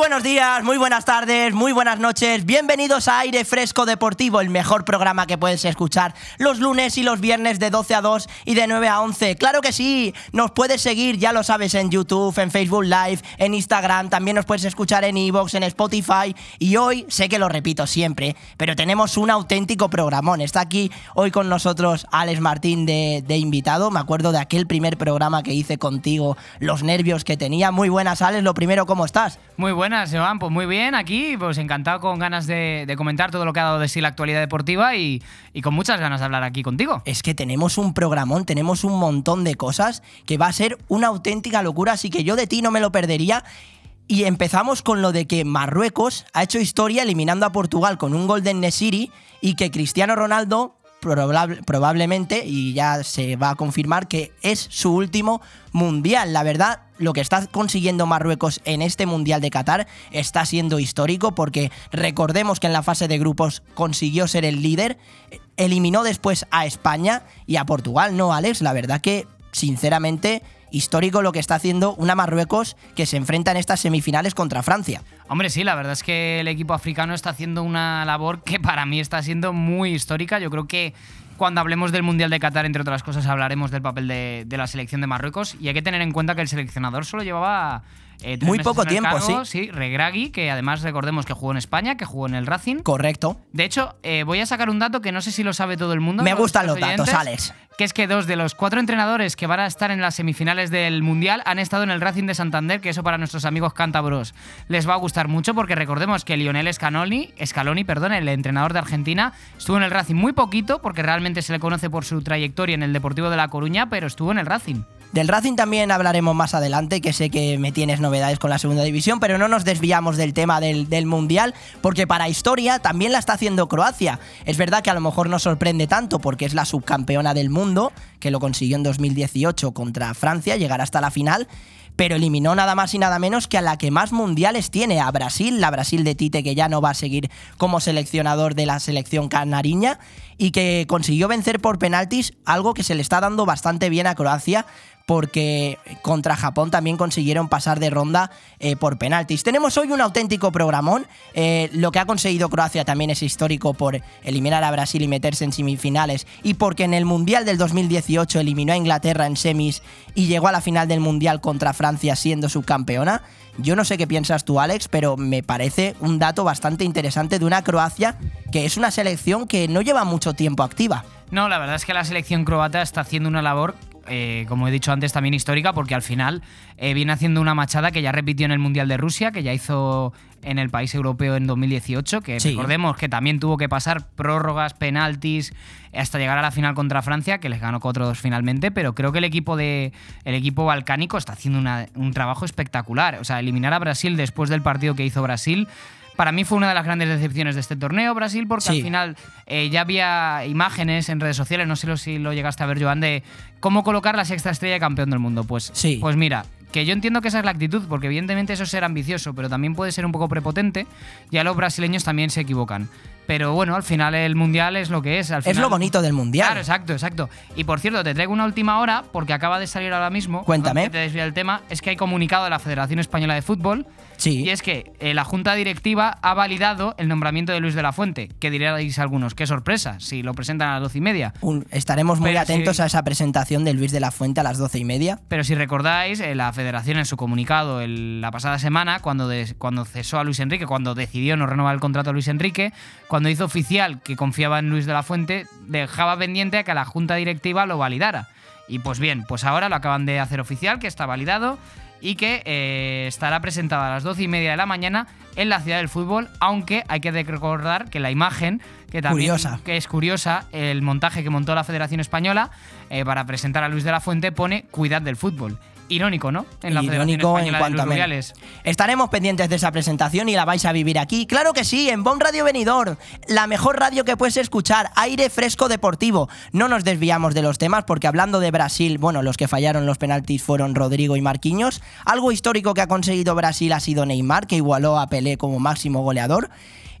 Buenos días, muy buenas tardes, muy buenas noches. Bienvenidos a Aire Fresco Deportivo, el mejor programa que puedes escuchar los lunes y los viernes de 12 a 2 y de 9 a 11. Claro que sí, nos puedes seguir, ya lo sabes, en YouTube, en Facebook Live, en Instagram, también nos puedes escuchar en Evox, en Spotify. Y hoy, sé que lo repito siempre, pero tenemos un auténtico programón. Está aquí hoy con nosotros Alex Martín de, invitado. Me acuerdo de aquel primer programa que hice contigo, los nervios que tenía. Muy buenas, Alex. Lo primero, ¿cómo estás? Muy buenas, Joan. Pues muy bien, aquí, pues encantado con ganas de, comentar todo lo que ha dado de sí la actualidad deportiva y, y, con muchas ganas de hablar aquí contigo. Es que tenemos un programón, tenemos un montón de cosas que va a ser una auténtica locura, así que yo de ti no me lo perdería. Y empezamos con lo de que Marruecos ha hecho historia eliminando a Portugal con un gol de Nesiri y que Cristiano Ronaldo probable, probablemente, y ya se va a confirmar que es su último mundial. La verdad, lo que está consiguiendo Marruecos en este mundial de Qatar está siendo histórico porque recordemos que en la fase de grupos consiguió ser el líder, eliminó después a España y a Portugal, ¿no, Alex? La verdad que, sinceramente, histórico lo que está haciendo una Marruecos que se enfrenta en estas semifinales contra Francia. Hombre, sí, la verdad es que el equipo africano está haciendo una labor que para mí está siendo muy histórica. Yo creo que cuando hablemos del Mundial de Qatar, entre otras cosas, hablaremos del papel de, de la selección de Marruecos. Y hay que tener en cuenta que el seleccionador solo llevaba eh, Muy poco tiempo, cargo, sí. Sí, Regragui, que además recordemos que jugó en España, que jugó en el Racing. Correcto. De hecho, eh, voy a sacar un dato que no sé si lo sabe todo el mundo. Me gustan los, datos, Alex. Que es que dos de los cuatro entrenadores que van a estar en las semifinales del Mundial han estado en el Racing de Santander, que eso para nuestros amigos cántabros les va a gustar mucho, porque recordemos que Lionel Scaloni, Scaloni perdón, el entrenador de Argentina, estuvo en el Racing muy poquito, porque realmente se le conoce por su trayectoria en el Deportivo de La Coruña, pero estuvo en el Racing. Del Racing también hablaremos más adelante, que sé que me tienes novedades con la segunda división, pero no nos desviamos del tema del, del, Mundial, porque para historia también la está haciendo Croacia. Es verdad que a lo mejor no sorprende tanto porque es la subcampeona del mundo, que lo consiguió en 2018 contra Francia, llegar hasta la final, pero eliminó nada más y nada menos que a la que más mundiales tiene, a Brasil, la Brasil de Tite, que ya no va a seguir como seleccionador de la selección canariña, y que consiguió vencer por penaltis, algo que se le está dando bastante bien a Croacia, porque contra Japón también consiguieron pasar de ronda eh, por penaltis. Tenemos hoy un auténtico programón. Eh, lo que ha conseguido Croacia también es histórico por eliminar a Brasil y meterse en semifinales y porque en el Mundial del 2018 eliminó a Inglaterra en semis y llegó a la final del Mundial contra Francia siendo subcampeona. Yo no sé qué piensas tú, Alex, pero me parece un dato bastante interesante de una Croacia que es una selección que no lleva mucho tiempo activa. No, la verdad es que la selección croata está haciendo una labor eh, como he dicho antes, también histórica, porque al final eh, viene haciendo una machada que ya repitió en el Mundial de Rusia, que ya hizo en el país europeo en 2018, que sí. recordemos que también tuvo que pasar prórrogas, penaltis, hasta llegar a la final contra Francia, que les ganó 4-2 finalmente, pero creo que el equipo de el equipo balcánico está haciendo una, un trabajo espectacular. O sea, eliminar a Brasil después del partido que hizo Brasil para mí fue una de las grandes decepciones de este torneo, Brasil, porque sí. al final eh, ya había imágenes en redes sociales, no sé si lo llegaste a ver, Joan, de cómo colocar la sexta estrella de campeón del mundo. Pues, sí. pues mira, que yo entiendo que esa es la actitud, porque evidentemente eso es ser ambicioso, pero también puede ser un poco prepotente, ya los brasileños también se equivocan. Pero bueno, al final el mundial es lo que es. Al final, es lo bonito del mundial. Claro, exacto, exacto. Y por cierto, te traigo una última hora, porque acaba de salir ahora mismo. Cuéntame. No te desvía el tema. Es que hay comunicado de la Federación Española de Fútbol. Sí. Y es que eh, la Junta Directiva ha validado el nombramiento de Luis de la Fuente. Que diréis algunos, qué sorpresa, si lo presentan a las doce y media. Un, estaremos muy Pero atentos si- a esa presentación de Luis de la Fuente a las doce y media. Pero si recordáis, eh, la Federación en su comunicado el- la pasada semana, cuando, des- cuando cesó a Luis Enrique, cuando decidió no renovar el contrato a Luis Enrique, cuando hizo oficial que confiaba en Luis de la Fuente, dejaba pendiente a que la Junta Directiva lo validara. Y pues bien, pues ahora lo acaban de hacer oficial, que está validado y que eh, estará presentada a las doce y media de la mañana en la ciudad del fútbol, aunque hay que recordar que la imagen, que también Curiosa. que es curiosa, el montaje que montó la Federación Española eh, para presentar a Luis de la Fuente pone Cuidad del fútbol. Irónico, ¿no? En la irónico en cuanto a Estaremos pendientes de esa presentación y la vais a vivir aquí. Claro que sí, en Bon Radio Venidor, la mejor radio que puedes escuchar, aire fresco deportivo. No nos desviamos de los temas porque hablando de Brasil, bueno, los que fallaron los penaltis fueron Rodrigo y Marquinhos. Algo histórico que ha conseguido Brasil ha sido Neymar, que igualó a Pelé como máximo goleador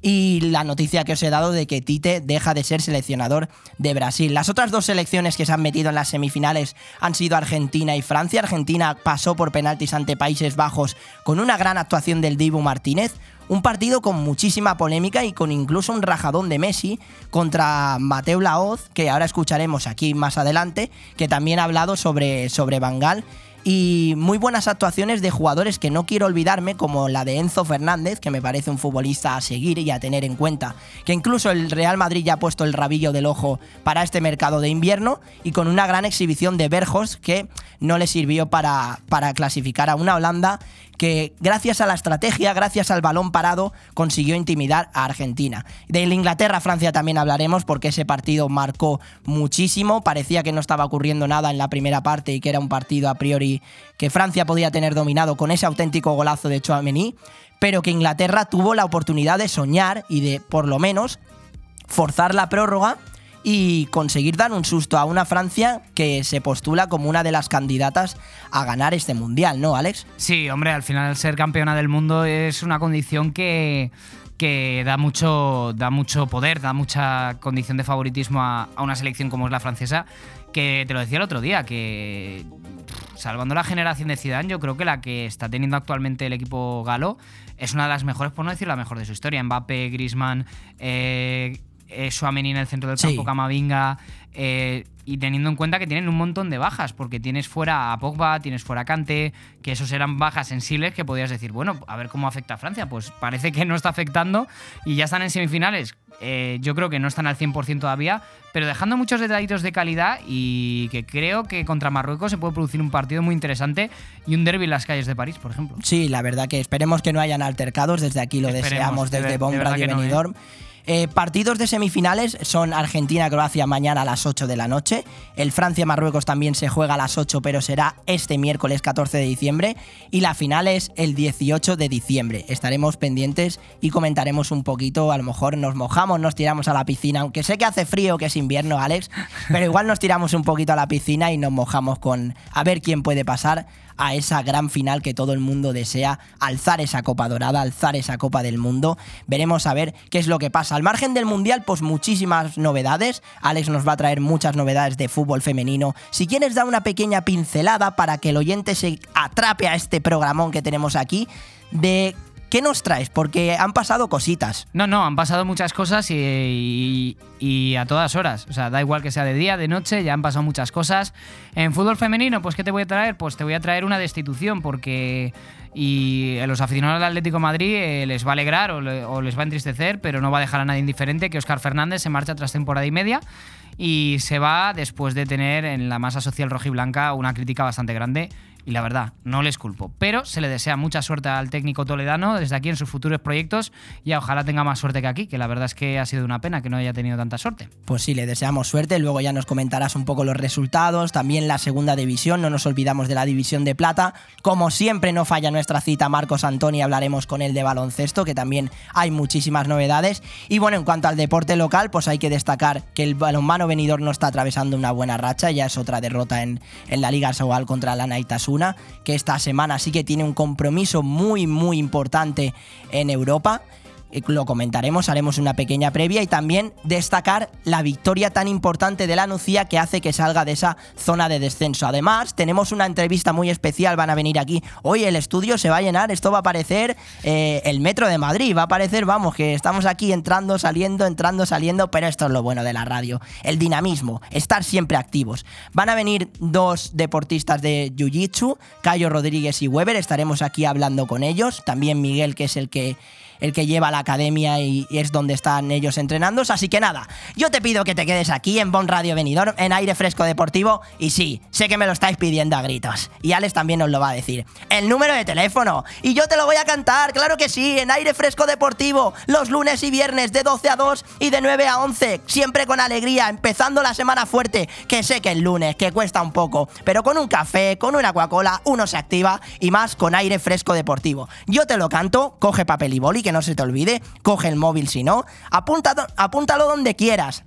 y la noticia que os he dado de que Tite deja de ser seleccionador de Brasil. Las otras dos selecciones que se han metido en las semifinales han sido Argentina y Francia. Argentina pasó por penaltis ante Países Bajos con una gran actuación del Dibu Martínez. Un partido con muchísima polémica y con incluso un rajadón de Messi contra Mateo Laoz, que ahora escucharemos aquí más adelante, que también ha hablado sobre, sobre Bangal y muy buenas actuaciones de jugadores que no quiero olvidarme, como la de Enzo Fernández, que me parece un futbolista a seguir y a tener en cuenta, que incluso el Real Madrid ya ha puesto el rabillo del ojo para este mercado de invierno y con una gran exhibición de Berjos que no le sirvió para, para clasificar a una Holanda que gracias a la estrategia, gracias al balón parado, consiguió intimidar a Argentina. De Inglaterra-Francia también hablaremos porque ese partido marcó muchísimo, parecía que no estaba ocurriendo nada en la primera parte y que era un partido a priori que Francia podía tener dominado con ese auténtico golazo de Chouameni, pero que Inglaterra tuvo la oportunidad de soñar y de, por lo menos, forzar la prórroga y conseguir dar un susto a una Francia que se postula como una de las candidatas a ganar este mundial, ¿no, Alex? Sí, hombre, al final ser campeona del mundo es una condición que, que da mucho, da mucho poder, da mucha condición de favoritismo a, una selección como es la francesa, que te lo decía el otro día, que salvando la generación de Zidane, yo creo que la que está teniendo actualmente el equipo galo es una de las mejores, por no decir la mejor de su historia. Mbappé, Griezmann, eh, eh, Suameni en el centro del campo, Camavinga, eh, y teniendo en cuenta que tienen un montón de bajas, porque tienes fuera a Pogba, tienes fuera a Kante, que esos eran bajas sensibles que podías decir, bueno, a ver cómo afecta a Francia. Pues parece que no está afectando y ya están en semifinales. Eh, yo creo que no están al 100% todavía, pero dejando muchos detallitos de calidad y que creo que contra Marruecos se puede producir un partido muy interesante y un derby en las calles de París, por ejemplo. Sí, la verdad que esperemos que no hayan altercados, desde aquí lo deseamos, desde Bon Radio Benidorm. Eh, partidos de semifinales son Argentina-Croacia mañana a las 8 de la noche. El Francia-Marruecos también se juega a las 8, pero será este miércoles 14 de diciembre. Y la final es el 18 de diciembre. Estaremos pendientes y comentaremos un poquito. A lo mejor nos mojamos, nos tiramos a la piscina. Aunque sé que hace frío, que es invierno, Alex. Pero igual nos tiramos un poquito a la piscina y nos mojamos con a ver quién puede pasar a esa gran final que todo el mundo desea, alzar esa copa dorada, alzar esa copa del mundo. Veremos a ver qué es lo que pasa. Al margen del mundial, pues muchísimas novedades. Alex nos va a traer muchas novedades de fútbol femenino. Si quieres dar una pequeña pincelada para que el oyente se atrape a este programón que tenemos aquí, de ¿Qué nos traes? Porque han pasado cositas. No, no, han pasado muchas cosas y, a todas horas. O sea, da igual que sea de día, de noche, ya han pasado muchas cosas. En fútbol femenino, pues ¿qué te voy a traer? Pues te voy a traer una destitución porque y a los aficionados del Atlético Madrid eh, les va a alegrar o, les va a entristecer, pero no va a dejar a nadie indiferente que Oscar Fernández se marcha tras temporada y media y se va después de tener en la masa social rojiblanca una crítica bastante grande y la verdad, no les culpo. Pero se le desea mucha suerte al técnico toledano desde aquí en sus futuros proyectos y ojalá tenga más suerte que aquí, que la verdad es que ha sido una pena que no haya tenido tanta suerte. Pues sí, le deseamos suerte, luego ya nos comentarás un poco los resultados, también la segunda división, no nos olvidamos de la división de plata. Como siempre no falla nuestra cita Marcos Antoni, hablaremos con él de baloncesto, que también hay muchísimas novedades. Y bueno, en cuanto al deporte local, pues hay que destacar que el balonmano venidor no está atravesando una buena racha, ya es otra derrota en, en la Liga Sobal contra la Que esta semana sí que tiene un compromiso muy, muy importante en Europa lo comentaremos, haremos una pequeña previa y también destacar la victoria tan importante de la Nucía que hace que salga de esa zona de descenso. Además, tenemos una entrevista muy especial, van a venir aquí. Hoy el estudio se va a llenar, esto va a parecer eh, el metro de Madrid, va a parecer, vamos, que estamos aquí entrando, saliendo, entrando, saliendo, pero esto es lo bueno de la radio, el dinamismo, estar siempre activos. Van a venir dos deportistas de Jiu-Jitsu, Cayo Rodríguez y Weber, estaremos aquí hablando con ellos, también Miguel, que es el que el que lleva la academia y, es donde están ellos entrenándose. Así que nada, yo te pido que te quedes aquí en Bon Radio Venidor, en aire fresco deportivo. Y sí, sé que me lo estáis pidiendo a gritos. Y Alex también os lo va a decir. El número de teléfono. Y yo te lo voy a cantar, claro que sí, en aire fresco deportivo. Los lunes y viernes de 12 a 2 y de 9 a 11. Siempre con alegría, empezando la semana fuerte. Que sé que el lunes, que cuesta un poco. Pero con un café, con una Coca-Cola, uno se activa. Y más con aire fresco deportivo. Yo te lo canto, coge papel y boli, no se te olvide. Coge el móvil si no. Apunta, apúntalo donde quieras.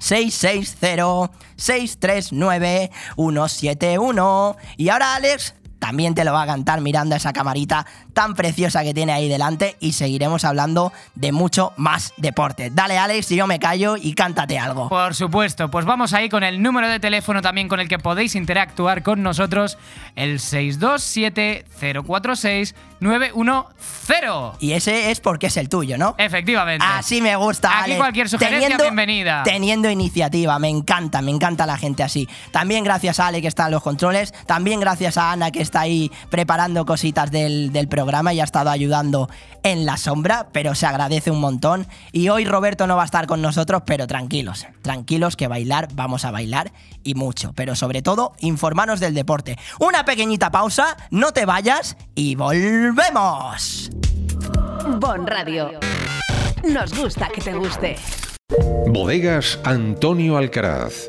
660-639-171. Y ahora Alex también te lo va a cantar mirando a esa camarita tan preciosa que tiene ahí delante y seguiremos hablando de mucho más deporte. Dale Alex, si yo me callo y cántate algo. Por supuesto, pues vamos ahí con el número de teléfono también con el que podéis interactuar con nosotros, el 627 046 910. Y ese es porque es el tuyo, ¿no? Efectivamente. Así me gusta. Aquí Alex. cualquier sugerencia, bienvenida. Teniendo iniciativa, me encanta, me encanta la gente así. También gracias a Ale que está en los controles, también gracias a Ana que está ahí preparando cositas del, del programa y ha estado ayudando en la sombra, pero se agradece un montón. Y hoy Roberto no va a estar con nosotros, pero tranquilos, tranquilos que bailar, vamos a bailar y mucho, pero sobre todo informaros del deporte. Una pequeñita pausa, no te vayas y volvemos. Bon Radio. Nos gusta que te guste. Bodegas Antonio Alcaraz.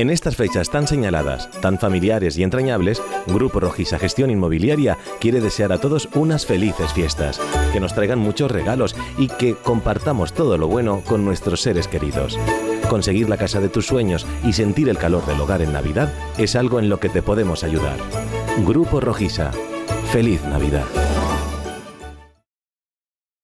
En estas fechas tan señaladas, tan familiares y entrañables, Grupo Rojisa Gestión Inmobiliaria quiere desear a todos unas felices fiestas, que nos traigan muchos regalos y que compartamos todo lo bueno con nuestros seres queridos. Conseguir la casa de tus sueños y sentir el calor del hogar en Navidad es algo en lo que te podemos ayudar. Grupo Rojisa. Feliz Navidad.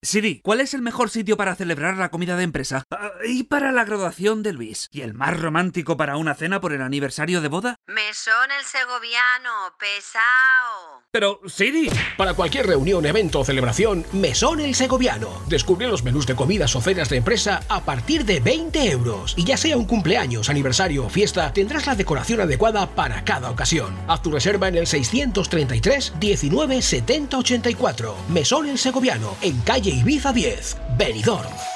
Siri, ¿cuál es el mejor sitio para celebrar la comida de empresa? Ah, y para la graduación de Luis. ¿Y el más romántico para una cena por el aniversario de boda? Mesón el segoviano, pesao. Pero, Siri. Para cualquier reunión, evento o celebración, Mesón el Segoviano. Descubre los menús de comidas o cenas de empresa a partir de 20 euros. Y ya sea un cumpleaños, aniversario o fiesta, tendrás la decoración adecuada para cada ocasión. Haz tu reserva en el 633 19 70 84. Mesón el Segoviano, en calle Ibiza 10, Benidorm.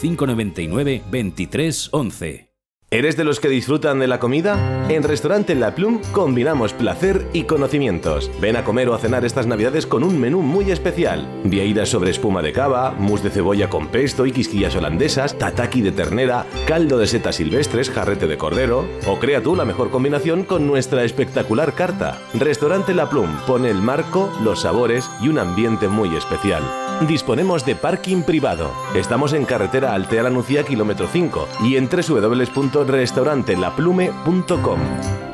599 23 11. ¿Eres de los que disfrutan de la comida? En Restaurante La Plum combinamos placer y conocimientos. Ven a comer o a cenar estas navidades con un menú muy especial. Vieiras sobre espuma de cava, mousse de cebolla con pesto y quisquillas holandesas, tataki de ternera, caldo de setas silvestres, jarrete de cordero... O crea tú la mejor combinación con nuestra espectacular carta. Restaurante La Plum pone el marco, los sabores y un ambiente muy especial. Disponemos de parking privado. Estamos en carretera Altea Nucía kilómetro 5 y en www.restaurantelaplume.com.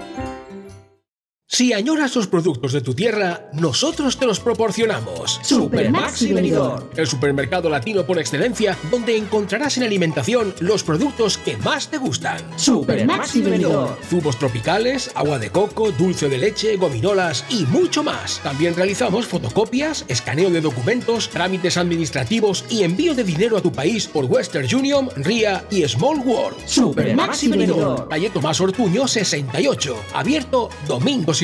Si añoras los productos de tu tierra, nosotros te los proporcionamos. Supermaxi Benidorm. El supermercado latino por excelencia, donde encontrarás en alimentación los productos que más te gustan. Supermaxi Benidorm. Zumos tropicales, agua de coco, dulce de leche, gominolas y mucho más. También realizamos fotocopias, escaneo de documentos, trámites administrativos y envío de dinero a tu país por Western Union, RIA y Small World. Supermaxi Benidorm. Calle Tomás Ortuño 68, abierto domingos y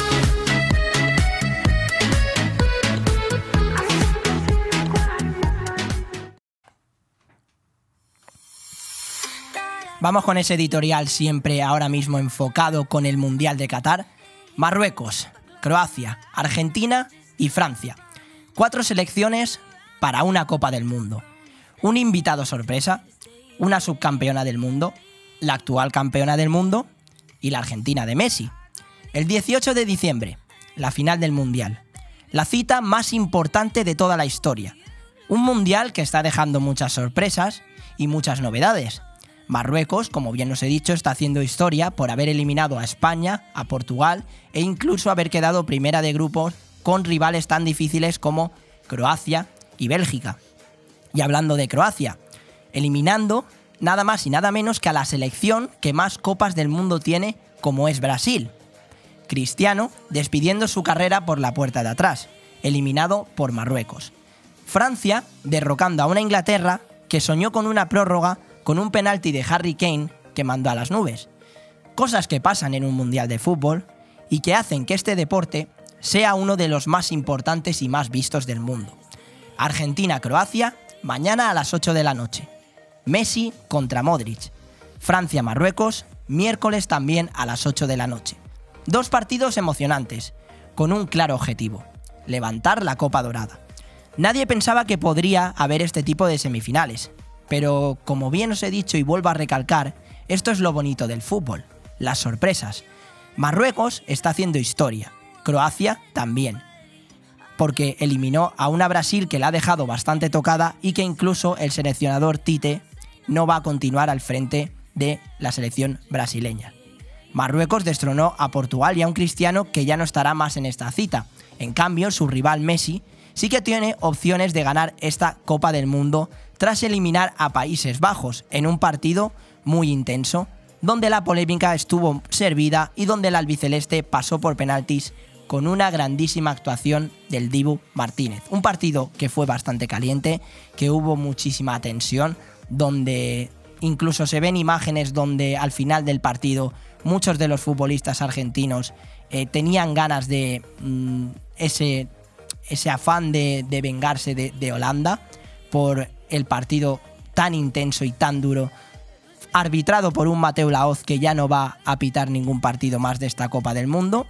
Vamos con ese editorial siempre ahora mismo enfocado con el Mundial de Qatar. Marruecos, Croacia, Argentina y Francia. Cuatro selecciones para una Copa del Mundo. Un invitado sorpresa, una subcampeona del mundo, la actual campeona del mundo y la Argentina de Messi. El 18 de diciembre, la final del Mundial. La cita más importante de toda la historia. Un Mundial que está dejando muchas sorpresas y muchas novedades. Marruecos, como bien os he dicho, está haciendo historia por haber eliminado a España, a Portugal e incluso haber quedado primera de grupos con rivales tan difíciles como Croacia y Bélgica. Y hablando de Croacia, eliminando nada más y nada menos que a la selección que más copas del mundo tiene, como es Brasil. Cristiano despidiendo su carrera por la puerta de atrás, eliminado por Marruecos. Francia derrocando a una Inglaterra que soñó con una prórroga con un penalti de Harry Kane que mandó a las nubes. Cosas que pasan en un mundial de fútbol y que hacen que este deporte sea uno de los más importantes y más vistos del mundo. Argentina-Croacia, mañana a las 8 de la noche. Messi contra Modric. Francia-Marruecos, miércoles también a las 8 de la noche. Dos partidos emocionantes, con un claro objetivo, levantar la Copa Dorada. Nadie pensaba que podría haber este tipo de semifinales, pero como bien os he dicho y vuelvo a recalcar, esto es lo bonito del fútbol, las sorpresas. Marruecos está haciendo historia, Croacia también, porque eliminó a una Brasil que la ha dejado bastante tocada y que incluso el seleccionador Tite no va a continuar al frente de la selección brasileña. Marruecos destronó a Portugal y a un cristiano que ya no estará más en esta cita. En cambio, su rival Messi sí que tiene opciones de ganar esta Copa del Mundo tras eliminar a Países Bajos en un partido muy intenso, donde la polémica estuvo servida y donde el albiceleste pasó por penaltis con una grandísima actuación del Dibu Martínez. Un partido que fue bastante caliente, que hubo muchísima tensión, donde incluso se ven imágenes donde al final del partido muchos de los futbolistas argentinos eh, tenían ganas de mm, ese, ese afán de, vengarse de Holanda por el partido tan intenso y tan duro, arbitrado por un Mateo Laoz que ya no va a pitar ningún partido más de esta Copa del Mundo.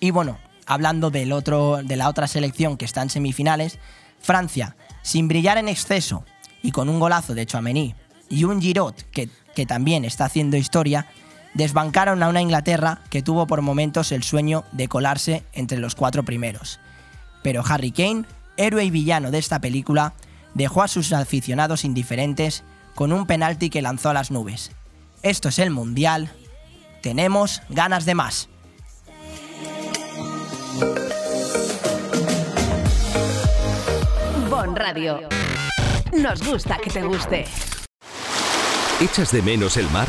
Y bueno, hablando del otro, de la otra selección que está en semifinales, Francia, sin brillar en exceso y con un golazo de Chouameni y un Giroud que, que también está haciendo historia, desbancaron a una Inglaterra que tuvo por momentos el sueño de colarse entre los cuatro primeros. Pero Harry Kane, héroe y villano de esta película, dejó a sus aficionados indiferentes con un penalti que lanzó a las nubes. Esto es el Mundial. Tenemos ganas de más. Bon Radio. Nos gusta que te guste. ¿Echas de menos el mar?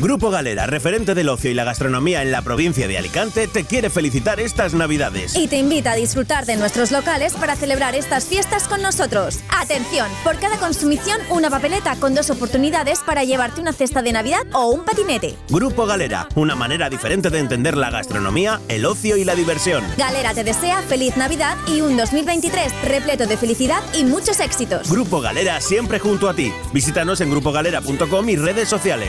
Grupo Galera, referente del ocio y la gastronomía en la provincia de Alicante, te quiere felicitar estas Navidades. Y te invita a disfrutar de nuestros locales para celebrar estas fiestas con nosotros. Atención, por cada consumición una papeleta con dos oportunidades para llevarte una cesta de Navidad o un patinete. Grupo Galera, una manera diferente de entender la gastronomía, el ocio y la diversión. Galera te desea feliz Navidad y un 2023 repleto de felicidad y muchos éxitos. Grupo Galera siempre junto a ti. Visítanos en grupogalera.com y redes sociales.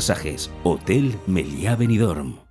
masajes. Hotel Meliá Benidorm.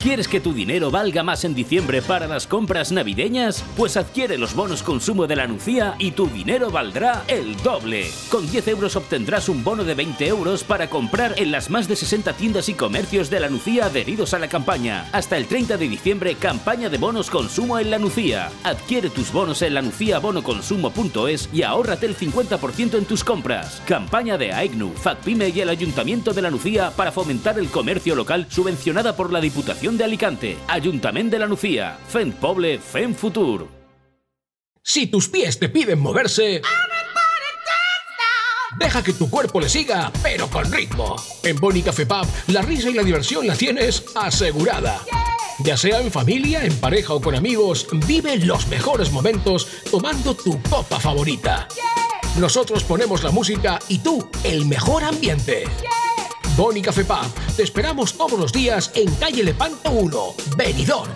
¿Quieres que tu dinero valga más en diciembre para las compras navideñas? Pues adquiere los bonos consumo de la Nucía y tu dinero valdrá el doble. Con 10 euros obtendrás un bono de 20 euros para comprar en las más de 60 tiendas y comercios de la Nucía adheridos a la campaña. Hasta el 30 de diciembre, campaña de bonos consumo en la Nucía. Adquiere tus bonos en la nuciabonoconsumo.es y ahórrate el 50% en tus compras. Campaña de AEGNU, FACPIME y el Ayuntamiento de la Nucía para fomentar el comercio local subvencionada por la Diputación de Alicante, Ayuntamiento de la Nucía, FEN Poble, FEN Futur. Si tus pies te piden moverse... Deja que tu cuerpo le siga, pero con ritmo. En Boni Café Pub, la risa y la diversión la tienes asegurada. Ya sea en familia, en pareja o con amigos, vive los mejores momentos tomando tu copa favorita. Nosotros ponemos la música y tú el mejor ambiente. Boni Café Pub, te esperamos todos los días en calle Lepanto 1, Benidorm.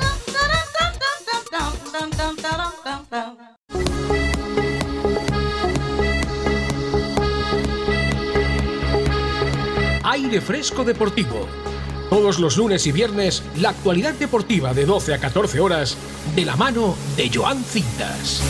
Aire Fresco Deportivo. Todos los lunes y viernes, la actualidad deportiva de 12 a 14 horas, de la mano de Joan Cintas.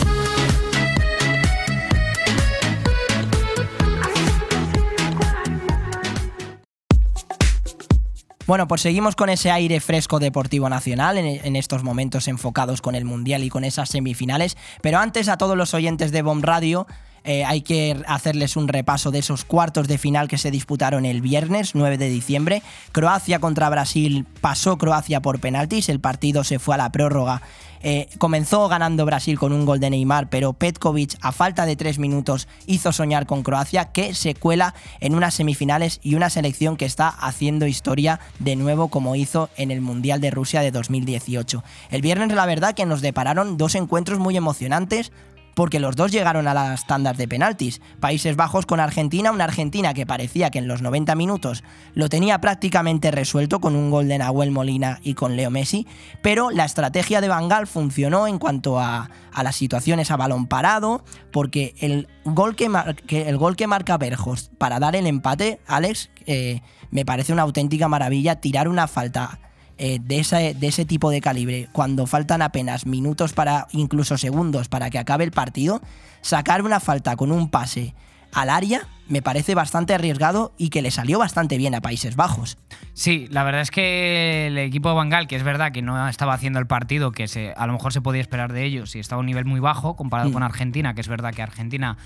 Bueno, pues seguimos con ese aire fresco deportivo nacional en, en, estos momentos enfocados con el Mundial y con esas semifinales. Pero antes a todos los oyentes de Bomb Radio eh, hay que hacerles un repaso de esos cuartos de final que se disputaron el viernes 9 de diciembre. Croacia contra Brasil pasó Croacia por penaltis, el partido se fue a la prórroga. Eh, comenzó ganando Brasil con un gol de Neymar, pero Petkovic a falta de tres minutos hizo soñar con Croacia, que se cuela en unas semifinales y una selección que está haciendo historia de nuevo como hizo en el Mundial de Rusia de 2018. El viernes la verdad que nos depararon dos encuentros muy emocionantes, porque los dos llegaron a las tandas de penaltis. Países Bajos con Argentina, una Argentina que parecía que en los 90 minutos lo tenía prácticamente resuelto con un gol de Nahuel Molina y con Leo Messi, pero la estrategia de Bangal funcionó en cuanto a, las situaciones a balón parado, porque el gol que, el gol que marca Berjos para dar el empate, Alex, eh, me parece una auténtica maravilla tirar una falta eh, de, ese, de, ese, tipo de calibre, cuando faltan apenas minutos para, incluso segundos para que acabe el partido, sacar una falta con un pase al área me parece bastante arriesgado y que le salió bastante bien a Países Bajos. Sí, la verdad es que el equipo de Bangal, que es verdad que no estaba haciendo el partido que se, a lo mejor se podía esperar de ellos y estaba a un nivel muy bajo comparado mm. con Argentina, que es verdad que Argentina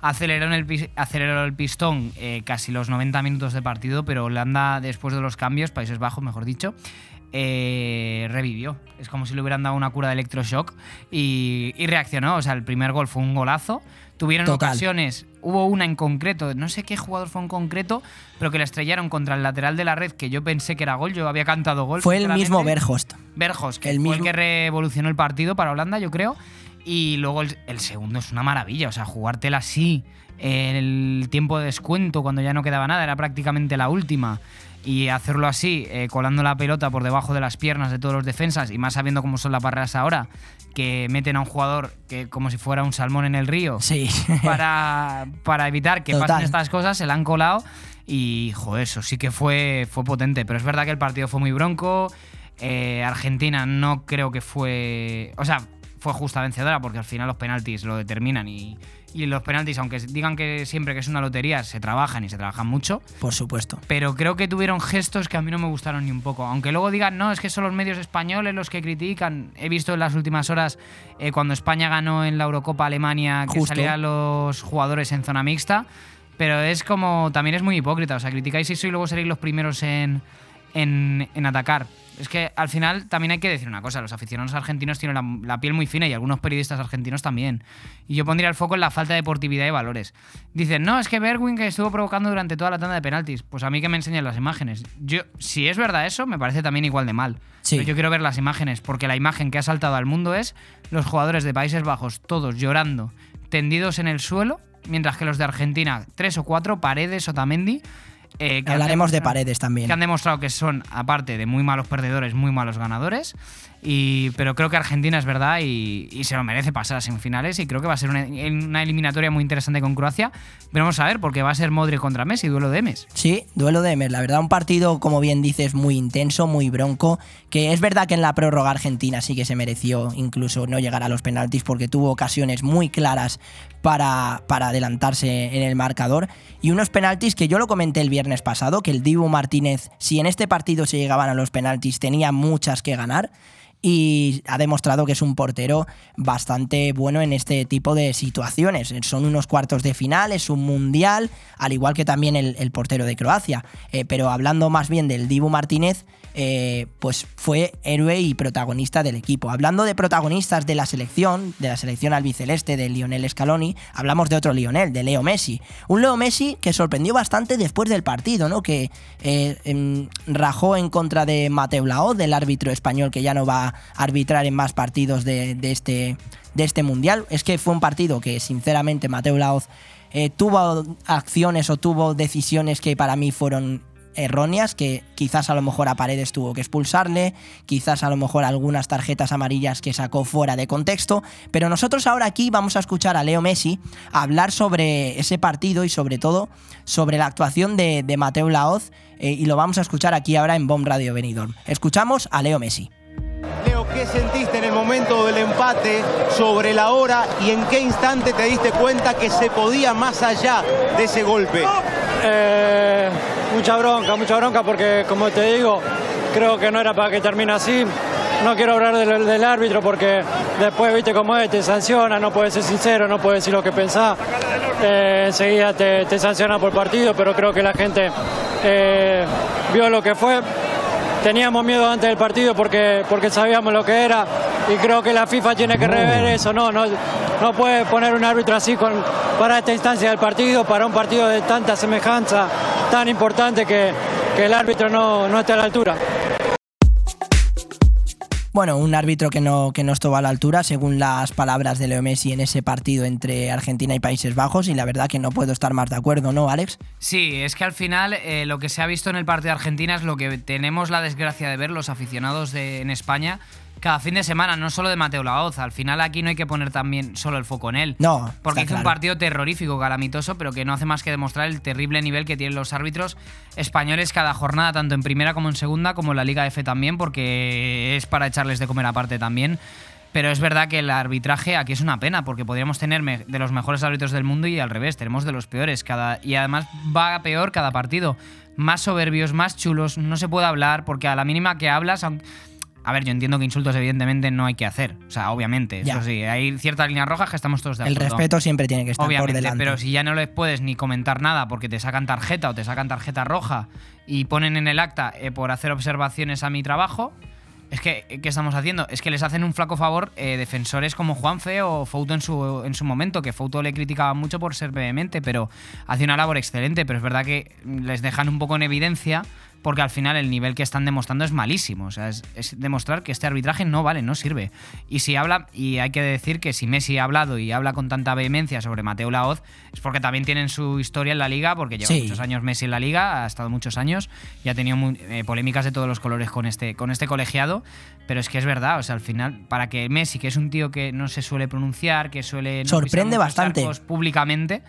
aceleró, en el, aceleró el pistón eh, casi los 90 minutos de partido, pero Holanda después de los cambios, Países Bajos mejor dicho, eh, revivió. Es como si le hubieran dado una cura de electroshock y, y, reaccionó. O sea, el primer gol fue un golazo. Tuvieron Total. ocasiones, hubo una en concreto, no sé qué jugador fue en concreto, pero que la estrellaron contra el lateral de la red, que yo pensé que era gol, yo había cantado gol. Fue el mismo Berhost. Berhost, que el fue mismo... el que revolucionó el partido para Holanda, yo creo. Y luego el, el segundo es una maravilla, o sea, jugártela así, en el tiempo de descuento, cuando ya no quedaba nada, era prácticamente la última y hacerlo así, eh, colando la pelota por debajo de las piernas de todos los defensas y más sabiendo cómo son las barreras ahora, que meten a un jugador que como si fuera un salmón en el río sí. para, para evitar que Total. pasen estas cosas, se la han colado y, joder, eso sí que fue, fue potente. Pero es verdad que el partido fue muy bronco. Eh, Argentina no creo que fue. O sea, fue justa vencedora porque al final los penaltis lo determinan y, y los penaltis, aunque digan que siempre que es una lotería, se trabajan y se trabajan mucho. Por supuesto. Pero creo que tuvieron gestos que a mí no me gustaron ni un poco. Aunque luego digan, no, es que son los medios españoles los que critican. He visto en las últimas horas, eh, cuando España ganó en la Eurocopa Alemania, que Justo. salían los jugadores en zona mixta. Pero es como, también es muy hipócrita. O sea, criticáis eso y luego seréis los primeros en, en, en atacar. Es que al final también hay que decir una cosa, los aficionados argentinos tienen la, la, piel muy fina y algunos periodistas argentinos también. Y yo pondría el foco en la falta de deportividad y valores. Dicen, no, es que Berwin que estuvo provocando durante toda la tanda de penaltis. Pues a mí que me enseñen las imágenes. Yo, si es verdad eso, me parece también igual de mal. Sí. Pero yo quiero ver las imágenes, porque la imagen que ha saltado al mundo es los jugadores de Países Bajos, todos llorando, tendidos en el suelo, mientras que los de Argentina, tres o cuatro, Paredes, Otamendi, eh, que Hablaremos de paredes también. Que han demostrado que son, aparte de muy malos perdedores, muy malos ganadores. Y, pero creo que Argentina es verdad y, se lo merece pasar a semifinales. Y creo que va a ser una, una, eliminatoria muy interesante con Croacia. Pero vamos a ver, porque va a ser Modric contra Messi, duelo de Emes. Sí, duelo de Emes. La verdad, un partido, como bien dices, muy intenso, muy bronco. Que es verdad que en la prórroga Argentina sí que se mereció incluso no llegar a los penaltis porque tuvo ocasiones muy claras para, para adelantarse en el marcador. Y unos penaltis que yo lo comenté el viernes pasado, que el Dibu Martínez, si en este partido se llegaban a los penaltis, tenía muchas que ganar y ha demostrado que es un portero bastante bueno en este tipo de situaciones. Son unos cuartos de final, es un mundial, al igual que también el, portero de Croacia. Eh, pero hablando más bien del Dibu Martínez, eh, pues fue héroe y protagonista del equipo. Hablando de protagonistas de la selección, de la selección albiceleste de Lionel Scaloni, hablamos de otro Lionel, de Leo Messi. Un Leo Messi que sorprendió bastante después del partido, ¿no? Que eh, en, rajó en contra de Mateu Laoz, del árbitro español que ya no va a arbitrar en más partidos de, este, de este mundial. Es que fue un partido que, sinceramente, Mateu Laoz eh, tuvo acciones o tuvo decisiones que para mí fueron erróneas que quizás a lo mejor a Paredes tuvo que expulsarle, quizás a lo mejor algunas tarjetas amarillas que sacó fuera de contexto, pero nosotros ahora aquí vamos a escuchar a Leo Messi hablar sobre ese partido y sobre todo sobre la actuación de, de Mateo Laoz eh, y lo vamos a escuchar aquí ahora en Bomb Radio Benidorm. Escuchamos a Leo Messi. Leo, ¿qué sentiste en el momento del empate sobre la hora y en qué instante te diste cuenta que se podía más allá de ese golpe? Eh, mucha bronca, mucha bronca porque como te digo, creo que no era para que termine así. No quiero hablar del, del árbitro porque después, viste cómo es, te sanciona, no puedes ser sincero, no puedes decir lo que pensás. Eh, enseguida te, te, sanciona por partido, pero creo que la gente eh, vio lo que fue. Teníamos miedo antes del partido porque, porque sabíamos lo que era y creo que la FIFA tiene que rever eso. No, no, no puede poner un árbitro así con, para esta instancia del partido, para un partido de tanta semejanza, tan importante que, que el árbitro no, no esté a la altura. Bueno, un árbitro que no, que no estuvo a la altura, según las palabras de Leo Messi en ese partido entre Argentina y Países Bajos, y la verdad que no puedo estar más de acuerdo, ¿no, Alex? Sí, es que al final eh, lo que se ha visto en el partido de Argentina es lo que tenemos la desgracia de ver los aficionados de, en España cada fin de semana, no solo de Mateo Laoz. Al final aquí no hay que poner también solo el foco en él. No. Porque hizo claro. un partido terrorífico, calamitoso, pero que no hace más que demostrar el terrible nivel que tienen los árbitros españoles cada jornada, tanto en primera como en segunda, como en la Liga F también, porque es para echarles de comer aparte también. Pero es verdad que el arbitraje aquí es una pena, porque podríamos tener de los mejores árbitros del mundo y al revés, tenemos de los peores. Cada, y además va peor cada partido. Más soberbios, más chulos, no se puede hablar, porque a la mínima que hablas, a ver, yo entiendo que insultos evidentemente no hay que hacer. O sea, obviamente, Ya. eso sí, hay ciertas líneas rojas que estamos todos de El acuerdo. respeto siempre tiene que estar Obviamente, por delante. pero si ya no les puedes ni comentar nada porque te sacan tarjeta o te sacan tarjeta roja y ponen en el acta eh, por hacer observaciones a mi trabajo, es que, ¿qué estamos haciendo? Es que les hacen un flaco favor eh, defensores como Juanfe o Fouto en su, en su momento, que Fouto le criticaba mucho por ser vehemente, pero hace una labor excelente, pero es verdad que les dejan un poco en evidencia porque al final el nivel que están demostrando es malísimo. O sea, es, es demostrar que este arbitraje no vale, no sirve. Y si habla, y hay que decir que si Messi ha hablado y habla con tanta vehemencia sobre Mateo Laoz, es porque también tienen su historia en la liga, porque lleva Sí. muchos años Messi en la liga, ha estado muchos años y ha tenido mu- eh, polémicas de todos los colores con este, con este colegiado. Pero es que es verdad, o sea, al final, para que Messi, que es un tío que no se suele pronunciar, que suele. no Sorprende bastante. públicamente.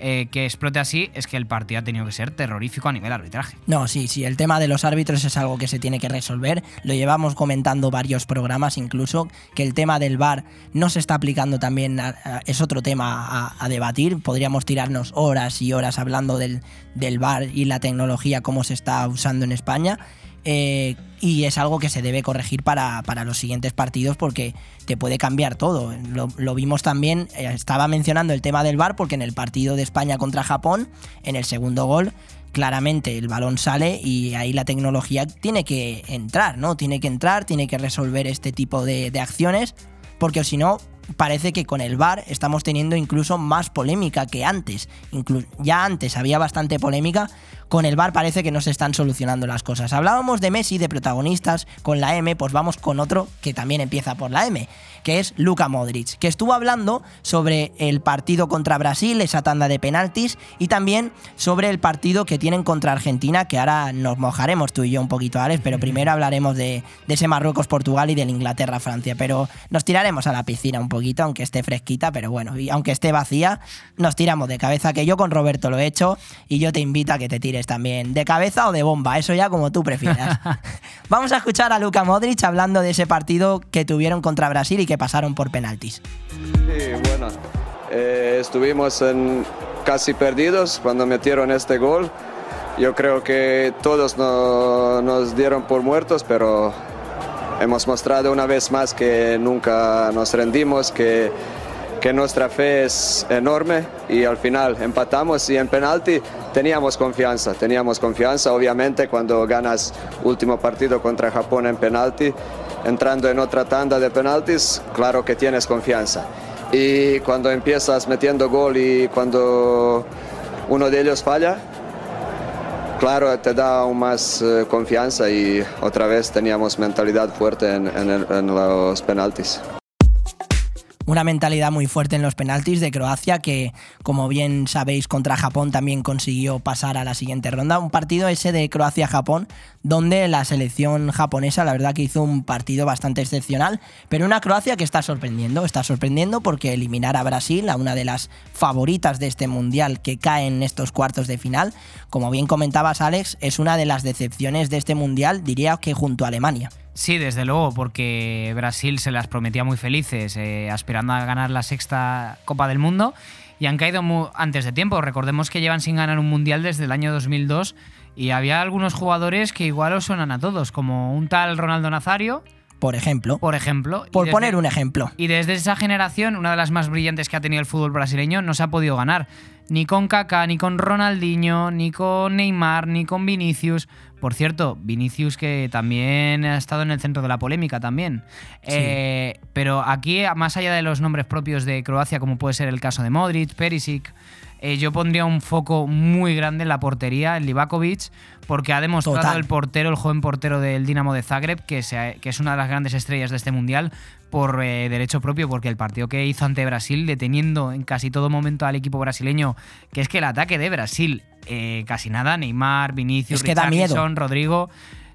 Eh, que explote así es que el partido ha tenido que ser terrorífico a nivel arbitraje. No, sí, sí, el tema de los árbitros es algo que se tiene que resolver. Lo llevamos comentando varios programas incluso, que el tema del VAR no se está aplicando también, a- a- es otro tema a, a debatir. Podríamos tirarnos horas y horas hablando del, del VAR y la tecnología, cómo se está usando en España. Eh, y es algo que se debe corregir para, para los siguientes partidos porque te puede cambiar todo. Lo, vimos también, eh, estaba mencionando el tema del VAR porque en el partido de España contra Japón, en el segundo gol, claramente el balón sale y ahí la tecnología tiene que entrar, ¿no? Tiene que entrar, tiene que resolver este tipo de, acciones, porque si no, parece que con el VAR estamos teniendo incluso más polémica que antes. Ya antes había bastante polémica, con el VAR parece que no se están solucionando las cosas. Hablábamos de Messi, de protagonistas con la M, pues vamos con otro que también empieza por la M, que es Luka Modric, que estuvo hablando sobre el partido contra Brasil, esa tanda de penaltis, y también sobre el partido que tienen contra Argentina, que ahora nos mojaremos tú y yo un poquito, Alex, pero primero hablaremos de, de ese Marruecos-Portugal y del Inglaterra-Francia, pero nos tiraremos a la piscina un poquito, aunque esté fresquita, pero bueno, y aunque esté vacía, nos tiramos de cabeza, que yo con Roberto lo he hecho, y yo te invito a que te tires también, de cabeza o de bomba, eso ya como tú prefieras. Vamos a escuchar a Luka Modric hablando de ese partido que tuvieron contra Brasil y que pasaron por penaltis. Sí, bueno, eh, estuvimos en casi perdidos cuando metieron este gol. Yo creo que todos no- nos dieron por muertos, pero hemos mostrado una vez más que nunca nos rendimos, que, que nuestra fe es enorme y al final empatamos y en penalti teníamos confianza, teníamos confianza, obviamente cuando ganas último partido contra Japón en penalti, entrando en otra tanda de penaltis, claro que tienes confianza. Y cuando empiezas metiendo gol y cuando uno de ellos falla, claro, te da aún más eh, confianza y otra vez teníamos mentalidad fuerte en, en en los penaltis. Una mentalidad muy fuerte en los penaltis de Croacia que, como bien sabéis, contra Japón también consiguió pasar a la siguiente ronda. Un partido ese de Croacia-Japón donde la selección japonesa la verdad que hizo un partido bastante excepcional, pero una Croacia que está sorprendiendo, está sorprendiendo porque eliminar a Brasil, a una de las favoritas de este mundial que cae en estos cuartos de final, como bien comentabas Alex, es una de las decepciones de este mundial, diría que junto a Alemania. Sí, desde luego, porque Brasil se las prometía muy felices, eh, aspirando a ganar la sexta Copa del Mundo, y han caído antes de tiempo. Recordemos que llevan sin ganar un Mundial desde el año 2002, y había algunos jugadores que igual os suenan a todos, como un tal Ronaldo Nazario. Por ejemplo. Por ejemplo. Por desde- poner un ejemplo. Y desde esa generación, una de las más brillantes que ha tenido el fútbol brasileño, no se ha podido ganar. Ni con Kaká, ni con Ronaldinho, ni con Neymar, ni con Vinicius. Por cierto, Vinicius que también ha estado en el centro de la polémica también. Eh, pero aquí, más allá de los nombres propios de Croacia, como puede ser el caso de Modric, Perisic, eh, yo pondría un foco muy grande en la portería, en Livakovic, porque ha demostrado Total. el portero, el joven portero del Dinamo de Zagreb, que, se- que es una de las grandes estrellas de este mundial, por eh, derecho propio, porque el partido que hizo ante Brasil, deteniendo en casi todo momento al equipo brasileño, que es que el ataque de Brasil, eh, casi nada, Neymar, Vinicius, Es que. Richarlison, Rodrigo.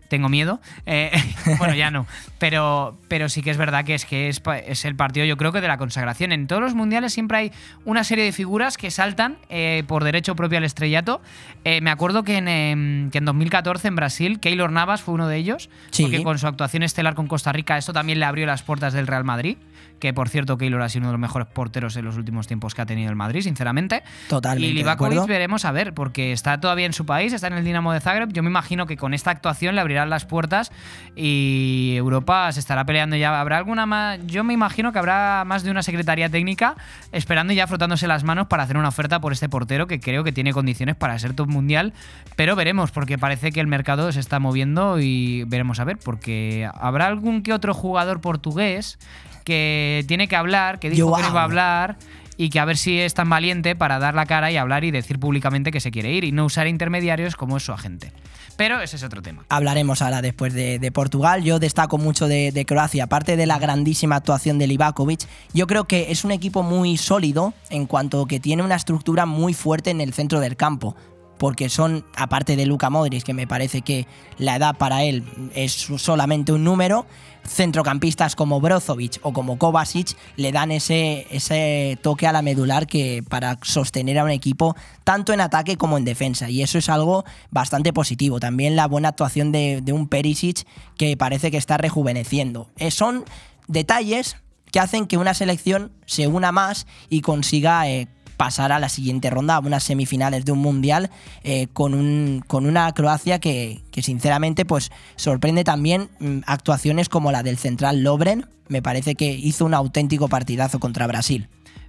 Tengo miedo. Eh, bueno, ya no. Pero, pero sí que es verdad que es que es, es el partido, yo creo que de la consagración. En todos los mundiales siempre hay una serie de figuras que saltan eh, por derecho propio al estrellato. Eh, me acuerdo que en, em, que en 2014 en Brasil, Keylor Navas fue uno de ellos. Sí. Porque con su actuación estelar con Costa Rica, esto también le abrió las puertas del Real Madrid. Que por cierto, Keylor ha sido uno de los mejores porteros en los últimos tiempos que ha tenido el Madrid, sinceramente. Totalmente Y Livakovic veremos a ver, porque está todavía en su país, está en el Dinamo de Zagreb. Yo me imagino que con esta actuación le abrirán las puertas y Europa se estará peleando ya. Habrá alguna más. Yo me imagino que habrá más de una secretaría técnica esperando y ya frotándose las manos para hacer una oferta por este portero que creo que tiene condiciones para ser top mundial. Pero veremos, porque parece que el mercado se está moviendo y veremos a ver, porque habrá algún que otro jugador portugués que tiene que hablar, que dijo que no iba a hablar y que a ver si es tan valiente para dar la cara y hablar y decir públicamente que se quiere ir y no usar intermediarios como es su agente. Pero ese es otro tema. Hablaremos ahora después de, de Portugal. Yo destaco mucho de, de Croacia, aparte de la grandísima actuación de Livakovic. Yo creo que es un equipo muy sólido en cuanto que tiene una estructura muy fuerte en el centro del campo. Porque son, aparte de Luka Modric, que me parece que la edad para él es solamente un número, centrocampistas como Brozovic o como Kovacic le dan ese, ese toque a la medular que para sostener a un equipo tanto en ataque como en defensa. Y eso es algo bastante positivo. También la buena actuación de, un Perisic que parece que está rejuveneciendo. Eh, son detalles que hacen que una selección se una más y consiga eh, pasar a la siguiente ronda, a unas semifinales de un mundial, eh, con, un, con una Croacia que, que sinceramente pues sorprende también mm, actuaciones como la del central Lobren, me parece que hizo un auténtico partidazo contra Brasil.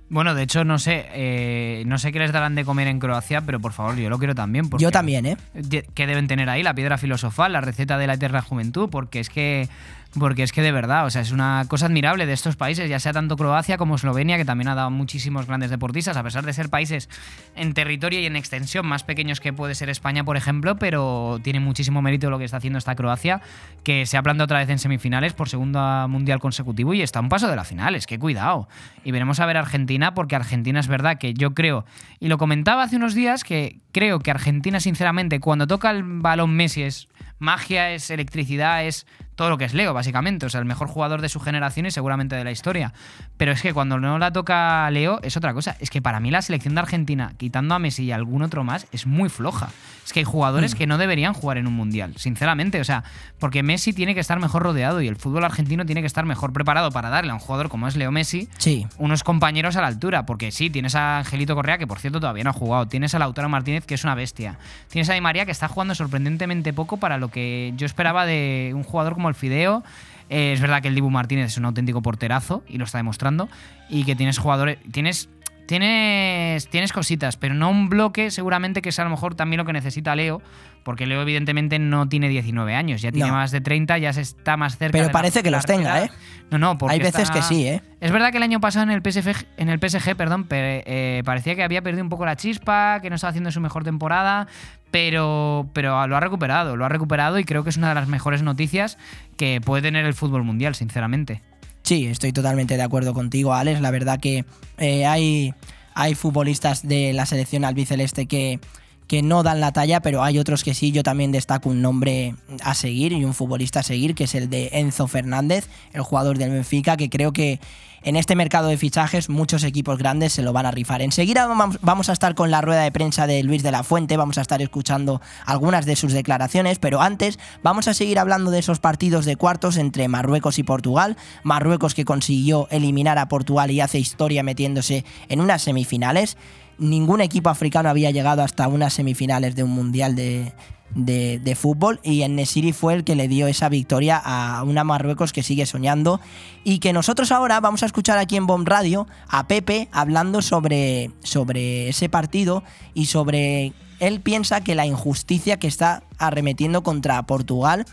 Bueno, de hecho, no sé, eh, no sé qué les darán de comer en Croacia, pero por favor, yo lo quiero también. porque- Yo también, ¿eh? que deben tener ahí la piedra filosofal, la receta de la eterna juventud, porque es que porque es que de verdad, o sea, es una cosa admirable de estos países, ya sea tanto Croacia como Eslovenia, que también ha dado muchísimos grandes deportistas, a pesar de ser países en territorio y en extensión más pequeños que puede ser España, por ejemplo, pero tiene muchísimo mérito lo que está haciendo esta Croacia, que se ha plantado otra vez en semifinales por segunda mundial consecutivo y está a un paso de la final, es que cuidado. Y veremos a ver Argentina, porque Argentina es verdad que yo creo, y lo comentaba hace unos días, que creo que Argentina, sinceramente, cuando toca el balón Messi es magia, es electricidad, es todo lo que es Leo, básicamente. O sea, el mejor jugador de su generación y seguramente de la historia. Pero es que cuando no la toca Leo es otra cosa. Es que para mí la selección de Argentina, quitando a Messi y algún otro más, es muy floja. Es que hay jugadores Mm. que no deberían jugar en un mundial, sinceramente. O sea, porque Messi tiene que estar mejor rodeado y el fútbol argentino tiene que estar mejor preparado para darle a un jugador como es Leo Messi Sí. unos compañeros a la altura. Porque sí, tienes a Angelito Correa, que por cierto todavía no ha jugado. Tienes a Lautaro Martínez, que es una bestia. Tienes a Di María, que está jugando sorprendentemente poco para lo que yo esperaba de un jugador como el Fideo. Eh, es verdad que el Dibu Martínez es un auténtico porterazo y lo está demostrando. Y que tienes jugadores. Tienes. Tienes, tienes cositas, pero no un bloque, seguramente que es a lo mejor también lo que necesita Leo, porque Leo evidentemente no tiene 19 años, ya tiene No. más de 30, ya se está más cerca. Pero de la- parece que los tenga. ¿eh? No, no, porque Hay veces está- que sí, ¿eh? Es verdad que el año pasado en el PSG, en el PSG perdón, pe- eh, parecía que había perdido un poco la chispa, que no estaba haciendo su mejor temporada, pero, pero lo ha recuperado, lo ha recuperado y creo que es una de las mejores noticias que puede tener el fútbol mundial, sinceramente. Sí, estoy totalmente de acuerdo contigo, Alex. La verdad que eh, hay, hay futbolistas de la selección albiceleste que, que no dan la talla, pero hay otros que sí. Yo también destaco un nombre a seguir y un futbolista a seguir, que es el de Enzo Fernández, el jugador del Benfica, que creo que en este mercado de fichajes muchos equipos grandes se lo van a rifar. Enseguida vamos- a estar con la rueda de prensa de Luis de la Fuente, vamos a estar escuchando algunas de sus declaraciones, pero antes vamos a seguir hablando de esos partidos de cuartos entre Marruecos y Portugal. Marruecos que consiguió eliminar a Portugal y hace historia metiéndose en unas semifinales. Ningún equipo africano había llegado hasta unas semifinales de un mundial de, de, fútbol y en Nesiri fue el que le dio esa victoria a una Marruecos que sigue soñando y que nosotros ahora vamos a escuchar aquí en Bomb Radio a Pepe hablando sobre, sobre ese partido y sobre él piensa que la injusticia que está arremetiendo contra Portugal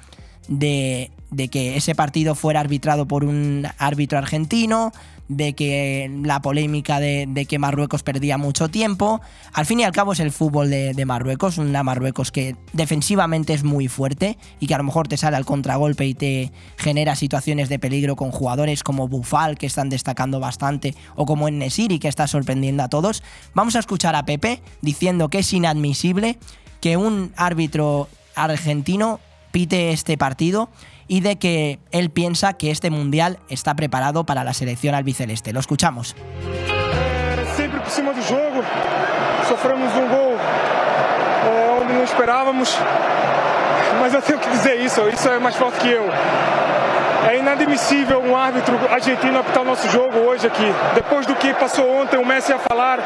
de, de que ese partido fuera arbitrado por un árbitro argentino, de que la polémica de, de que Marruecos perdía mucho tiempo. Al fin y al cabo es el fútbol de, de Marruecos, una Marruecos que defensivamente es muy fuerte y que a lo mejor te sale al contragolpe y te genera situaciones de peligro con jugadores como Bufal que están destacando bastante o como en Nesiri que está sorprendiendo a todos. Vamos a escuchar a Pepe diciendo que es inadmisible que un árbitro argentino pite este partido y de que él piensa que este mundial está preparado para la selección albiceleste. Lo escuchamos. sempre por cima do jogo. Sofremos um gol é, onde não esperávamos. Mas eu tenho que dizer isso, isso é mais forte que eu. É inadmissível um árbitro argentino apitar o nosso jogo hoje aqui. Depois do que passou ontem, o Messi a falar,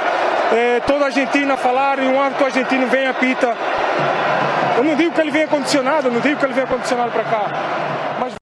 é, toda a Argentina a falar e um árbitro argentino vem e apita. Eu não digo que ele venha condicionado, não digo que ele venha condicionado para cá.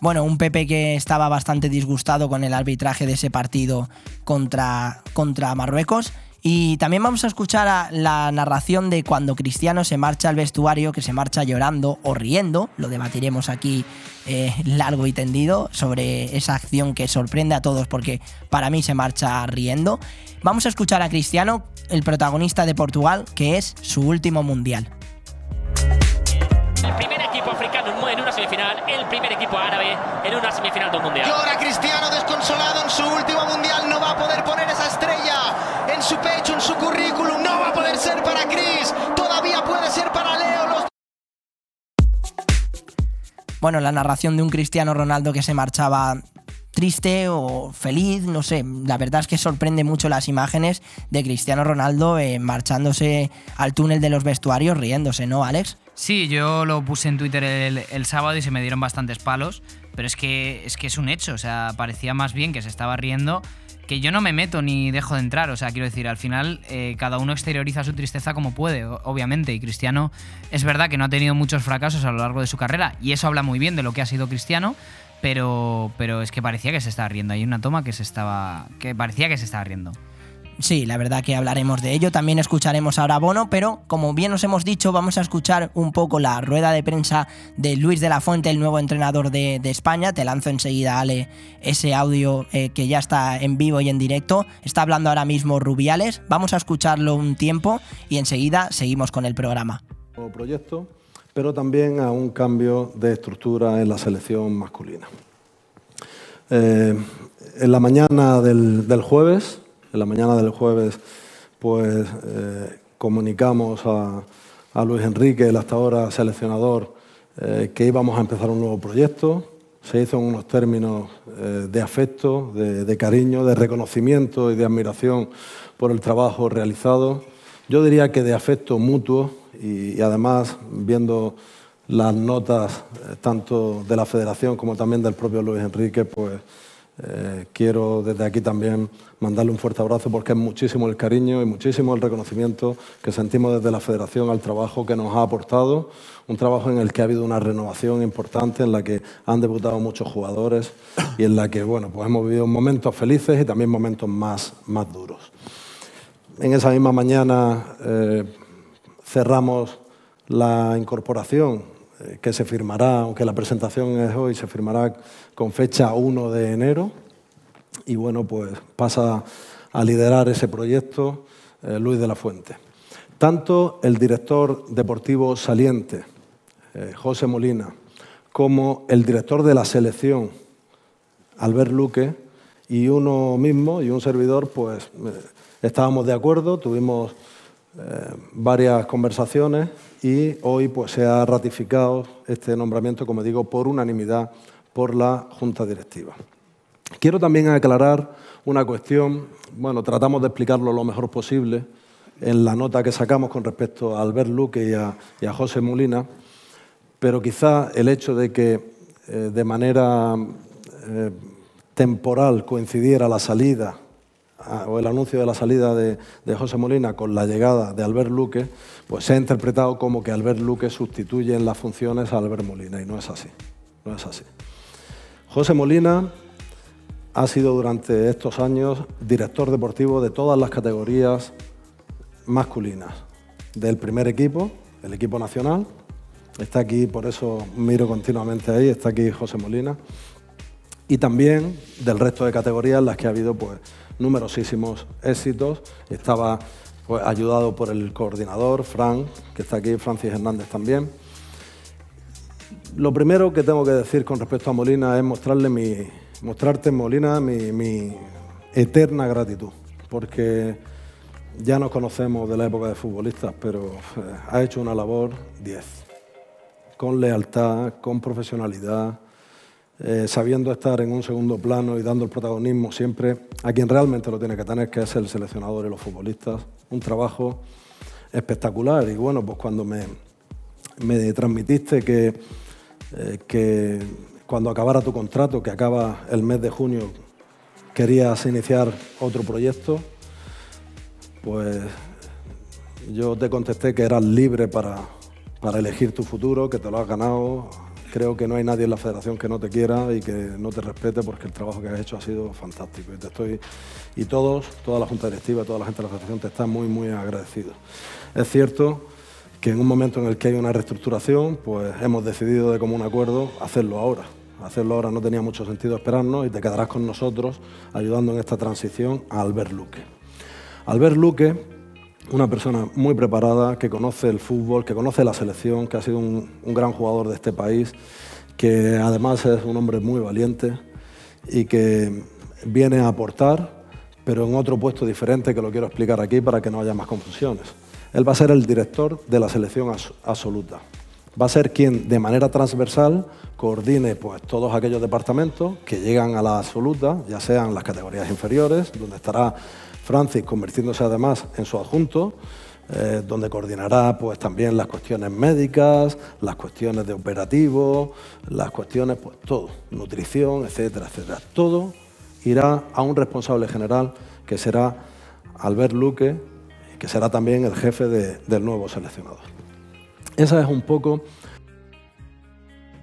Bueno, un Pepe que estaba bastante disgustado con el arbitraje de ese partido contra, contra Marruecos. Y también vamos a escuchar a la narración de cuando Cristiano se marcha al vestuario, que se marcha llorando o riendo. Lo debatiremos aquí eh, largo y tendido sobre esa acción que sorprende a todos porque para mí se marcha riendo. Vamos a escuchar a Cristiano, el protagonista de Portugal, que es su último mundial. El primer equipo africano en una semifinal, el primer equipo árabe en una semifinal de un mundial. Llora Cristiano desconsolado en su último mundial, en su pecho, en su currículum, no va a poder ser para Cris, todavía puede ser para Leo. Los... Bueno, la narración de un Cristiano Ronaldo que se marchaba triste o feliz, no sé, la verdad es que sorprende mucho las imágenes de Cristiano Ronaldo eh, marchándose al túnel de los vestuarios riéndose, ¿no, Alex? Sí, yo lo puse en Twitter el, el sábado y se me dieron bastantes palos, pero es que, es que es un hecho, o sea, parecía más bien que se estaba riendo que yo no me meto ni dejo de entrar. O sea, quiero decir, al final eh, cada uno exterioriza su tristeza como puede, obviamente. Y Cristiano es verdad que no ha tenido muchos fracasos a lo largo de su carrera, y eso habla muy bien de lo que ha sido Cristiano. Pero, pero es que parecía que se estaba riendo. Hay una toma que se estaba. que parecía que se estaba riendo. Sí, la verdad que hablaremos de ello. También escucharemos ahora a Bono, pero como bien os hemos dicho, vamos a escuchar un poco la rueda de prensa de Luis de la Fuente, el nuevo entrenador de, España. Te lanzo enseguida, Ale, ese audio eh, que ya está en vivo y en directo. Está hablando ahora mismo Rubiales. Vamos a escucharlo un tiempo y enseguida seguimos con el programa. proyecto, pero también a un cambio de estructura en la selección masculina. Eh, en la mañana del jueves, en la mañana del jueves, pues eh, comunicamos a, Luis Enrique, el hasta ahora seleccionador, eh, que íbamos a empezar un nuevo proyecto. Se hizo en unos términos eh, de afecto, de, cariño, de reconocimiento y de admiración por el trabajo realizado. Yo diría que de afecto mutuo y, y además viendo las notas tanto de la federación como también del propio Luis Enrique, pues eh, quiero desde aquí también mandarle un fuerte abrazo porque es muchísimo el cariño y muchísimo el reconocimiento que sentimos desde la federación al trabajo que nos ha aportado, un trabajo en el que ha habido una renovación importante, en la que han debutado muchos jugadores y en la que bueno, pues hemos vivido momentos felices y también momentos más, más duros. En esa misma mañana eh, cerramos la incorporación que se firmará, aunque la presentación es hoy, se firmará con fecha 1 de enero. Y bueno, pues pasa a liderar ese proyecto eh, Luis de la Fuente. Tanto el director deportivo saliente, eh, José Molina, como el director de la selección, Albert Luque, y uno mismo y un servidor, pues eh, estábamos de acuerdo, tuvimos varias conversaciones y hoy pues se ha ratificado este nombramiento, como digo, por unanimidad por la Junta Directiva. Quiero también aclarar una cuestión, bueno, tratamos de explicarlo lo mejor posible en la nota que sacamos con respecto a Albert Luque y a, José Molina, pero quizá el hecho de que eh, de manera eh, temporal coincidiera la salida o el anuncio de la salida de, José Molina con la llegada de Albert Luque, pues se ha interpretado como que Albert Luque sustituye en las funciones a Albert Molina y no es así. No es así. José Molina ha sido durante estos años director deportivo de todas las categorías masculinas, del primer equipo, el equipo nacional. Está aquí, por eso miro continuamente ahí, está aquí José Molina. Y también del resto de categorías en las que ha habido pues, numerosísimos éxitos. Estaba pues, ayudado por el coordinador, Fran, que está aquí, Francis Hernández también. Lo primero que tengo que decir con respecto a Molina es mostrarle mi, mostrarte, Molina, mi, mi eterna gratitud, porque ya nos conocemos de la época de futbolistas, pero eh, ha hecho una labor 10, con lealtad, con profesionalidad, eh, sabiendo estar en un segundo plano y dando el protagonismo siempre a quien realmente lo tiene que tener, que es el seleccionador y los futbolistas. Un trabajo espectacular y bueno, pues cuando me, me transmitiste que, eh, que cuando acabara tu contrato, que acaba el mes de junio, querías iniciar otro proyecto, pues yo te contesté que eras libre para, para elegir tu futuro, que te lo has ganado. Creo que no hay nadie en la federación que no te quiera y que no te respete porque el trabajo que has hecho ha sido fantástico. Y, te estoy, y todos, toda la junta directiva, toda la gente de la federación te está muy, muy agradecido. Es cierto que en un momento en el que hay una reestructuración, pues hemos decidido de común acuerdo hacerlo ahora. Hacerlo ahora no tenía mucho sentido esperarnos y te quedarás con nosotros ayudando en esta transición a Albert Luque. Albert Luque, una persona muy preparada, que conoce el fútbol, que conoce la selección, que ha sido un, gran jugador de este país, que además es un hombre muy valiente y que viene a aportar, pero en otro puesto diferente que lo quiero explicar aquí para que no haya más confusiones. Él va a ser el director de la selección abs- absoluta. Va a ser quien de manera transversal coordine pues, todos aquellos departamentos que llegan a la absoluta, ya sean las categorías inferiores, donde estará Francis convirtiéndose además en su adjunto, eh, donde coordinará pues, también las cuestiones médicas, las cuestiones de operativo, las cuestiones, pues todo, nutrición, etcétera, etcétera. Todo irá a un responsable general que será Albert Luque, que será también el jefe de- del nuevo seleccionador. Esa es un poco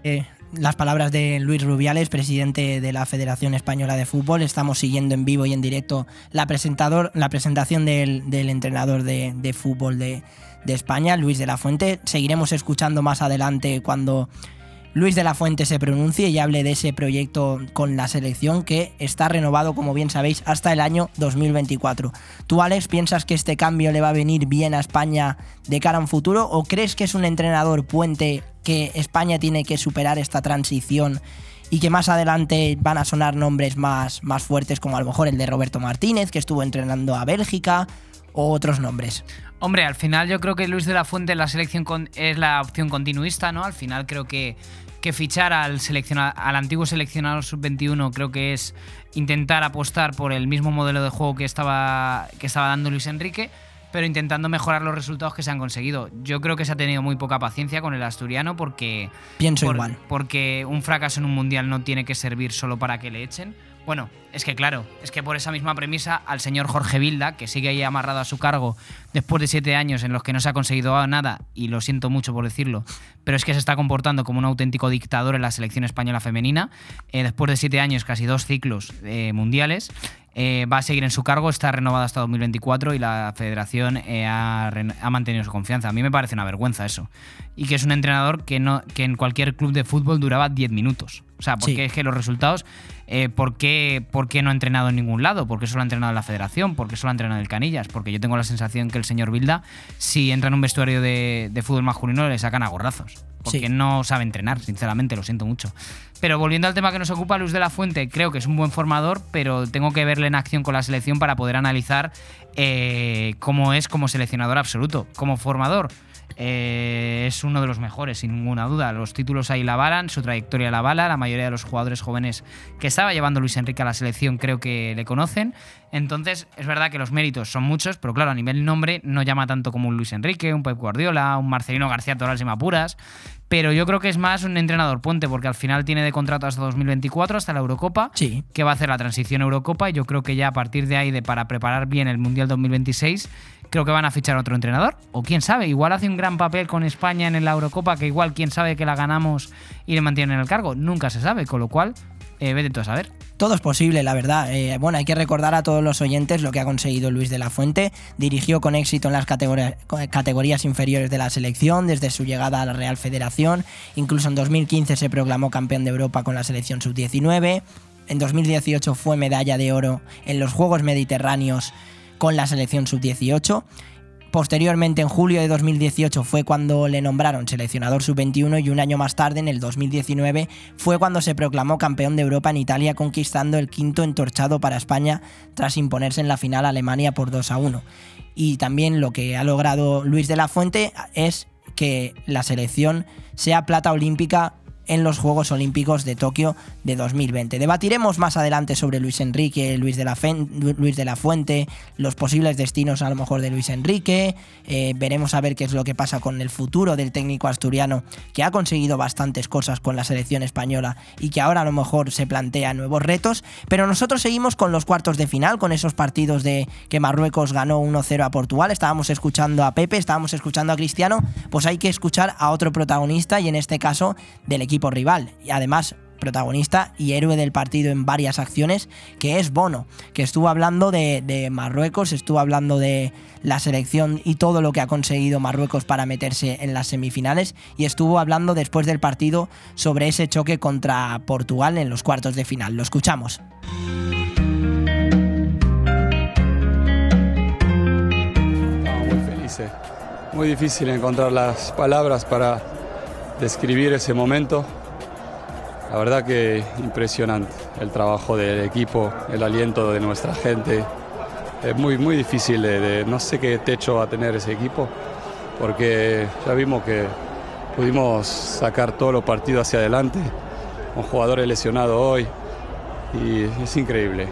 Eh, las palabras de Luis Rubiales, presidente de la Federación Española de Fútbol. Estamos siguiendo en vivo y en directo la, presentador, la presentación del, del entrenador de, de fútbol de, de España, Luis de la Fuente. Seguiremos escuchando más adelante cuando Luis de la Fuente se pronuncie y hable de ese proyecto con la selección que está renovado, como bien sabéis, hasta el año 2024. ¿Tú, Alex, piensas que este cambio le va a venir bien a España de cara a un futuro o crees que es un entrenador puente que España tiene que superar esta transición y que más adelante van a sonar nombres más, más fuertes como a lo mejor el de Roberto Martínez, que estuvo entrenando a Bélgica, o otros nombres? Hombre, al final yo creo que Luis de la Fuente la selección con- es la opción continuista, ¿no? Al final creo que, que fichar al, al antiguo seleccionador sub-21 creo que es intentar apostar por el mismo modelo de juego que estaba, que estaba dando Luis Enrique, pero intentando mejorar los resultados que se han conseguido. Yo creo que se ha tenido muy poca paciencia con el asturiano porque... Pienso por- igual. Porque un fracaso en un mundial no tiene que servir solo para que le echen. Bueno, es que claro, es que por esa misma premisa al señor Jorge Vilda, que sigue ahí amarrado a su cargo después de siete años en los que no se ha conseguido nada, y lo siento mucho por decirlo, pero es que se está comportando como un auténtico dictador en la selección española femenina, eh, después de siete años, casi dos ciclos eh, mundiales, eh, va a seguir en su cargo, está renovado hasta 2024 y la federación eh, ha, mantenido su confianza. A mí me parece una vergüenza eso. Y que es un entrenador que, no, que en cualquier club de fútbol duraba 10 minutos. O sea, porque Sí. es que los resultados, eh, ¿por, qué, por qué no ha entrenado en ningún lado? ¿Por qué solo ha entrenado en la federación? ¿Por qué solo ha entrenado en el Canillas? Porque yo tengo la sensación que el señor Bilda, si entra en un vestuario de, de fútbol masculino, le sacan a gorrazos. Porque Sí. no sabe entrenar, sinceramente, lo siento mucho. Pero volviendo al tema que nos ocupa, Luis de la Fuente, creo que es un buen formador, pero tengo que verle en acción con la selección para poder analizar eh, cómo es como seleccionador absoluto. Como formador, eh, es uno de los mejores, sin ninguna duda. Los títulos ahí la avalan, su trayectoria la avala. La mayoría de los jugadores jóvenes que estaba llevando Luis Enrique a la selección creo que le conocen. Entonces, es verdad que los méritos son muchos, pero claro, a nivel nombre no llama tanto como un Luis Enrique, un Pep Guardiola, un Marcelino García Toral si me apuras. Pero yo creo que es más un entrenador puente, porque al final tiene de contrato hasta 2024, hasta la Eurocopa, Sí. que va a hacer la transición Eurocopa. Y yo creo que ya a partir de ahí, de para preparar bien el Mundial 2026, creo que van a fichar a otro entrenador. O quién sabe, igual hace un gran papel con España en la Eurocopa, que igual quién sabe que la ganamos y le mantienen en el cargo. Nunca se sabe, con lo cual, eh, vete tú a saber. Todo es posible, la verdad. Eh, bueno, hay que recordar a todos los oyentes lo que ha conseguido Luis de la Fuente. Dirigió con éxito en las categorías, categorías inferiores de la selección desde su llegada a la Real Federación. Incluso en 2015 se proclamó campeón de Europa con la selección sub-19. En 2018 fue medalla de oro en los Juegos Mediterráneos con la selección sub-18. Posteriormente, en julio de 2018, fue cuando le nombraron seleccionador sub-21 y un año más tarde, en el 2019, fue cuando se proclamó campeón de Europa en Italia, conquistando el quinto entorchado para España tras imponerse en la final a Alemania por 2 a 1. Y también lo que ha logrado Luis de la Fuente es que la selección sea plata olímpica en los Juegos Olímpicos de Tokio de 2020. Debatiremos más adelante sobre Luis Enrique, Luis de la, Fuente, los posibles destinos a lo mejor de Luis Enrique, eh, veremos a ver qué es lo que pasa con el futuro del técnico asturiano que ha conseguido bastantes cosas con la selección española y que ahora a lo mejor se plantea nuevos retos, pero nosotros seguimos con los cuartos de final, con esos partidos de que Marruecos ganó 1-0 a Portugal, estábamos escuchando a Pepe, estábamos escuchando a Cristiano, pues hay que escuchar a otro protagonista y en este caso del equipo rival. Y además protagonista y héroe del partido en varias acciones, que es Bono, que estuvo hablando de, de Marruecos, estuvo hablando de la selección y todo lo que ha conseguido Marruecos para meterse en las semifinales y estuvo hablando después del partido sobre ese choque contra Portugal en los cuartos de final. Lo escuchamos. Felices. Muy difícil encontrar las palabras para describir ese momento. La verdad que impresionante el trabajo del equipo, el aliento de nuestra gente. Es muy, muy difícil de, de- no sé qué techo va a tener ese equipo, porque ya vimos que pudimos sacar todos los partidos hacia adelante, con jugadores lesionados hoy, y es increíble.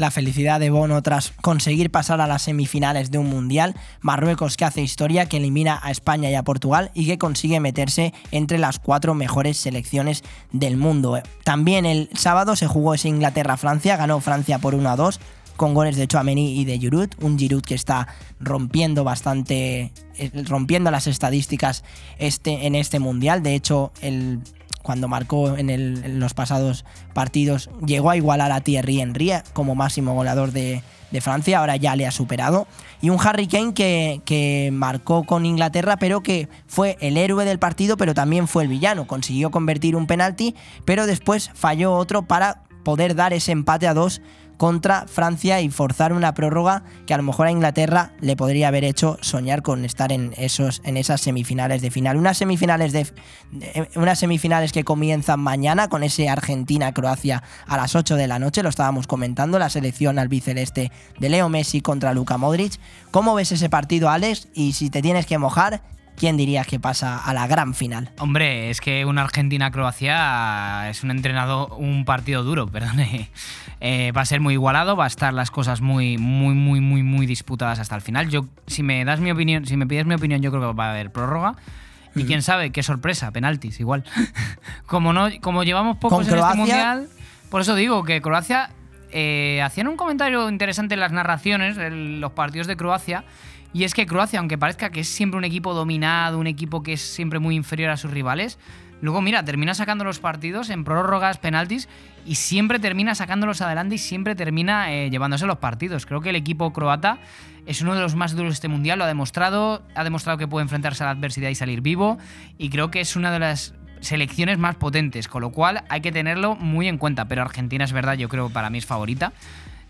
La felicidad de Bono tras conseguir pasar a las semifinales de un mundial, Marruecos que hace historia, que elimina a España y a Portugal y que consigue meterse entre las cuatro mejores selecciones del mundo. También el sábado se jugó ese Inglaterra-Francia, ganó Francia por 1 a 2 con goles de Chouameni y de Giroud, un Giroud que está rompiendo bastante, eh, rompiendo las estadísticas este, en este mundial. De hecho, el cuando marcó en, los pasados partidos, llegó a igualar a Thierry Henry como máximo goleador de, Francia, ahora ya le ha superado. Y un Harry Kane que marcó con Inglaterra, pero que fue el héroe del partido, pero también fue el villano. Consiguió convertir un penalti, pero después falló otro para poder dar ese empate a dos contra Francia y forzar una prórroga que a lo mejor a Inglaterra le podría haber hecho soñar con estar en esos en esas semifinales de final. Unas semifinales de, de- unas semifinales que comienzan mañana con ese Argentina Croacia a las 8 de la noche, lo estábamos comentando, la selección albiceleste de Leo Messi contra Luka Modric. ¿Cómo ves ese partido, Alex? Y si te tienes que mojar, ¿quién dirías que pasa a la gran final? Hombre, es que una Argentina-Croacia es un entrenado, un partido duro, perdone. Eh, va a ser muy igualado, va a estar las cosas muy, muy, muy, muy, muy disputadas hasta el final. Yo, si me das mi opinión, si me pides mi opinión, yo creo que va a haber prórroga. Y quién sabe, qué sorpresa, penaltis, igual. como no, como llevamos pocos en Croacia- este mundial, por eso digo que Croacia eh, hacían un comentario interesante en las narraciones, en los partidos de Croacia. Y es que Croacia, aunque parezca que es siempre un equipo dominado, un equipo que es siempre muy inferior a sus rivales, luego mira, termina sacando los partidos en prórrogas, penaltis, y siempre termina sacándolos adelante y siempre termina eh, llevándose los partidos. Creo que el equipo croata es uno de los más duros de este mundial, lo ha demostrado, ha demostrado que puede enfrentarse a la adversidad y salir vivo, y creo que es una de las selecciones más potentes, con lo cual hay que tenerlo muy en cuenta. Pero Argentina es verdad, yo creo para mí es favorita.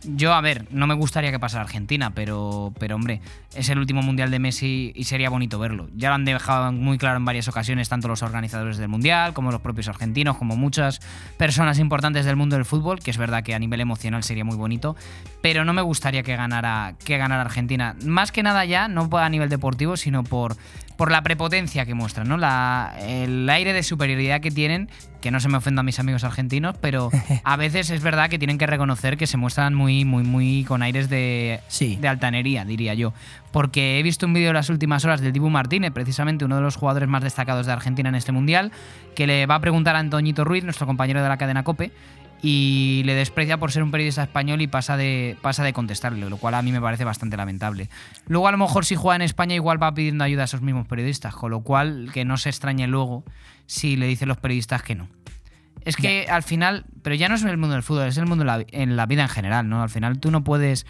Yo, a ver, no me gustaría que pasara Argentina, pero, pero hombre, es el último mundial de Messi y sería bonito verlo. Ya lo han dejado muy claro en varias ocasiones, tanto los organizadores del mundial, como los propios argentinos, como muchas personas importantes del mundo del fútbol, que es verdad que a nivel emocional sería muy bonito, pero no me gustaría que ganara, que ganara Argentina. Más que nada ya, no a nivel deportivo, sino por, por la prepotencia que muestran, ¿no? La, el aire de superioridad que tienen, que no se me ofenda a mis amigos argentinos, pero a veces es verdad que tienen que reconocer que se muestran muy, muy, muy con aires de, de altanería, diría yo. Porque he visto un vídeo en las últimas horas del Dibu Martínez, precisamente uno de los jugadores más destacados de Argentina en este mundial, que le va a preguntar a Antoñito Ruiz, nuestro compañero de la cadena Cope, y le desprecia por ser un periodista español y pasa de, pasa de contestarle, lo cual a mí me parece bastante lamentable. Luego a lo mejor si juega en España igual va pidiendo ayuda a esos mismos periodistas, con lo cual que no se extrañe luego si le dicen los periodistas que no. Es que al final, pero ya no es el mundo del fútbol, es el mundo de la, en la vida en general, ¿no? Al final tú no puedes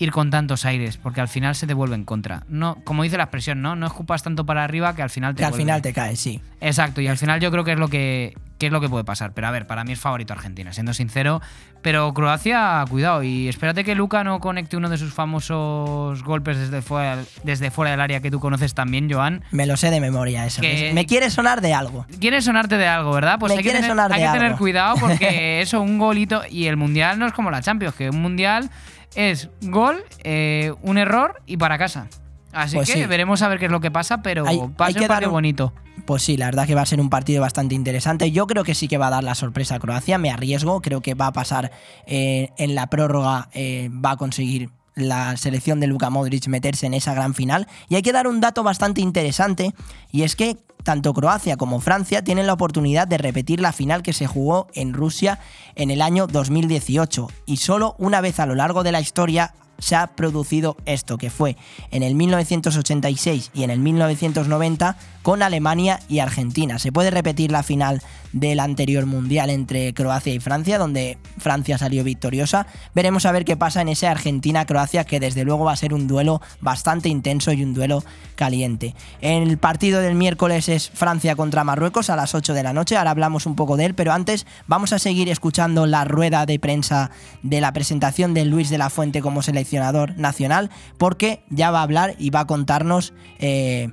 ir con tantos aires, porque al final se te vuelve en contra. No, como dice la expresión, ¿no? No escupas tanto para arriba que al final te Que al vuelve- final te caes, sí. Exacto, y al final yo creo que es lo que, que es lo que puede pasar. Pero a ver, para mí es favorito Argentina, siendo sincero. Pero Croacia, cuidado, y espérate que Luca no conecte uno de sus famosos golpes desde fuera, desde fuera del área que tú conoces también, Joan. Me lo sé de memoria eso. Que- Me quiere sonar de algo. Quiere sonarte de algo, ¿verdad? Pues Me hay que, tener, sonar hay de que tener algo. cuidado porque eso, un golito. Y el mundial no es como la Champions, que un mundial es gol, eh, un error y para casa. Así Pues que sí. veremos a ver qué es lo que pasa, pero Hay- va a ser partido un- bonito. Pues sí, la verdad que va a ser un partido bastante interesante. Yo creo que sí que va a dar la sorpresa a Croacia, me arriesgo, creo que va a pasar eh, en la prórroga, eh, va a conseguir la selección de Luka Modric meterse en esa gran final. Y hay que dar un dato bastante interesante, y es que tanto Croacia como Francia tienen la oportunidad de repetir la final que se jugó en Rusia en el año 2018. Y solo una vez a lo largo de la historia se ha producido esto, que fue en el 1986 y en el 1990 con Alemania y Argentina. Se puede repetir la final del anterior mundial entre Croacia y Francia, donde Francia salió victoriosa. Veremos a ver qué pasa en ese Argentina-Croacia, que desde luego va a ser un duelo bastante intenso y un duelo caliente. El partido del miércoles es Francia contra Marruecos a las 8 de la noche. Ahora hablamos un poco de él, pero antes vamos a seguir escuchando la rueda de prensa de la presentación de Luis de la Fuente como seleccionador nacional, porque ya va a hablar y va a contarnos. eh,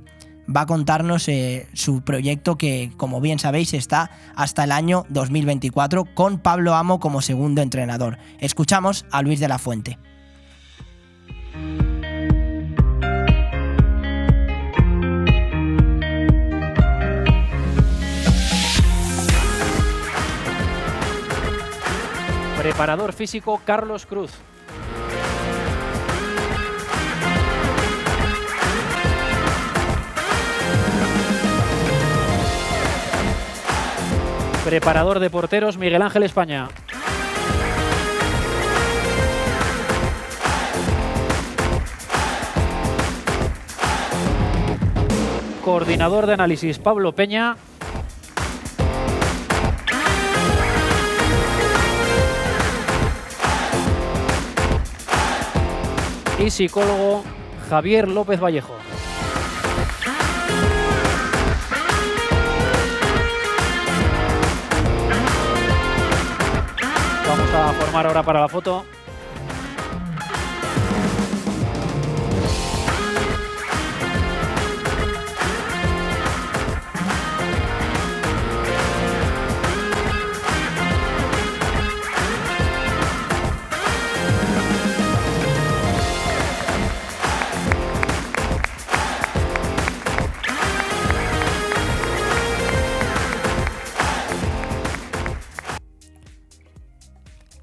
va a contarnos eh, su proyecto que, como bien sabéis, está hasta el año 2024 con Pablo Amo como segundo entrenador. Escuchamos a Luis de la Fuente. Preparador físico Carlos Cruz. Preparador de porteros Miguel Ángel España. Coordinador de análisis Pablo Peña. Y psicólogo Javier López Vallejo. Formar ahora para la foto.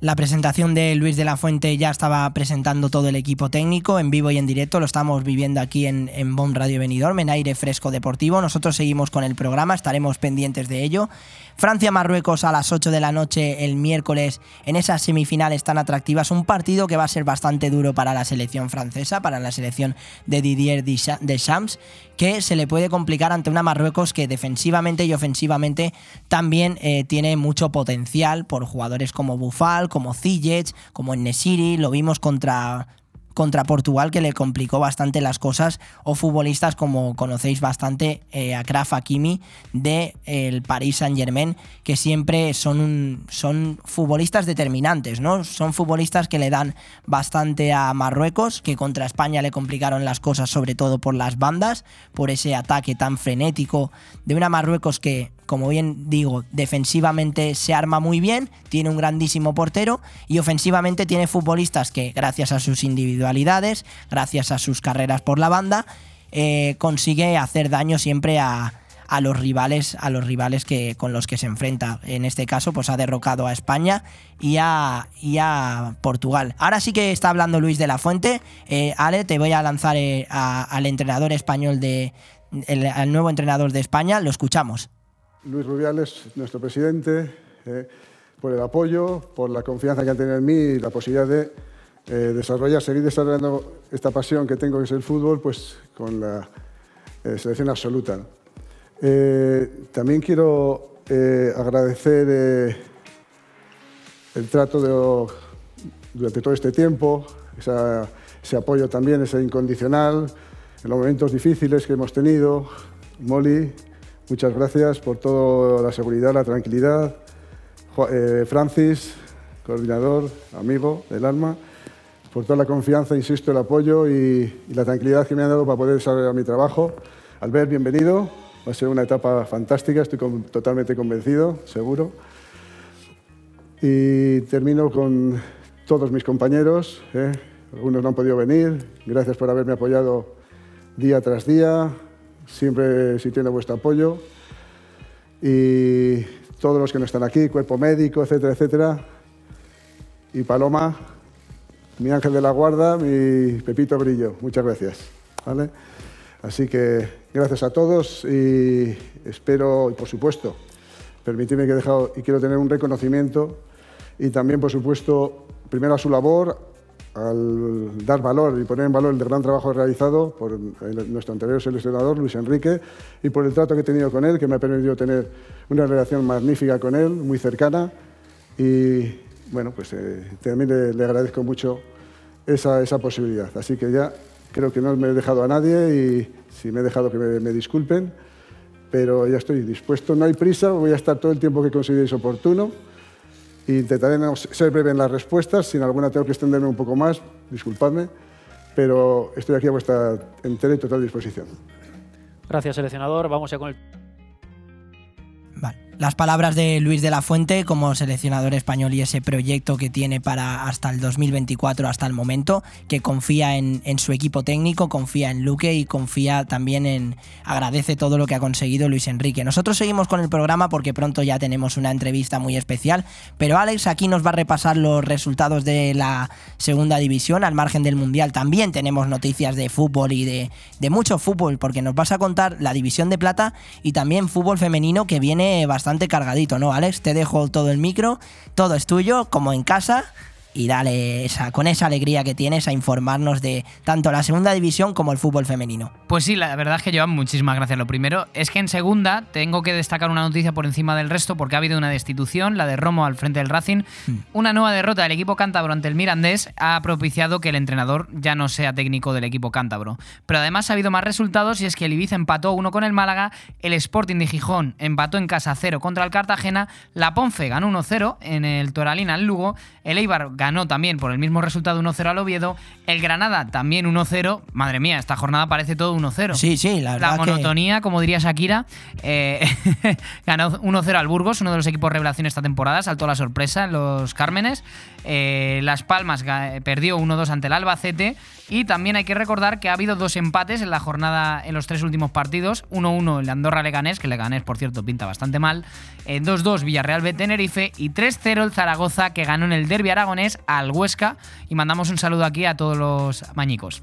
La presentación de Luis de la Fuente ya estaba presentando todo el equipo técnico en vivo y en directo. Lo estamos viviendo aquí en, en Radio Benidorm, en aire fresco deportivo. Nosotros seguimos con el programa, estaremos pendientes de ello. Francia-Marruecos a las 8 de la noche el miércoles en esas semifinales tan atractivas. Un partido que va a ser bastante duro para la selección francesa, para la selección de Didier Deschamps, que se le puede complicar ante una Marruecos que defensivamente y ofensivamente también eh, tiene mucho potencial por jugadores como Bufal, como Ziyech, como Nesiri. Lo vimos contra contra Portugal que le complicó bastante las cosas o futbolistas como conocéis bastante eh, a Kraf Hakimi de el Paris Saint Germain que siempre son, un, son futbolistas determinantes ¿no? son futbolistas que le dan bastante a Marruecos que contra España le complicaron las cosas sobre todo por las bandas por ese ataque tan frenético de una Marruecos que como bien digo, defensivamente se arma muy bien, tiene un grandísimo portero y ofensivamente tiene futbolistas que gracias a sus individualidades, gracias a sus carreras por la banda, eh, consigue hacer daño siempre a, los rivales, a los rivales que, con los que se enfrenta. En este caso, pues ha derrocado a España y a, y a Portugal. Ahora sí que está hablando Luis de la Fuente. Eh, Ale, te voy a lanzar eh, al entrenador español de. al nuevo entrenador de España. Lo escuchamos. Luis Rubiales, nuestro presidente, eh, por el apoyo, por la confianza que han tenido en mí y la posibilidad de eh, desarrollar, seguir desarrollando esta pasión que tengo, que es el fútbol, pues con la eh, selección absoluta. también quiero agradecer el trato de, durante todo este tiempo, ese apoyo también, ese incondicional, en los momentos difíciles que hemos tenido. Molly, Muchas gracias por toda la seguridad, la tranquilidad. Eh, Francis, coordinador, amigo del alma, por toda la confianza, insisto, el apoyo y, la tranquilidad que me han dado para poder desarrollar mi trabajo. Albert, bienvenido. Va a ser una etapa fantástica, estoy totalmente convencido, seguro. Y termino con todos mis compañeros. ¿eh? Algunos no han podido venir. Gracias por haberme apoyado día tras día, siempre si tiene vuestro apoyo. Y todos los que no están aquí, cuerpo médico, etcétera, etcétera. Y Paloma, mi ángel de la guarda, mi Pepito Brillo. Muchas gracias. ¿vale? Así que gracias a todos y espero, y por supuesto, permitidme que he dejado y quiero tener un reconocimiento y también, por supuesto, primero a su labor, al dar valor y poner en valor el gran trabajo realizado por nuestro anterior seleccionador, Luis Enrique, y por el trato que he tenido con él, que me ha permitido tener una relación magnífica con él, muy cercana. Y bueno, pues eh, también le, agradezco mucho esa, esa, posibilidad. Así que ya creo que no me he dejado a nadie y si me he dejado que me, me disculpen, pero ya estoy dispuesto, no hay prisa, voy a estar todo el tiempo que consideréis oportuno. Intentaré ser breve en las respuestas, sin alguna tengo que extenderme un poco más, disculpadme, pero estoy aquí a vuestra entera y total disposición. Gracias, seleccionador. Vamos ya con el las palabras de Luis de la Fuente como seleccionador español y ese proyecto que tiene para hasta el 2024, hasta el momento, que confía en, su equipo técnico, confía en Luque y confía también en... agradece todo lo que ha conseguido Luis Enrique. Nosotros seguimos con el programa porque pronto ya tenemos una entrevista muy especial, pero Alex aquí nos va a repasar los resultados de la segunda división, al margen del Mundial. También tenemos noticias de fútbol y de, de mucho fútbol, porque nos vas a contar la división de plata y también fútbol femenino que viene bastante bastante cargadito, ¿no, Alex? Te dejo todo el micro, todo es tuyo, como en casa y dale esa, con esa alegría que tienes a informarnos de tanto la segunda división como el fútbol femenino. Pues sí, la verdad es que llevan muchísimas gracias. Lo primero es que en segunda tengo que destacar una noticia por encima del resto porque ha habido una destitución, la de Romo al frente del Racing. Una nueva derrota del equipo cántabro ante el Mirandés ha propiciado que el entrenador ya no sea técnico del equipo cántabro. Pero además ha habido más resultados y es que el Ibiza empató uno con el Málaga, el Sporting de Gijón empató en casa 0 contra el Cartagena, la Ponfe ganó 1-0 en el Toralina al Lugo, el Eibar ganó también por el mismo resultado 1-0 al Oviedo, el Granada también 1-0. Madre mía, esta jornada parece todo 1-0. Sí, sí, la verdad que- monotonía, como diría Shakira. eh, ganó 1-0 al Burgos, uno de los equipos revelación esta temporada, saltó la sorpresa en los Cármenes. Eh, Las Palmas perdió 1-2 ante el Albacete. Y también hay que recordar que ha habido dos empates en la jornada en los tres últimos partidos. 1-1 el Andorra Leganés, que Leganés, por cierto, pinta bastante mal. Eh, 2-2 Villarreal B Tenerife. Y 3-0 el Zaragoza, que ganó en el derby aragonés al Huesca. Y mandamos un saludo aquí a todos los mañicos.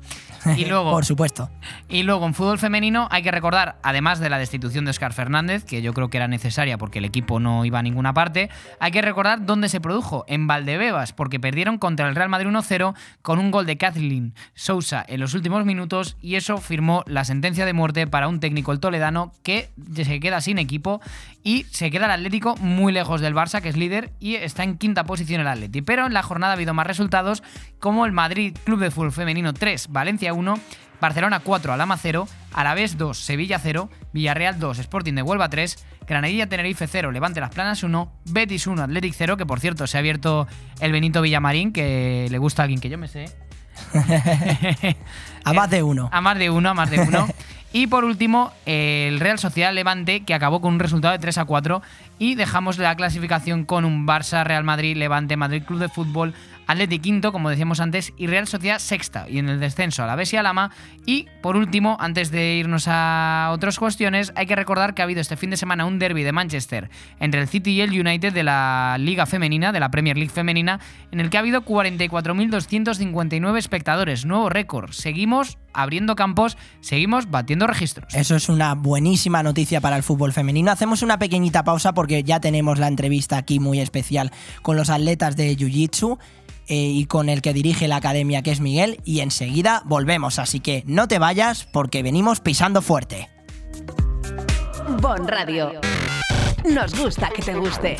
Y luego, Por supuesto. y luego en fútbol femenino hay que recordar, además de la destitución de Oscar Fernández, que yo creo que era necesaria porque el equipo no iba a ninguna parte, hay que recordar dónde se produjo, en Valdebebas, porque perdieron contra el Real Madrid 1-0 con un gol de Kathleen Sousa en los últimos minutos y eso firmó la sentencia de muerte para un técnico el toledano que se queda sin equipo y se queda el Atlético muy lejos del Barça, que es líder, y está en quinta posición el Atleti. Pero en la jornada ha habido más resultados, como el Madrid Club de Fútbol Femenino 3, Valencia 1, Barcelona 4, Alama 0, Alavés 2, Sevilla 0, Villarreal 2, Sporting de Huelva 3, Granadilla Tenerife 0, Levante Las Planas 1, Betis 1, Athletic 0, que por cierto se ha abierto el Benito Villamarín, que le gusta a alguien que yo me sé. A más de uno. A más de uno, a más de uno. Y por último, el Real Sociedad Levante, que acabó con un resultado de 3 a 4. Y dejamos la clasificación con un Barça, Real Madrid, Levante, Madrid Club de Fútbol, Atleti quinto, como decíamos antes, y Real Sociedad sexta. Y en el descenso, a la y Alama. Y por último, antes de irnos a otras cuestiones, hay que recordar que ha habido este fin de semana un derby de Manchester entre el City y el United de la Liga Femenina, de la Premier League Femenina, en el que ha habido 44.259 espectadores. Nuevo récord. Seguimos abriendo campos, seguimos batiendo registros. Eso es una buenísima noticia para el fútbol femenino. Hacemos una pequeñita pausa porque ya tenemos la entrevista aquí muy especial con los atletas de Jiu-Jitsu eh, y con el que dirige la academia, que es Miguel, y enseguida volvemos. Así que no te vayas porque venimos pisando fuerte. Bon Radio. Nos gusta que te guste.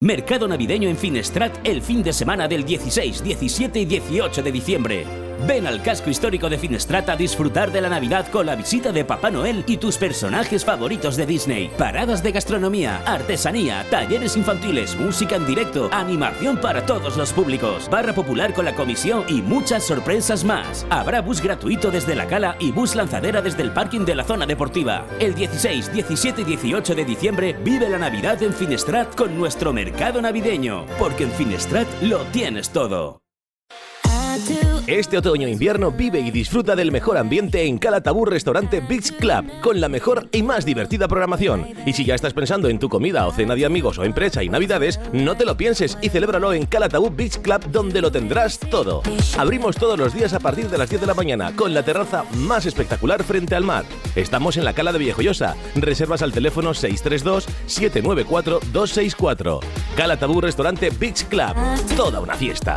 Mercado navideño en Finestrat el fin de semana del 16, 17 y 18 de diciembre. Ven al casco histórico de Finestrat a disfrutar de la Navidad con la visita de Papá Noel y tus personajes favoritos de Disney. Paradas de gastronomía, artesanía, talleres infantiles, música en directo, animación para todos los públicos, barra popular con la comisión y muchas sorpresas más. Habrá bus gratuito desde la cala y bus lanzadera desde el parking de la zona deportiva. El 16, 17 y 18 de diciembre vive la Navidad en Finestrat con nuestro mercado navideño, porque en Finestrat lo tienes todo. Este otoño-invierno vive y disfruta del mejor ambiente en Calatabú Restaurante Beach Club, con la mejor y más divertida programación. Y si ya estás pensando en tu comida o cena de amigos o empresa y navidades, no te lo pienses y celébralo en Calatabú Beach Club, donde lo tendrás todo. Abrimos todos los días a partir de las 10 de la mañana, con la terraza más espectacular frente al mar. Estamos en la Cala de Viejoyosa. Reservas al teléfono 632-794-264. Calatabú Restaurante Beach Club. Toda una fiesta.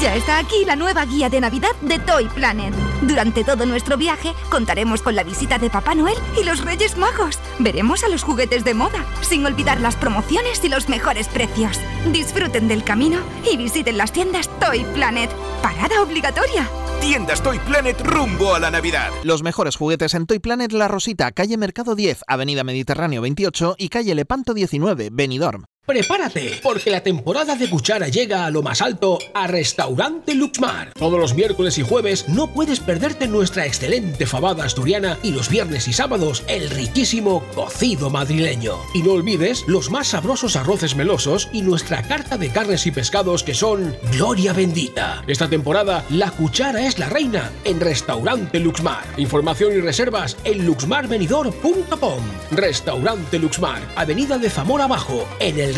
Ya está aquí la nueva guía de Navidad de Toy Planet. Durante todo nuestro viaje contaremos con la visita de Papá Noel y los Reyes Magos. Veremos a los juguetes de moda, sin olvidar las promociones y los mejores precios. Disfruten del camino y visiten las tiendas Toy Planet. Parada obligatoria. Tiendas Toy Planet rumbo a la Navidad. Los mejores juguetes en Toy Planet La Rosita, calle Mercado 10, Avenida Mediterráneo 28 y calle Lepanto 19, Benidorm. Prepárate, porque la temporada de cuchara llega a lo más alto a Restaurante Luxmar. Todos los miércoles y jueves no puedes perderte nuestra excelente fabada asturiana y los viernes y sábados el riquísimo cocido madrileño. Y no olvides los más sabrosos arroces melosos y nuestra carta de carnes y pescados que son Gloria Bendita. Esta temporada la cuchara es la reina en Restaurante Luxmar. Información y reservas en luxmarvenidor.com. Restaurante Luxmar, Avenida de Zamora Abajo, en el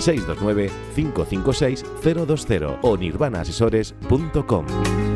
629-556-020 o nirvanaasesores.com.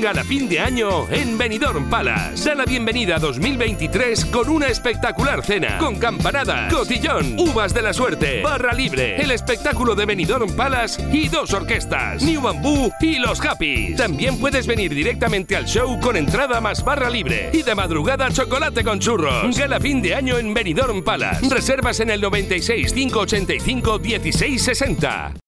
Gala fin de año en Benidorm Palace. Da la bienvenida a 2023 con una espectacular cena, con campanadas, cotillón, uvas de la suerte, barra libre, el espectáculo de Benidorm Palace y dos orquestas, New Bamboo y Los Happy. También puedes venir directamente al show con entrada más barra libre y de madrugada chocolate con churros. Gala fin de año en Benidorm Palace. Reservas en el 96 585 1660.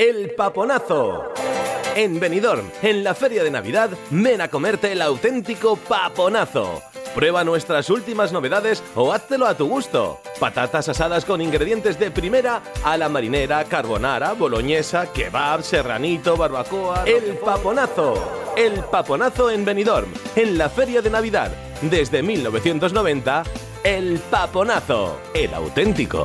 El Paponazo. En Benidorm, en la feria de Navidad, ven a comerte el auténtico Paponazo. Prueba nuestras últimas novedades o háztelo a tu gusto. Patatas asadas con ingredientes de primera a la marinera, carbonara, boloñesa, kebab, serranito, barbacoa. El Paponazo. El Paponazo en Benidorm, en la feria de Navidad. Desde 1990, el Paponazo. El auténtico.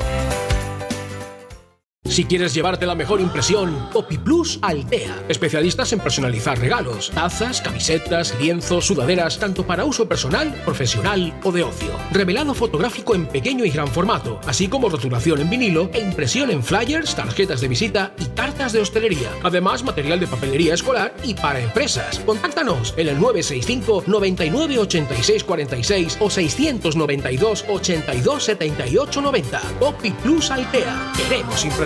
Si quieres llevarte la mejor impresión, Copy Plus Altea. Especialistas en personalizar regalos, tazas, camisetas, lienzos, sudaderas, tanto para uso personal, profesional o de ocio. Revelado fotográfico en pequeño y gran formato, así como rotulación en vinilo e impresión en flyers, tarjetas de visita y cartas de hostelería. Además, material de papelería escolar y para empresas. Contáctanos en el 965 99 86 46 o 692 82 78 90. Copy Plus Altea. Queremos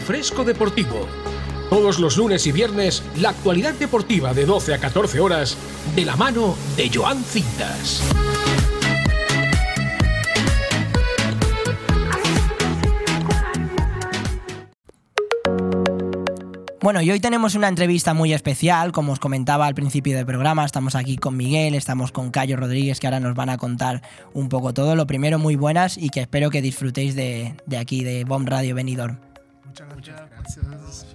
Fresco Deportivo. Todos los lunes y viernes, la actualidad deportiva de 12 a 14 horas, de la mano de Joan Cintas. Bueno, y hoy tenemos una entrevista muy especial, como os comentaba al principio del programa, estamos aquí con Miguel, estamos con Cayo Rodríguez, que ahora nos van a contar un poco todo. Lo primero, muy buenas y que espero que disfrutéis de, de aquí, de Bomb Radio Benidorm. Muchas gracias.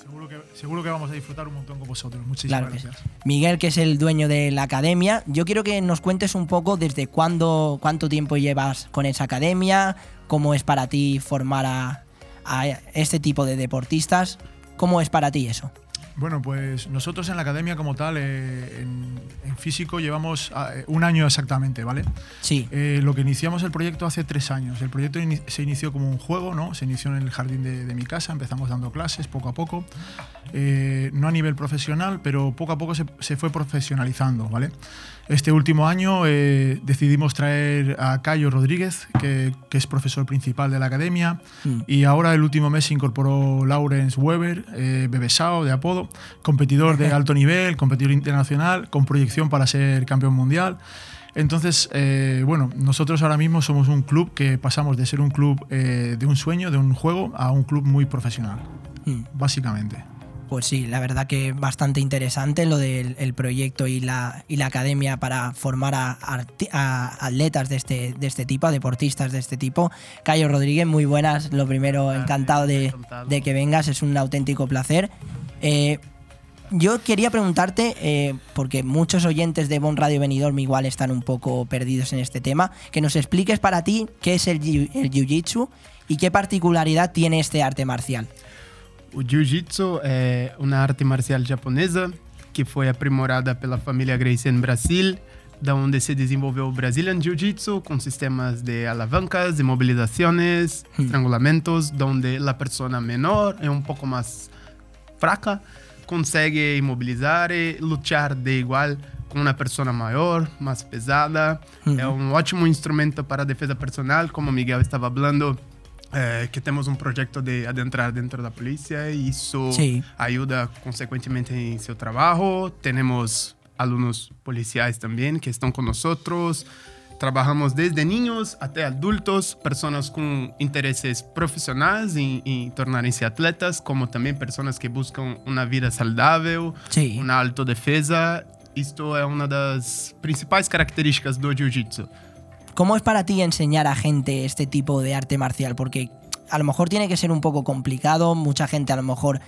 Seguro que, seguro que vamos a disfrutar un montón con vosotros. Muchísimas Claro que sí. gracias. Miguel, que es el dueño de la academia, yo quiero que nos cuentes un poco desde cuándo, cuánto tiempo llevas con esa academia, cómo es para ti formar a, a este tipo de deportistas, cómo es para ti eso. Bueno, pues nosotros en la academia como tal, eh, en, en físico, llevamos ah, eh, un año exactamente, ¿vale? Sí. Eh, lo que iniciamos el proyecto hace tres años. El proyecto se inició como un juego, ¿no? Se inició en el jardín de, de mi casa, empezamos dando clases poco a poco, no a nivel profesional, pero poco a poco se, se fue profesionalizando, ¿vale? Este último año eh, decidimos traer a Cayo Rodríguez, que, que es profesor principal de la academia, Mm. y ahora el último mes se incorporó Lawrence Weber, eh, Bebesao de apodo, competidor de alto nivel, competidor internacional, con proyección para ser campeón mundial. Entonces, eh, bueno, nosotros ahora mismo somos un club que pasamos de ser un club eh, de un sueño, de un juego, a un club muy profesional, Mm. básicamente. Pues sí, la verdad que bastante interesante lo del el proyecto y la, y la academia para formar a, atletas de este, de este tipo, a deportistas de este tipo. Cayo Rodríguez, muy buenas. Lo primero, encantado de, de que vengas, es un auténtico placer. Eh, yo quería preguntarte, eh, porque muchos oyentes de Bon Radio Benidorm igual están un poco perdidos en este tema, que nos expliques para ti qué es el, jiu- el Jiu-Jitsu y qué particularidad tiene este arte marcial. O Jiu-Jitsu é uma arte marcial japonesa que foi aprimorada pela família Gracie em Brasil, da onde se desenvolveu o Brazilian Jiu-Jitsu com sistemas de alavancas, de mobilizações, estrangulamentos, donde a pessoa menor é um pouco mais fraca, consegue imobilizar e lutar de igual com uma pessoa maior, mais pesada. Uhum. É um ótimo instrumento para a defesa personal, como Miguel estava falando. Eh, que temos um projeto de adentrar dentro da polícia e isso Sim. ajuda consequentemente em seu trabalho. Temos alunos policiais também que estão conosco. Trabalhamos desde niños até adultos, pessoas com interesses profissionais em, em tornarem-se atletas, como também pessoas que buscam uma vida saudável, Sim. uma autodefesa. Isto é uma das principais características do jiu-jitsu. ¿Cómo es para ti enseñar a gente este tipo de arte marcial? Porque a lo mejor tiene que ser un poco complicado, mucha gente a lo mejor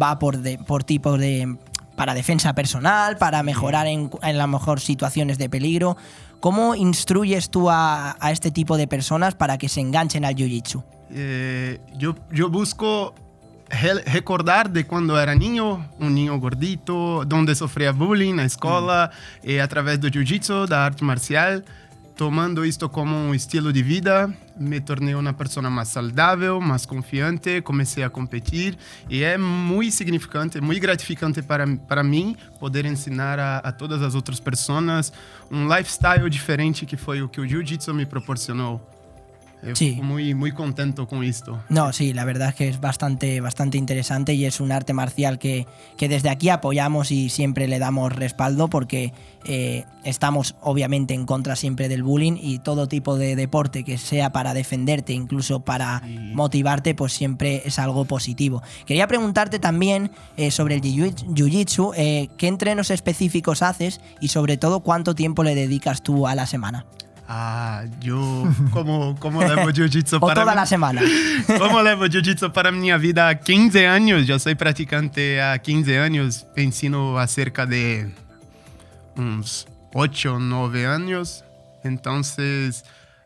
va por, de, por tipos de... para defensa personal, para mejorar en, en las mejor situaciones de peligro. ¿Cómo instruyes tú a, a este tipo de personas para que se enganchen al jiu-jitsu? Eh, yo, yo busco re- recordar de cuando era niño, un niño gordito, donde sofría bullying na escola, e através do jiu-jitsu, da arte marcial, tomando isto como um estilo de vida, me tornei uma pessoa mais saudável, mais confiante, comecei a competir e é muito significante, muito gratificante para, para mim poder ensinar a, a todas as outras pessoas um lifestyle diferente que foi o que o jiu-jitsu me proporcionou. Eu Sí. muy, muy contento con esto. No, sí, la verdad es que es bastante, bastante interesante y es un arte marcial que, que desde aquí apoyamos y siempre le damos respaldo porque eh, estamos obviamente en contra siempre del bullying y todo tipo de deporte que sea para defenderte, incluso para motivarte, pues siempre es algo positivo. Quería preguntarte también eh, sobre el jiu- jiu-jitsu, eh, qué entrenos específicos haces y sobre todo cuánto tiempo le dedicas tú a la semana. Ah, yo como, como levo jiu-jitsu O para toda la semana. Como levo jiu-jitsu para minha vida? Há 15 anos, já sou praticante há 15 anos, ensino há cerca de uns 8 ou 9 anos, então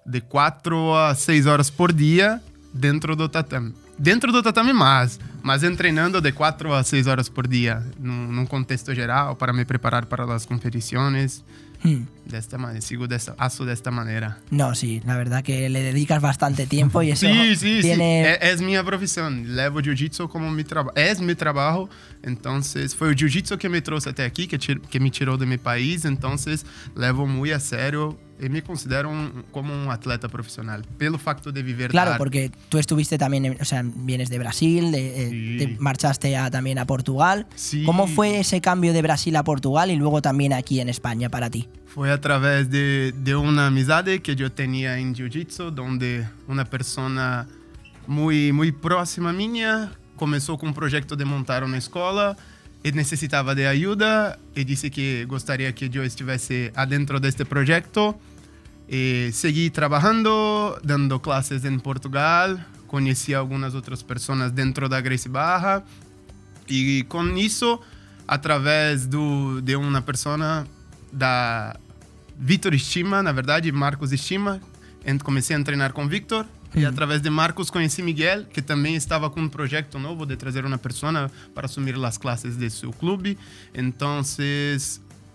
de 4 a 6 horas por dia dentro do tatame. Dentro do tatame mais, mas treinando de 4 a 6 horas por dia, num, num contexto geral, para me preparar para as competições. Hmm. Desta maneira, sigo desta, aço desta maneira. No, sí, la verdad que le dedicas bastante tiempo y eso Sí, sí, tiene... sí. É, é minha profissão. Levo jiu-jitsu como mi trabalho. É meu trabalho. Então, foi o jiu-jitsu que me trouxe até aqui, que, que me tirou do meu país. Então, levo muito a sério e me considero um, como um atleta profissional. Pelo facto de viver da Claro, porque tú estuviste también, en- o sea, vienes de Brasil, de, eh, te marchaste a- también a Portugal. ¿Cómo fue ese cambio de Brasil a Portugal y luego también aquí en España para ti? Foi através de, de uma amizade que eu tinha em jiu-jitsu, onde uma pessoa muito, muito próxima minha começou com um projeto de montar uma escola. Ele necessitava de ajuda e disse que gostaria que eu estivesse adentro deste projeto. E segui trabalhando, dando classes em Portugal. Conheci algumas outras pessoas dentro da Grace Barra. E com isso, através do, de uma pessoa da Vitor Estima, na verdade, Marcos Estima, comecei a treinar com Victor. E através de Marcos conheci Miguel, que também estava com um projeto novo de trazer uma pessoa para assumir as classes de seu clube. Então,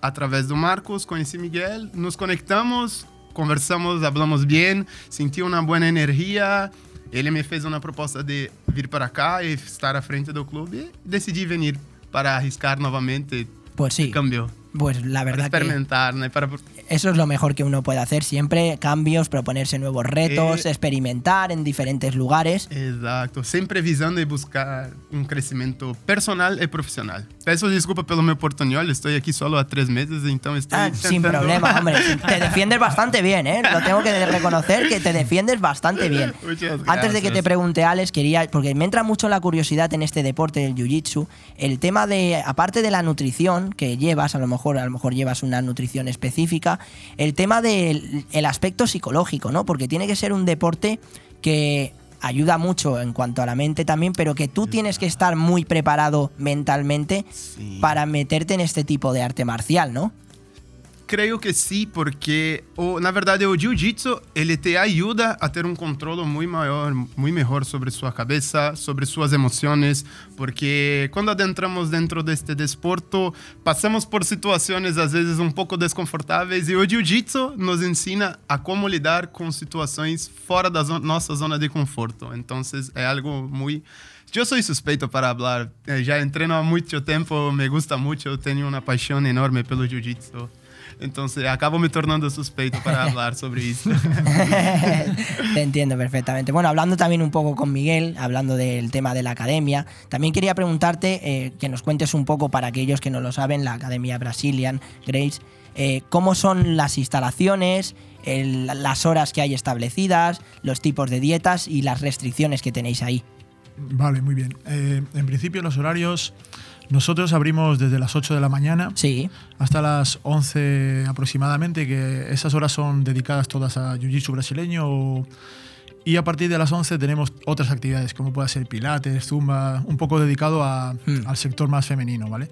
através do Marcos conheci Miguel, nos conectamos, conversamos, hablamos bem, senti uma boa energia. Ele me fez uma proposta de vir para cá e estar à frente do clube. E decidi vir para arriscar novamente. Pues sí. Cambio. Pues la Para verdad que experimentar, ¿no? para eso es lo mejor que uno puede hacer siempre, cambios, proponerse nuevos retos, Eh, experimentar en diferentes lugares. Exato, sempre visando e buscar um crescimento personal e profissional. Peço desculpa pelo meu portunhol, estou aqui solo há três meses, então estou Ah, sin tentando- problema, hombre. Te defiendes bastante bien, ¿eh? Lo tengo que reconocer que te defiendes bastante bien. Muchas Antes de que te gracias. pregunte, Alex, quería, porque me entra mucho la curiosidad en este deporte del jiu-jitsu, el tema de, aparte de la nutrición que llevas, a lo mejor, a lo mejor llevas una nutrición específica, el tema del el aspecto psicológico, ¿no? Porque tiene que ser un deporte que ayuda mucho en cuanto a la mente también, pero que tú tienes que estar muy preparado mentalmente para meterte en este tipo de arte marcial, ¿no? Creio que sim, porque o, na verdade o jiu-jitsu ele te ajuda a ter um controle muito maior, muito melhor sobre sua cabeça, sobre suas emoções, porque quando adentramos dentro deste desporto, passamos por situações às vezes um pouco desconfortáveis e o jiu-jitsu nos ensina a como lidar com situações fora da zo- nossa zona de conforto. Então é algo muito Eu sou suspeito para falar, eh, já entreno há muito tempo, me gusta muito, tenho uma paixão enorme pelo jiu-jitsu. Então, acabo me tornando suspeito para hablar sobre isso. Te entiendo perfectamente. Bueno, hablando también un poco con Miguel, hablando del tema de la academia, también quería preguntarte eh, que nos cuentes un poco para aquellos que no lo saben, la Academia Brazilian Grace, eh, cómo son las instalaciones, el- las horas que hay establecidas, los tipos de dietas y las restricciones que tenéis ahí. Vale, muy bien. Eh, en principio los horarios, nosotros abrimos desde las 8 de la mañana hasta las 11 aproximadamente, que esas horas son dedicadas todas a Jiu-Jitsu brasileño. y a partir de las 11 tenemos otras actividades, como puede ser pilates, zumba, un poco dedicado a- al sector más femenino, ¿vale?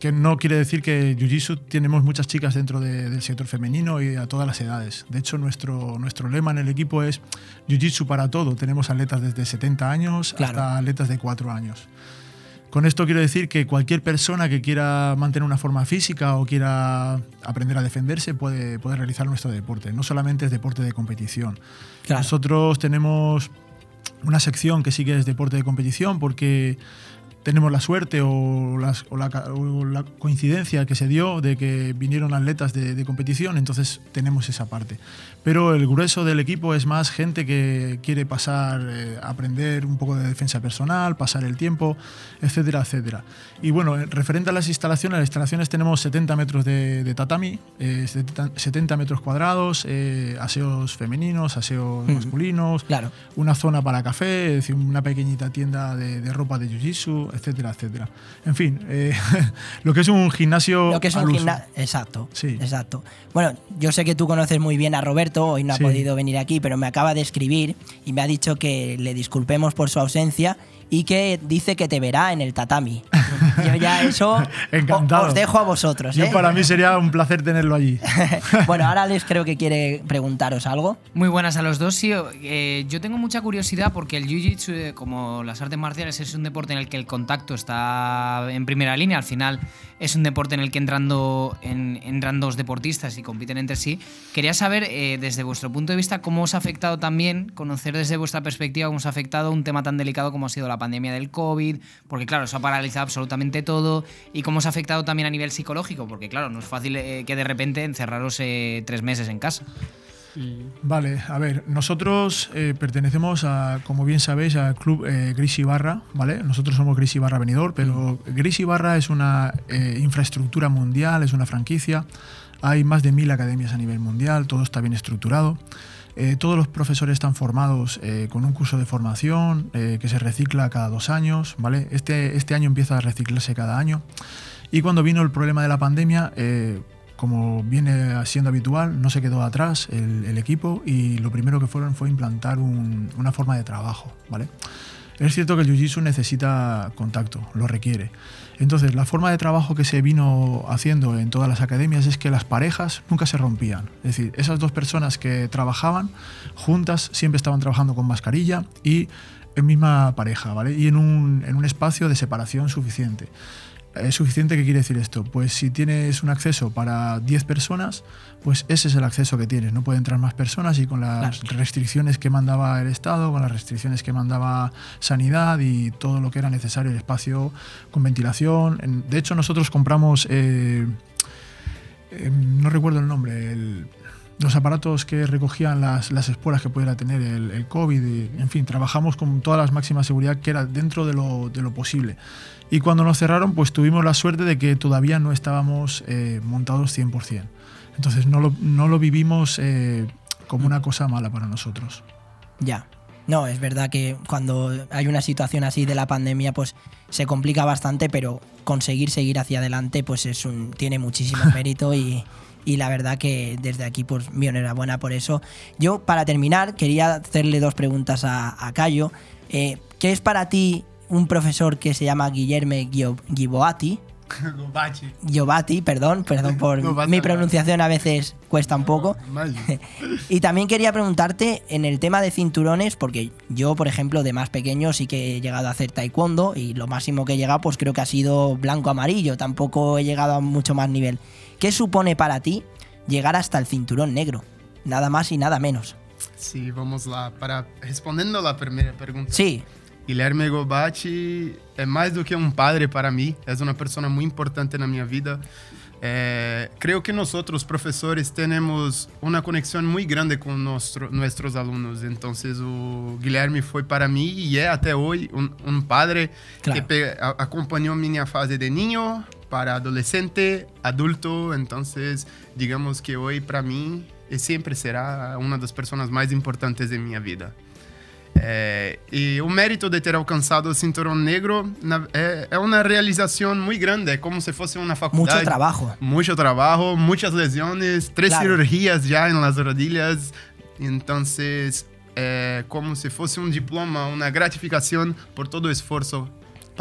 Que no quiere decir que Jiu-Jitsu tenemos muchas chicas dentro de- del sector femenino y a todas las edades. De hecho, nuestro, nuestro lema en el equipo es Jiu-Jitsu para todo. Tenemos atletas desde 70 años hasta atletas de 4 años. Con esto quiero decir que cualquier persona que quiera mantener una forma física o quiera aprender a defenderse puede, puede realizar nuestro deporte. No solamente es deporte de competición. Nosotros tenemos una sección que sí que es deporte de competición porque tenemos la suerte o, las- o la, ca- o la coincidencia que se dio de que vinieron atletas de, de competición, entonces tenemos esa parte. Pero el grueso del equipo es más gente que quiere pasar, eh, aprender un poco de defensa personal, pasar el tiempo, etcétera, etcétera. Y bueno, en- referente a las instalaciones, las instalaciones tenemos 70 metros de, de tatami, eh, 70, 70 metros cuadrados, eh, aseos femeninos, aseos Ujú. masculinos, Claro. una zona para café, es decir, una pequeñita tienda de, de ropa de jiu-jitsu, etcétera, etcétera. En fin, eh, lo que es un gimnasio Lo que es un gimnasio. Exacto. Exacto. Bueno, yo sé que tú conoces muy bien a Roberto, hoy no ha podido venir aquí, pero me acaba de escribir y me ha dicho que le disculpemos por su ausencia y que dice que te verá en el tatami. Yo ya eso Encantado. os dejo a vosotros. Yo ¿eh? para mí sería un placer tenerlo allí. bueno, ahora Alex creo que quiere preguntaros algo. Muy buenas a los dos. Sí, eh, yo tengo mucha curiosidad porque el Jiu-Jitsu, eh, como las artes marciales, es un deporte en el que el contacto está en primera línea. Al final es un deporte en el que entrando, en, entran dos deportistas y compiten entre sí. Quería saber, eh, desde vuestro punto de vista, cómo os ha afectado también, conocer desde vuestra perspectiva, cómo os ha afectado un tema tan delicado como ha sido la pandemia del COVID, porque claro, eso ha paralizado absolutamente todo, y cómo os ha afectado también a nivel psicológico, porque claro, no es fácil eh, que de repente encerraros eh, tres meses en casa. Vale, a ver, nosotros eh, pertenecemos a, como bien sabéis, al club eh, Gris Ibarra, ¿vale? Nosotros somos Gris Ibarra Benidorm, pero Gris Ibarra es una eh, infraestructura mundial, es una franquicia. Hay más de mil academias a nivel mundial, todo está bien estructurado. Eh, todos los profesores están formados eh, con un curso de formación eh, que se recicla cada dos años, ¿vale? Este, este año empieza a reciclarse cada año. Y cuando vino el problema de la pandemia, eh, como viene siendo habitual, no se quedó atrás el, el equipo y lo primero que fueron fue implantar un- una forma de trabajo, ¿vale? Es cierto que el Jiu-Jitsu necesita contacto, lo requiere. Entonces, la forma de trabajo que se vino haciendo en todas las academias es que las parejas nunca se rompían. Es decir, esas dos personas que trabajaban juntas siempre estaban trabajando con mascarilla y en misma pareja, ¿vale? Y en un, en un espacio de separación suficiente. ¿Es suficiente? ¿Qué quiere decir esto? Pues si tienes un acceso para 10 personas, pues ese es el acceso que tienes. No pueden entrar más personas y con las restricciones que mandaba el Estado, con las restricciones que mandaba Sanidad y todo lo que era necesario, el espacio con ventilación. En- De hecho, nosotros compramos, eh, eh, no recuerdo el nombre, el- los aparatos que recogían las, las esporas que pudiera tener el, el COVID. y, en fin, trabajamos con toda la máxima seguridad que era dentro de lo, de lo posible. Y cuando nos cerraron, pues tuvimos la suerte de que todavía no estábamos eh, montados 100%. Entonces no lo, no lo vivimos eh, como una cosa mala para nosotros. Ya. No, es verdad que cuando hay una situación así de la pandemia, pues se complica bastante, pero conseguir seguir hacia adelante, pues es un, tiene muchísimo mérito y, y la verdad que desde aquí, pues mi enhorabuena por eso. Yo, para terminar, quería hacerle dos preguntas a, a Cayo. Eh, ¿Qué es para ti un profesor que se llama Guillerme Giboati? Giovati, perdón, perdón por No mi pronunciación a veces cuesta un poco. Y también quería preguntarte en el tema de cinturones, porque yo, por ejemplo, de más pequeño sí que he llegado a hacer taekwondo y lo máximo que he llegado, pues creo que ha sido blanco-amarillo, tampoco he llegado a mucho más nivel. ¿Qué supone para ti llegar hasta el cinturón negro? Nada más y nada menos. Sí, vamos lá. Para respondiendo a primeira pergunta. Sí. Guilherme Gobati é mais do que um padre para mim, é uma pessoa muito importante na minha vida. Eh, creo que nosotros, profesores, tenemos una conexión muy grande con nuestro- nuestros alumnos. Entonces, o Guilherme foi para mí y es até hoy un, un padre Claro. que pe- a- acompañó mi fase de niño para adolescente, adulto. Entonces, digamos que hoy para mí eh, siempre será una de las personas más importantes de mi vida. É, e o mérito de ter alcançado o cinturão negro na- é, é uma realização muito grande, é como se fosse uma faculdade. Mucho trabajo. Muito trabalho, muitas lesões, três Claro. cirurgias já nas rodilhas. Então, é como se fosse um diploma, uma gratificação por todo o esforço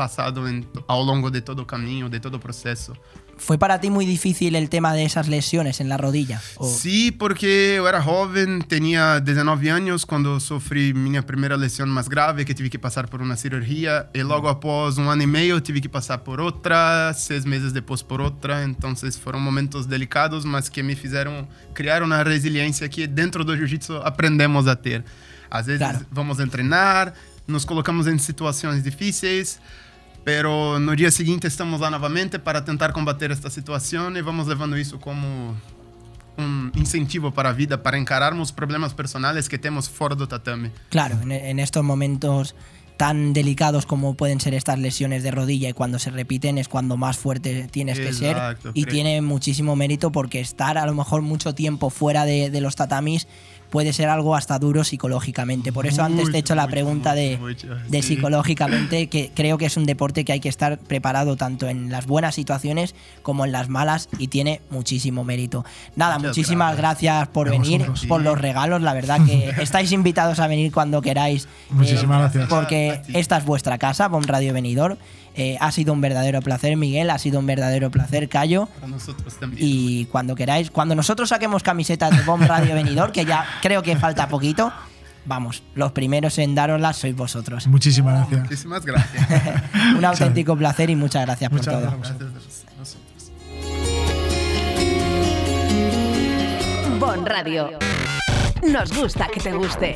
passado em- ao longo de todo o caminho, de todo o processo. ¿Fue para ti muy difícil el tema de esas lesiones en la rodilla? O- Sí, porque eu era jovem, tinha 19 anos quando sofri minha primeira lesão mais grave, que tive que passar por uma cirurgia. E logo após um ano e meio, tive que passar por outra, seis meses depois por outra. Então, foram momentos delicados, mas que me fizeram criar uma resiliência que dentro do jiu-jitsu aprendemos a ter. Às vezes, vamos treinar, nos colocamos em situações difíceis, Pero no dia seguinte estamos lá novamente para tentar combater esta situação e vamos levando isso como um incentivo para a vida, para encararmos problemas personales que temos fora do tatame. Claro, en, estos momentos tan delicados como pueden ser estas lesiones de rodilla y cuando se repiten es cuando más fuerte tienes que ser Exacto, y creo. tiene muchísimo mérito porque estar a lo mejor mucho tiempo fuera de, de los tatamis puede ser algo hasta duro psicológicamente. Por eso antes te he hecho la pregunta de, de sí. psicológicamente, que creo que es un deporte que hay que estar preparado tanto en las buenas situaciones como en las malas y tiene muchísimo mérito. Nada, Muchas muchísimas gracias, por venir, vosotros. por los regalos, la verdad que estáis invitados a venir cuando queráis. eh, Muchísimas gracias. Porque esta es vuestra casa, Bon Radio Venidor. Eh, ha sido un verdadero placer, Miguel, ha sido un verdadero placer, Cayo. Para nosotros también. Y cuando queráis, cuando nosotros saquemos camisetas de Bomb Radio Venidor, que ya creo que falta poquito, vamos, los primeros en daroslas sois vosotros. Muchísimas gracias. Muchísimas gracias. Un auténtico placer y muchas gracias por todo. gracias. Gracias a nosotros. Bon Radio. Nos gusta que te guste.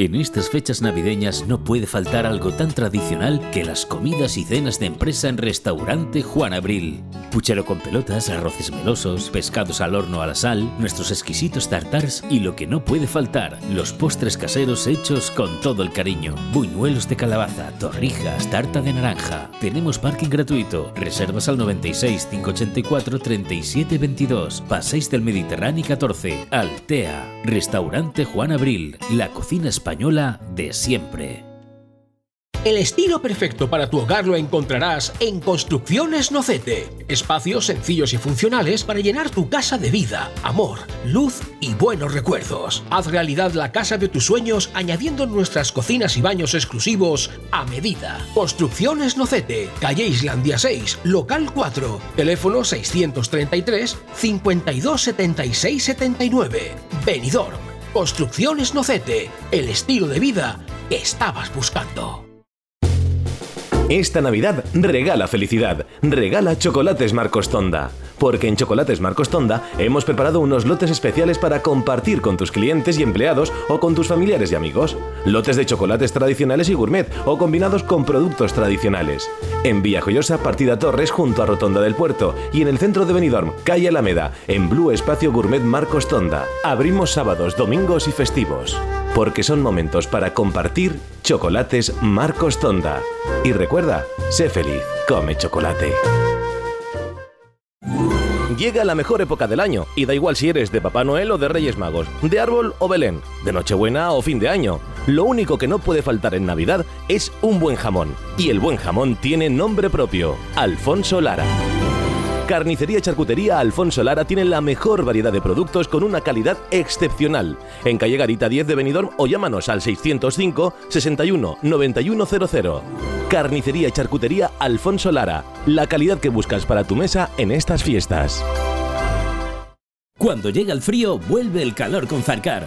En estas fechas navideñas no puede faltar algo tan tradicional que las comidas y cenas de empresa en restaurante Juan Abril. Puchero con pelotas, arroces melosos, pescados al horno a la sal, nuestros exquisitos tartars y lo que no puede faltar, los postres caseros hechos con todo el cariño. Buñuelos de calabaza, torrijas, tarta de naranja. Tenemos parking gratuito. Reservas al 96 584 37 22. Paséis del Mediterráneo 14. Altea. Restaurante Juan Abril. La cocina española de siempre. El estilo perfecto para tu hogar lo encontrarás en Construcciones Nocete. Espacios sencillos y funcionales para llenar tu casa de vida, amor, luz y buenos recuerdos. Haz realidad la casa de tus sueños añadiendo nuestras cocinas y baños exclusivos a medida. Construcciones Nocete, calle Islandia 6, local 4, teléfono 633 52 76 79. Benidorm. Construcciones Nocete, el estilo de vida que estabas buscando. Esta Navidad regala felicidad, regala chocolates Marcos Tonda. Porque en Chocolates Marcos Tonda hemos preparado unos lotes especiales para compartir con tus clientes y empleados o con tus familiares y amigos. Lotes de chocolates tradicionales y gourmet o combinados con productos tradicionales. En Villajoyosa, Partida Torres, junto a Rotonda del Puerto. Y en el centro de Benidorm, calle Alameda, en Blue Espacio Gourmet Marcos Tonda. Abrimos sábados, domingos y festivos. Porque son momentos para compartir chocolates Marcos Tonda. Y recuerda, sé feliz, come chocolate. Llega la mejor época del año y da igual si eres de Papá Noel o de Reyes Magos, de árbol o Belén, de Nochebuena o fin de año. Lo único que no puede faltar en Navidad es un buen jamón. Y el buen jamón tiene nombre propio, Alfonso Lara. Carnicería y Charcutería Alfonso Lara tiene la mejor variedad de productos con una calidad excepcional. En calle Garita 10 de Benidorm o llámanos al 605 61 9100. Carnicería y Charcutería Alfonso Lara. La calidad que buscas para tu mesa en estas fiestas. Cuando llega el frío, vuelve el calor con Zarcar.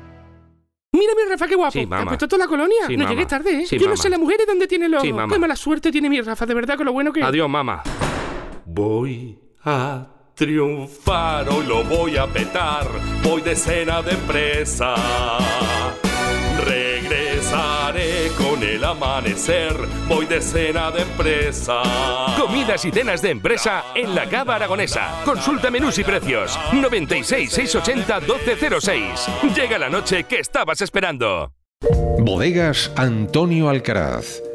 Mira mi Rafa, qué guapo. Sí, ¿Te has puesto toda la colonia? Sí, no mamá. llegues tarde, ¿eh? Sí, Yo no sé las mujeres dónde tiene el ojo. Sí, mamá. Qué mala suerte tiene mi Rafa, de verdad, con lo bueno que es. Adiós, mamá. Voy a triunfar, hoy lo voy a petar. Voy de cena de empresa. Regresaré con el amanecer. Voy de cena de empresa. Comidas y cenas de empresa en la Cava Aragonesa. Consulta menús y precios. 96 680 1206. Llega la noche que estabas esperando. Bodegas Antonio Alcaraz.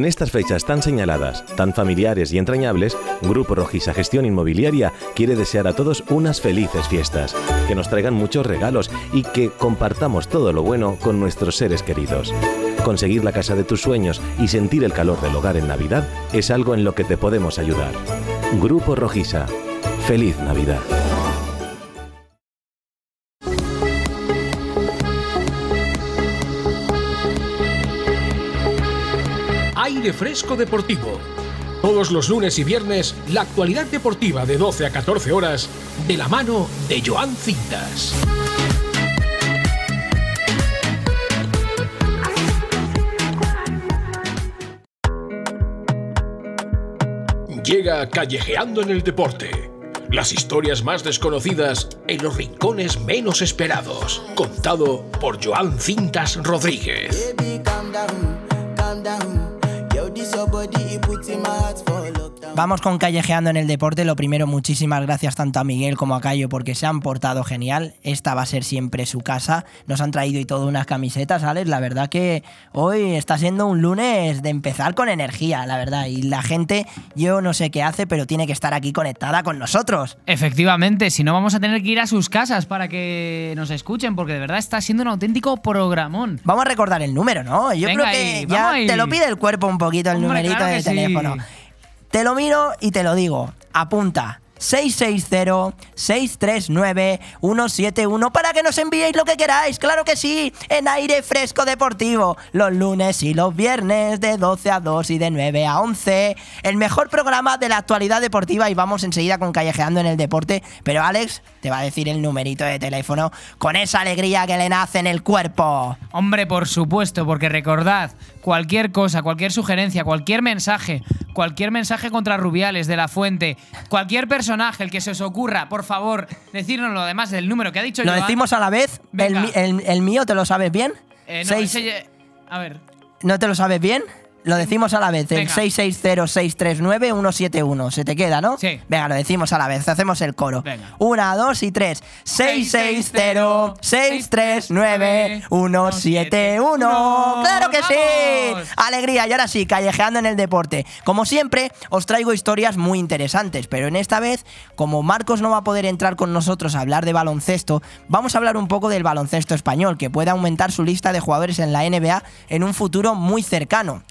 En estas fechas tan señaladas, tan familiares y entrañables, Grupo Rojisa Gestión Inmobiliaria quiere desear a todos unas felices fiestas, que nos traigan muchos regalos y que compartamos todo lo bueno con nuestros seres queridos. Conseguir la casa de tus sueños y sentir el calor del hogar en Navidad es algo en lo que te podemos ayudar. Grupo Rojisa. Feliz Navidad. Aire Fresco Deportivo. Todos los lunes y viernes, la actualidad deportiva de 12 a 14 horas, de la mano de Joan Cintas. Llega Callejeando en el Deporte. Las historias más desconocidas en los rincones menos esperados. Contado por Joan Cintas Rodríguez. puts Vamos con Callejeando en el Deporte. Lo primero, muchísimas gracias tanto a Miguel como a Cayo porque se han portado genial. Esta va a ser siempre su casa. Nos han traído y todo unas camisetas, Alex. La verdad que hoy está siendo un lunes de empezar con energía, la verdad. Y la gente, yo no sé qué hace, pero tiene que estar aquí conectada con nosotros. Efectivamente, si no vamos a tener que ir a sus casas para que nos escuchen, porque de verdad está siendo un auténtico programón. Vamos a recordar el número, ¿no? Yo Venga creo que ahí, ya te lo pide el cuerpo un poquito el Hombre, numerito claro de sí. teléfono. Te lo miro y te lo digo. Apunta. 660-639-171 para que nos enviéis lo que queráis, claro que sí, en aire fresco deportivo, los lunes y los viernes de 12 a 2 y de 9 a 11, el mejor programa de la actualidad deportiva y vamos enseguida con Callejeando en el Deporte, pero Alex te va a decir el numerito de teléfono con esa alegría que le nace en el cuerpo. Hombre, por supuesto, porque recordad, cualquier cosa, cualquier sugerencia, cualquier mensaje, cualquier mensaje contra Rubiales, de la Fuente, cualquier personaje, el que se os ocurra, por favor, decírnoslo además del número que ha dicho Lo Joan. decimos a la vez, el, el- el mío, ¿te lo sabes bien? Eh, no, Seis- ese- a ver, ¿No te lo sabes bien? Lo decimos a la vez, el Venga. 660-639-171. ¿Se te queda, no? Sí. Venga, lo decimos a la vez, hacemos el coro. Una, dos y tres. 660-639-171. ¡Claro que sí! Alegría, y ahora sí, callejeando en el deporte. Como siempre, os traigo historias muy interesantes, pero en esta vez, como Marcos no va a poder entrar con nosotros a hablar de baloncesto, vamos a hablar un poco del baloncesto español, que puede aumentar su lista de jugadores en la NBA en un futuro muy cercano.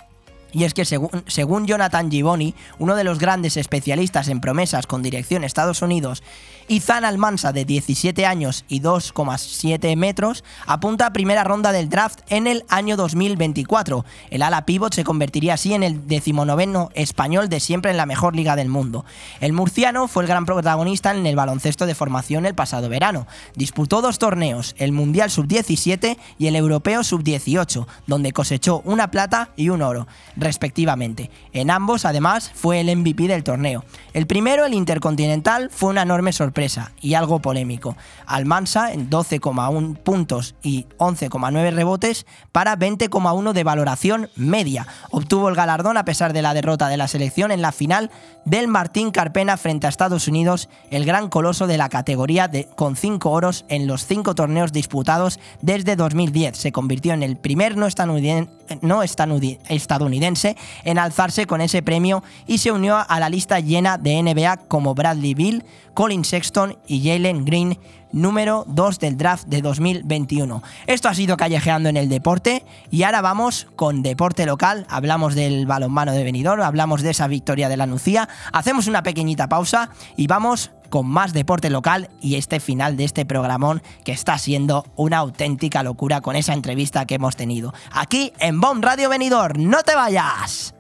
Y es que según, según Jonathan Givoni, uno de los grandes especialistas en promesas con dirección Estados Unidos, Izan Almansa, de 17 años y 2,7 metros, apunta a primera ronda del draft en el año 2024. El ala pívot se convertiría así en el decimonoveno español de siempre en la mejor liga del mundo. El murciano fue el gran protagonista en el baloncesto de formación el pasado verano. Disputó dos torneos, el Mundial Sub-17 y el Europeo Sub-18, donde cosechó una plata y un oro, respectivamente. En ambos, además, fue el MVP del torneo. El primero, el Intercontinental, fue una enorme sorpresa y algo polémico. Almansa en 12,1 puntos y 11,9 rebotes para 20,1 de valoración media. Obtuvo el galardón a pesar de la derrota de la selección en la final del Martín Carpena frente a Estados Unidos, el gran coloso de la categoría de, con 5 oros en los 5 torneos disputados desde 2010. Se convirtió en el primer no, estanudien- no estadounidense en alzarse con ese premio y se unió a la lista llena de NBA como Bradley Bill, Colin Sexton y Jalen Green, número 2 del draft de 2021. Esto ha sido Callejeando en el Deporte y ahora vamos con Deporte Local. Hablamos del balonmano de Benidorm, hablamos de esa victoria de la Nucía, hacemos una pequeñita pausa y vamos con más deporte local y este final de este programón que está siendo una auténtica locura con esa entrevista que hemos tenido. Aquí en Bomb Radio Benidorm, no te vayas.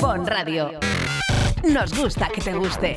Bon Radio. Nos gusta que te guste.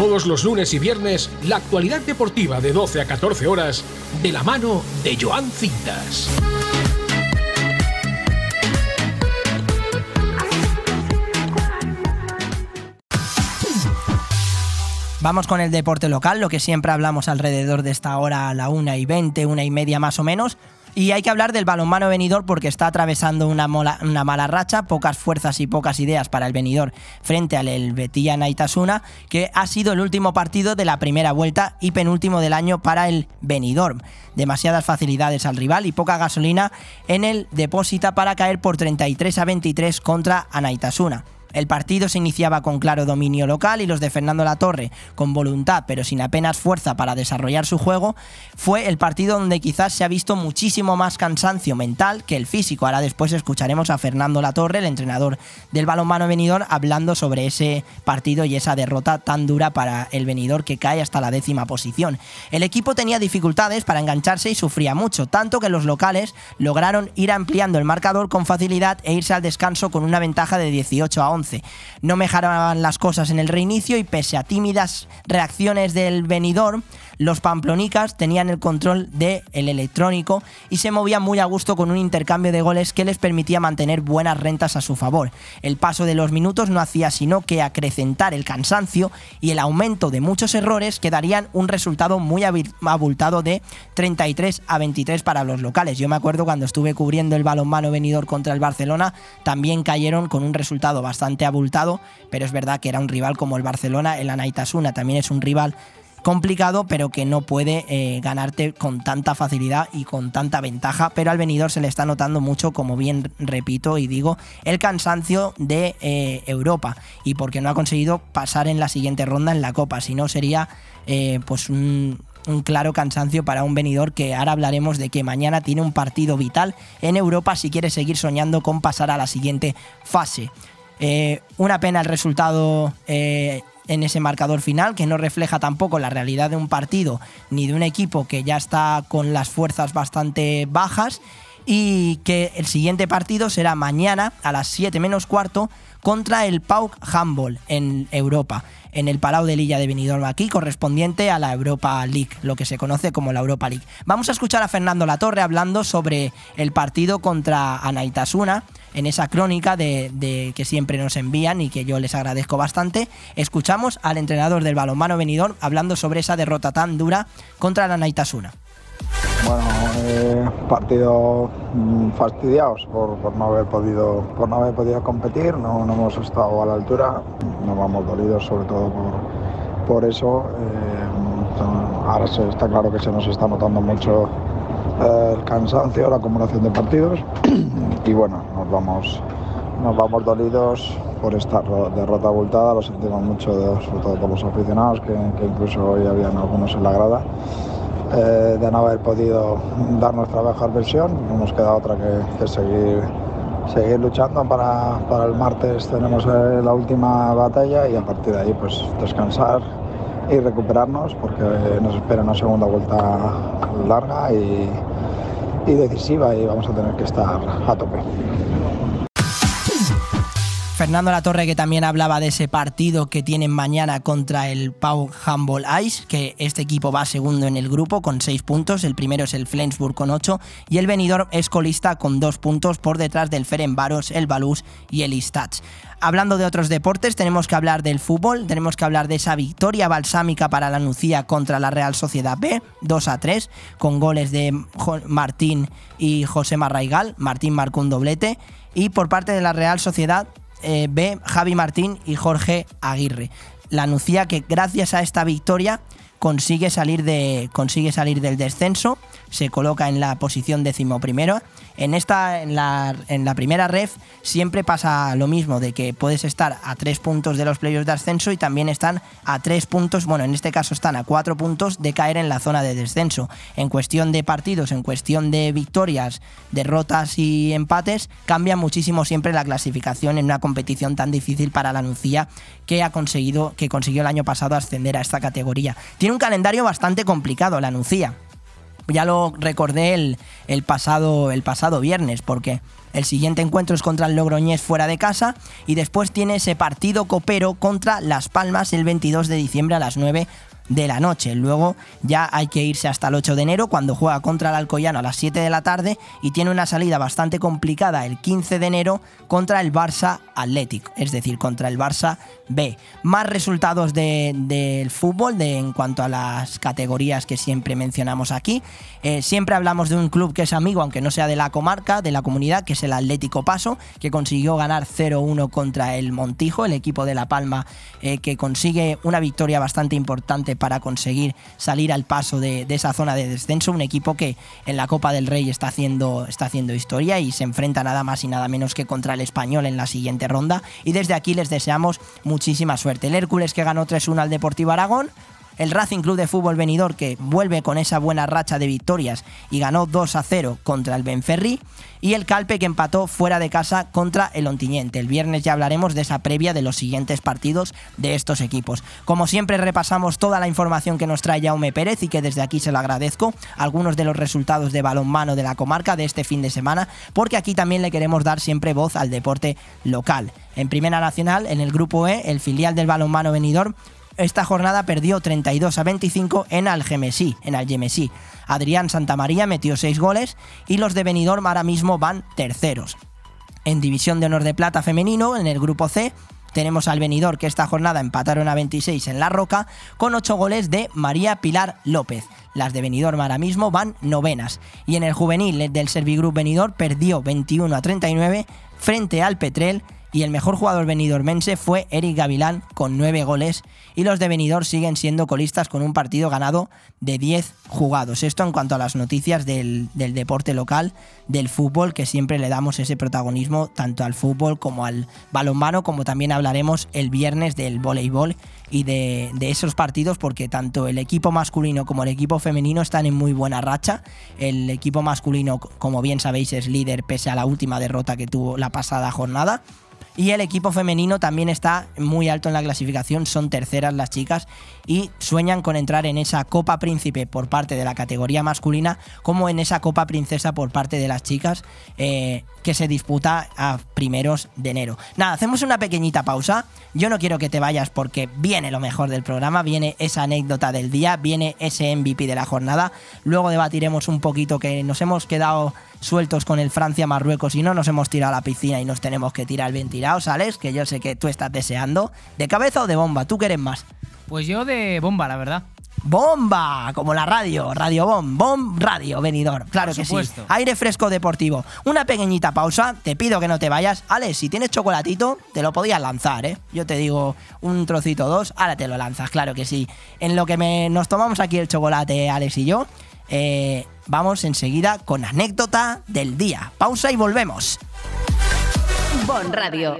Todos los lunes y viernes, la actualidad deportiva de 12 a 14 horas, de la mano de Joan Cintas. Vamos con el deporte local, lo que siempre hablamos alrededor de esta hora a la una y 20, una y media más o menos. Y hay que hablar del balonmano venidor porque está atravesando una, una mala racha, pocas fuerzas y pocas ideas para el venidor frente al Helvetia Naitasuna, que ha sido el último partido de la primera vuelta y penúltimo del año para el Benidorm. Demasiadas facilidades al rival y poca gasolina en el depósito para caer por 33 a 23 contra Anaitasuna. El partido se iniciaba con claro dominio local y los de Fernando Latorre, con voluntad pero sin apenas fuerza para desarrollar su juego, fue el partido donde quizás se ha visto muchísimo más cansancio mental que el físico. Ahora después escucharemos a Fernando Latorre, el entrenador del balonmano venidor, hablando sobre ese partido y esa derrota tan dura para el venidor que cae hasta la décima posición. El equipo tenía dificultades para engancharse y sufría mucho, tanto que los locales lograron ir ampliando el marcador con facilidad e irse al descanso con una ventaja de 18 a 11. 11. No mejoraban las cosas en el reinicio y pese a tímidas reacciones del venidor, los pamplonicas tenían el control del electrónico y se movían muy a gusto con un intercambio de goles que les permitía mantener buenas rentas a su favor. El paso de los minutos no hacía sino que acrecentar el cansancio y el aumento de muchos errores que darían un resultado muy abultado de 33 a 23 para los locales. Yo me acuerdo cuando estuve cubriendo el balonmano venidor contra el Barcelona, también cayeron con un resultado bastante abultado, pero es verdad que era un rival como el Barcelona, el Anaitasuna también es un rival complicado, pero que no puede eh, ganarte con tanta facilidad y con tanta ventaja. Pero al venidor se le está notando mucho, como bien repito y digo, el cansancio de eh, Europa y porque no ha conseguido pasar en la siguiente ronda en la Copa. Si no, sería eh, pues un, un claro cansancio para un venidor que ahora hablaremos de que mañana tiene un partido vital en Europa si quiere seguir soñando con pasar a la siguiente fase. una pena el resultado en ese marcador final, que no refleja tampoco la realidad de un partido ni de un equipo que ya está con las fuerzas bastante bajas y que el siguiente partido será mañana a las 7 menos cuarto contra el Pauk Handball en Europa, en el Palau de Lilla de Benidorm aquí, correspondiente a la Europa League, lo que se conoce como la Europa League. Vamos a escuchar a Fernando Latorre hablando sobre el partido contra Anaitasuna, en esa crónica de, que siempre nos envían y que yo les agradezco bastante. Escuchamos al entrenador del balonmano Benidorm hablando sobre esa derrota tan dura contra la Anaitasuna. Bueno, eh, partido mm, fastidiados por, no haber podido por no haber podido competir, no, hemos estado a la altura, nos vamos dolidos sobre todo por, eso. Eh, ahora se, está claro que se nos está notando mucho el cansancio, la acumulación de partidos y bueno, nos vamos, nos vamos dolidos por esta derrota abultada, lo sentimos mucho, sobre todo por los aficionados, que, incluso hoy habían algunos en la grada. Eh, de no haber podido dar nuestra mejor versión. No nos queda otra que, seguir, seguir luchando para, para, el martes tenemos eh, la última batalla y a partir de ahí pues descansar y recuperarnos porque nos espera una segunda vuelta larga y, y decisiva y vamos a tener que estar a tope. Fernando Latorre que también hablaba de ese partido que tienen mañana contra el Pau Humboldt Ice, que este equipo va segundo en el grupo con 6 puntos, el primero es el Flensburg con 8 y el Benidorm es colista con 2 puntos por detrás del Ferenbaros, el Balus y el Istats. Hablando de otros deportes, tenemos que hablar del fútbol, tenemos que hablar de esa victoria balsámica para la Nucía contra la Real Sociedad B, 2 a 3, con goles de Martín y José Marraigal. Martín marcó un doblete. Y por parte de la Real Sociedad, eh, B, Javi Martín y Jorge Aguirre. La Nucía que gracias a esta victoria consigue salir, de, consigue salir del descenso, se coloca en la posición decimoprimero. En esta, en la, en la primera ref, siempre pasa lo mismo, de que puedes estar a tres puntos de los playoffs de ascenso y también están a tres puntos, bueno, en este caso están a cuatro puntos de caer en la zona de descenso. En cuestión de partidos, en cuestión de victorias, derrotas y empates, cambia muchísimo siempre la clasificación en una competición tan difícil para la Nucía que ha conseguido, que consiguió el año pasado ascender a esta categoría. Tiene un calendario bastante complicado la Nucía ya lo recordé el, el, pasado, el pasado viernes, porque el siguiente encuentro es contra el Logroñés fuera de casa y después tiene ese partido copero contra Las Palmas el 22 de diciembre a las 9 de la noche. Luego ya hay que irse hasta el 8 de enero cuando juega contra el Alcoyano a las 7 de la tarde y tiene una salida bastante complicada el 15 de enero contra el Barça Athletic, es decir, contra el Barça B. Más resultados del fútbol de, en cuanto a las categorías que siempre mencionamos aquí. Eh, siempre hablamos de un club que es amigo, aunque no sea de la comarca, de la comunidad, que es el Atlético Paso, que consiguió ganar 0-1 contra el Montijo, el equipo de La Palma, eh, que consigue una victoria bastante importante para conseguir salir al paso de, esa zona de descenso. Un equipo que en la Copa del Rey está haciendo, está haciendo historia y se enfrenta nada más y nada menos que contra el español en la siguiente ronda. Y desde aquí les deseamos muchísima suerte. El Hércules que ganó 3-1 al Deportivo Aragón el Racing Club de Fútbol Benidorm que vuelve con esa buena racha de victorias y ganó 2 a 0 contra el Benferri y el Calpe que empató fuera de casa contra el Ontiñente. El viernes ya hablaremos de esa previa de los siguientes partidos de estos equipos. Como siempre repasamos toda la información que nos trae Jaume Pérez y que desde aquí se lo agradezco, algunos de los resultados de balonmano de la comarca de este fin de semana, porque aquí también le queremos dar siempre voz al deporte local. En Primera Nacional, en el grupo E, el filial del balonmano venidor esta jornada perdió 32 a 25 en Algemesí, en Algemesí. Adrián Santamaría metió 6 goles y los de Benidorm ahora mismo van terceros. En División de Honor de Plata femenino, en el grupo C, tenemos al venidor que esta jornada empataron a 26 en La Roca con 8 goles de María Pilar López. Las de Benidorm ahora mismo van novenas. Y en el juvenil del Servigroup Benidorm perdió 21 a 39 frente al Petrel y el mejor jugador venidormense fue Eric Gavilán con 9 goles y los de Benidorm siguen siendo colistas con un partido ganado de 10 jugados. Esto en cuanto a las noticias del, del, deporte local, del fútbol, que siempre le damos ese protagonismo tanto al fútbol como al balonmano, como también hablaremos el viernes del voleibol y de, de, esos partidos porque tanto el equipo masculino como el equipo femenino están en muy buena racha. El equipo masculino, como bien sabéis, es líder pese a la última derrota que tuvo la pasada jornada. Y el equipo femenino también está muy alto en la clasificación, son terceras las chicas y sueñan con entrar en esa Copa Príncipe por parte de la categoría masculina como en esa Copa Princesa por parte de las chicas eh, que se disputa a primeros de enero. Nada, hacemos una pequeñita pausa. Yo no quiero que te vayas porque viene lo mejor del programa, viene esa anécdota del día, viene ese MVP de la jornada. Luego debatiremos un poquito que nos hemos quedado sueltos con el Francia-Marruecos y no nos hemos tirado a la piscina y nos tenemos que tirar bien tirados, ¿sales? Que yo sé que tú estás deseando. ¿De cabeza o de bomba? ¿Tú quieres más? Pues yo de bomba, la verdad. ¡Bomba! Como la radio, Radio Bomb, Bomb Radio, venidor. Claro que sí. Aire fresco deportivo. Una pequeñita pausa, te pido que no te vayas. Alex, si tienes chocolatito, te lo podías lanzar, ¿eh? Yo te digo un trocito dos, ahora te lo lanzas, claro que sí. En lo que me, nos tomamos aquí el chocolate, Alex y yo, eh, vamos enseguida con anécdota del día. Pausa y volvemos. Bon Radio.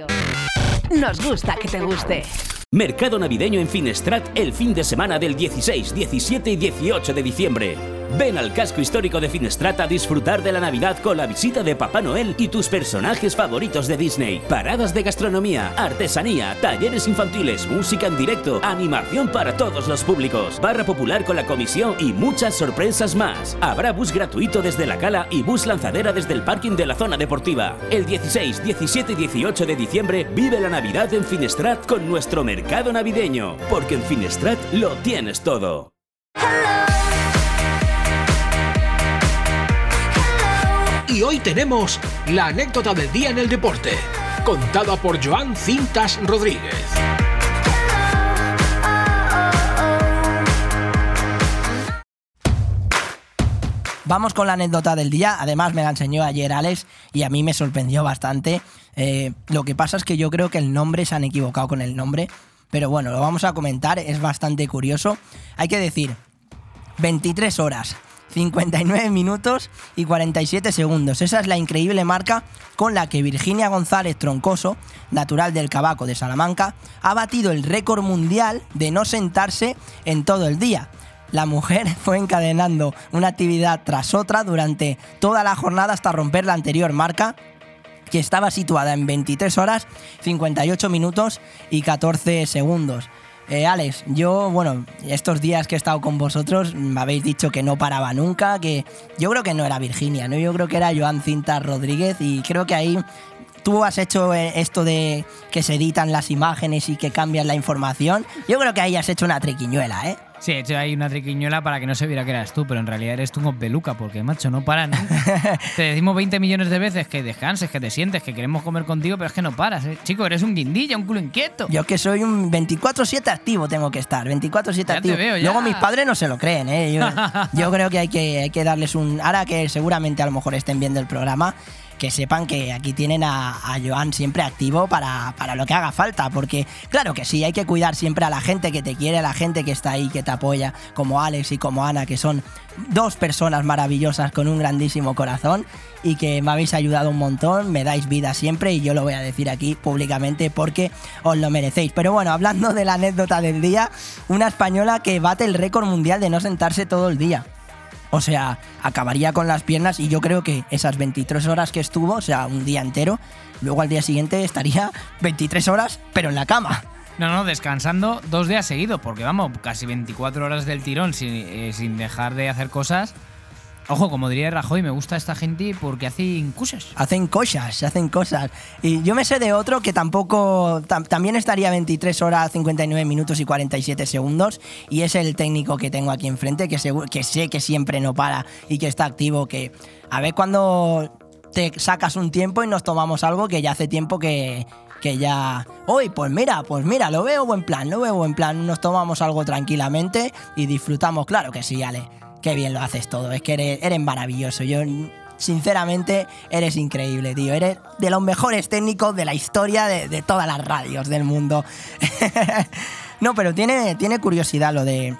Nos gusta que te guste. Mercado navideño en Finestrat el fin de semana del 16, 17 y 18 de diciembre. Ven al casco histórico de Finestrat a disfrutar de la Navidad con la visita de Papá Noel y tus personajes favoritos de Disney. Paradas de gastronomía, artesanía, talleres infantiles, música en directo, animación para todos los públicos, barra popular con la comisión y muchas sorpresas más. Habrá bus gratuito desde la cala y bus lanzadera desde el parking de la zona deportiva. El 16, 17 y 18 de diciembre vive la Navidad en Finestrat con nuestro mercado navideño, porque en Finestrat lo tienes todo. Y hoy tenemos la anécdota del día en el deporte, contada por Joan Cintas Rodríguez. Vamos con la anécdota del día. Además, me la enseñó ayer Alex y a mí me sorprendió bastante. Eh, lo que pasa es que yo creo que el nombre se han equivocado con el nombre. Pero bueno, lo vamos a comentar. Es bastante curioso. Hay que decir, 23 horas. 59 minutos y 47 segundos. Esa es la increíble marca con la que Virginia González Troncoso, natural del Cabaco de Salamanca, ha batido el récord mundial de no sentarse en todo el día. La mujer fue encadenando una actividad tras otra durante toda la jornada hasta romper la anterior marca que estaba situada en 23 horas, 58 minutos y 14 segundos. Eh, Alex, yo, bueno, estos días que he estado con vosotros me habéis dicho que no paraba nunca, que yo creo que no era Virginia, ¿no? Yo creo que era Joan Cintas Rodríguez y creo que ahí tú has hecho eh, esto de que se editan las imágenes y que cambian la información. Yo creo que ahí has hecho una triquiñuela, ¿eh? Sí, he hecho ahí una triquiñuela para que no se viera que eras tú, pero en realidad eres tú un peluca, porque macho, no paran. te decimos 20 millones de veces que descanses, que te sientes, que queremos comer contigo, pero es que no paras, ¿eh? Chico, eres un guindilla, un culo inquieto. Yo que soy un 24-7 activo tengo que estar, 24-7 te activo. veo, ya. Luego mis padres no se lo creen, ¿eh? Yo, yo creo que hay, que hay que darles un... Ahora que seguramente a lo mejor estén viendo el programa, que sepan que aquí tienen a, Joan siempre activo para, para lo que haga falta, porque claro que sí, hay que cuidar siempre a la gente que te quiere, a la gente que está ahí, que te apoya, como Alex y como Ana, que son dos personas maravillosas con un grandísimo corazón y que me habéis ayudado un montón, me dais vida siempre y yo lo voy a decir aquí públicamente porque os lo merecéis. Pero bueno, hablando de la anécdota del día, una española que bate el récord mundial de no sentarse todo el día. O sea, acabaría con las piernas y yo creo que esas 23 horas que estuvo, o sea, un día entero, luego al día siguiente estaría 23 horas, pero en la cama. No, no, descansando dos días seguidos, porque vamos, casi 24 horas del tirón sin, eh, sin dejar de hacer cosas. Ojo, como diría Rajoy, me gusta esta gente porque hacen cosas. Hacen cosas, hacen cosas. Y yo me sé de otro que tampoco, tam- también estaría 23 horas, 59 minutos y 47 segundos. Y es el técnico que tengo aquí enfrente, que, que sé que siempre no para y que está activo. Que a ver cuando te sacas un tiempo y nos tomamos algo que ya hace tiempo que, que ya... Hoy, pues mira, pues mira, lo veo buen plan, lo veo buen plan. Nos tomamos algo tranquilamente y disfrutamos. Claro que sí, Ale. Qué bien lo haces todo. Es que eres, eres maravilloso. Yo, sinceramente, eres increíble, tío. Eres de los mejores técnicos de la historia de, de todas las radios del mundo. no, pero tiene, tiene curiosidad lo de,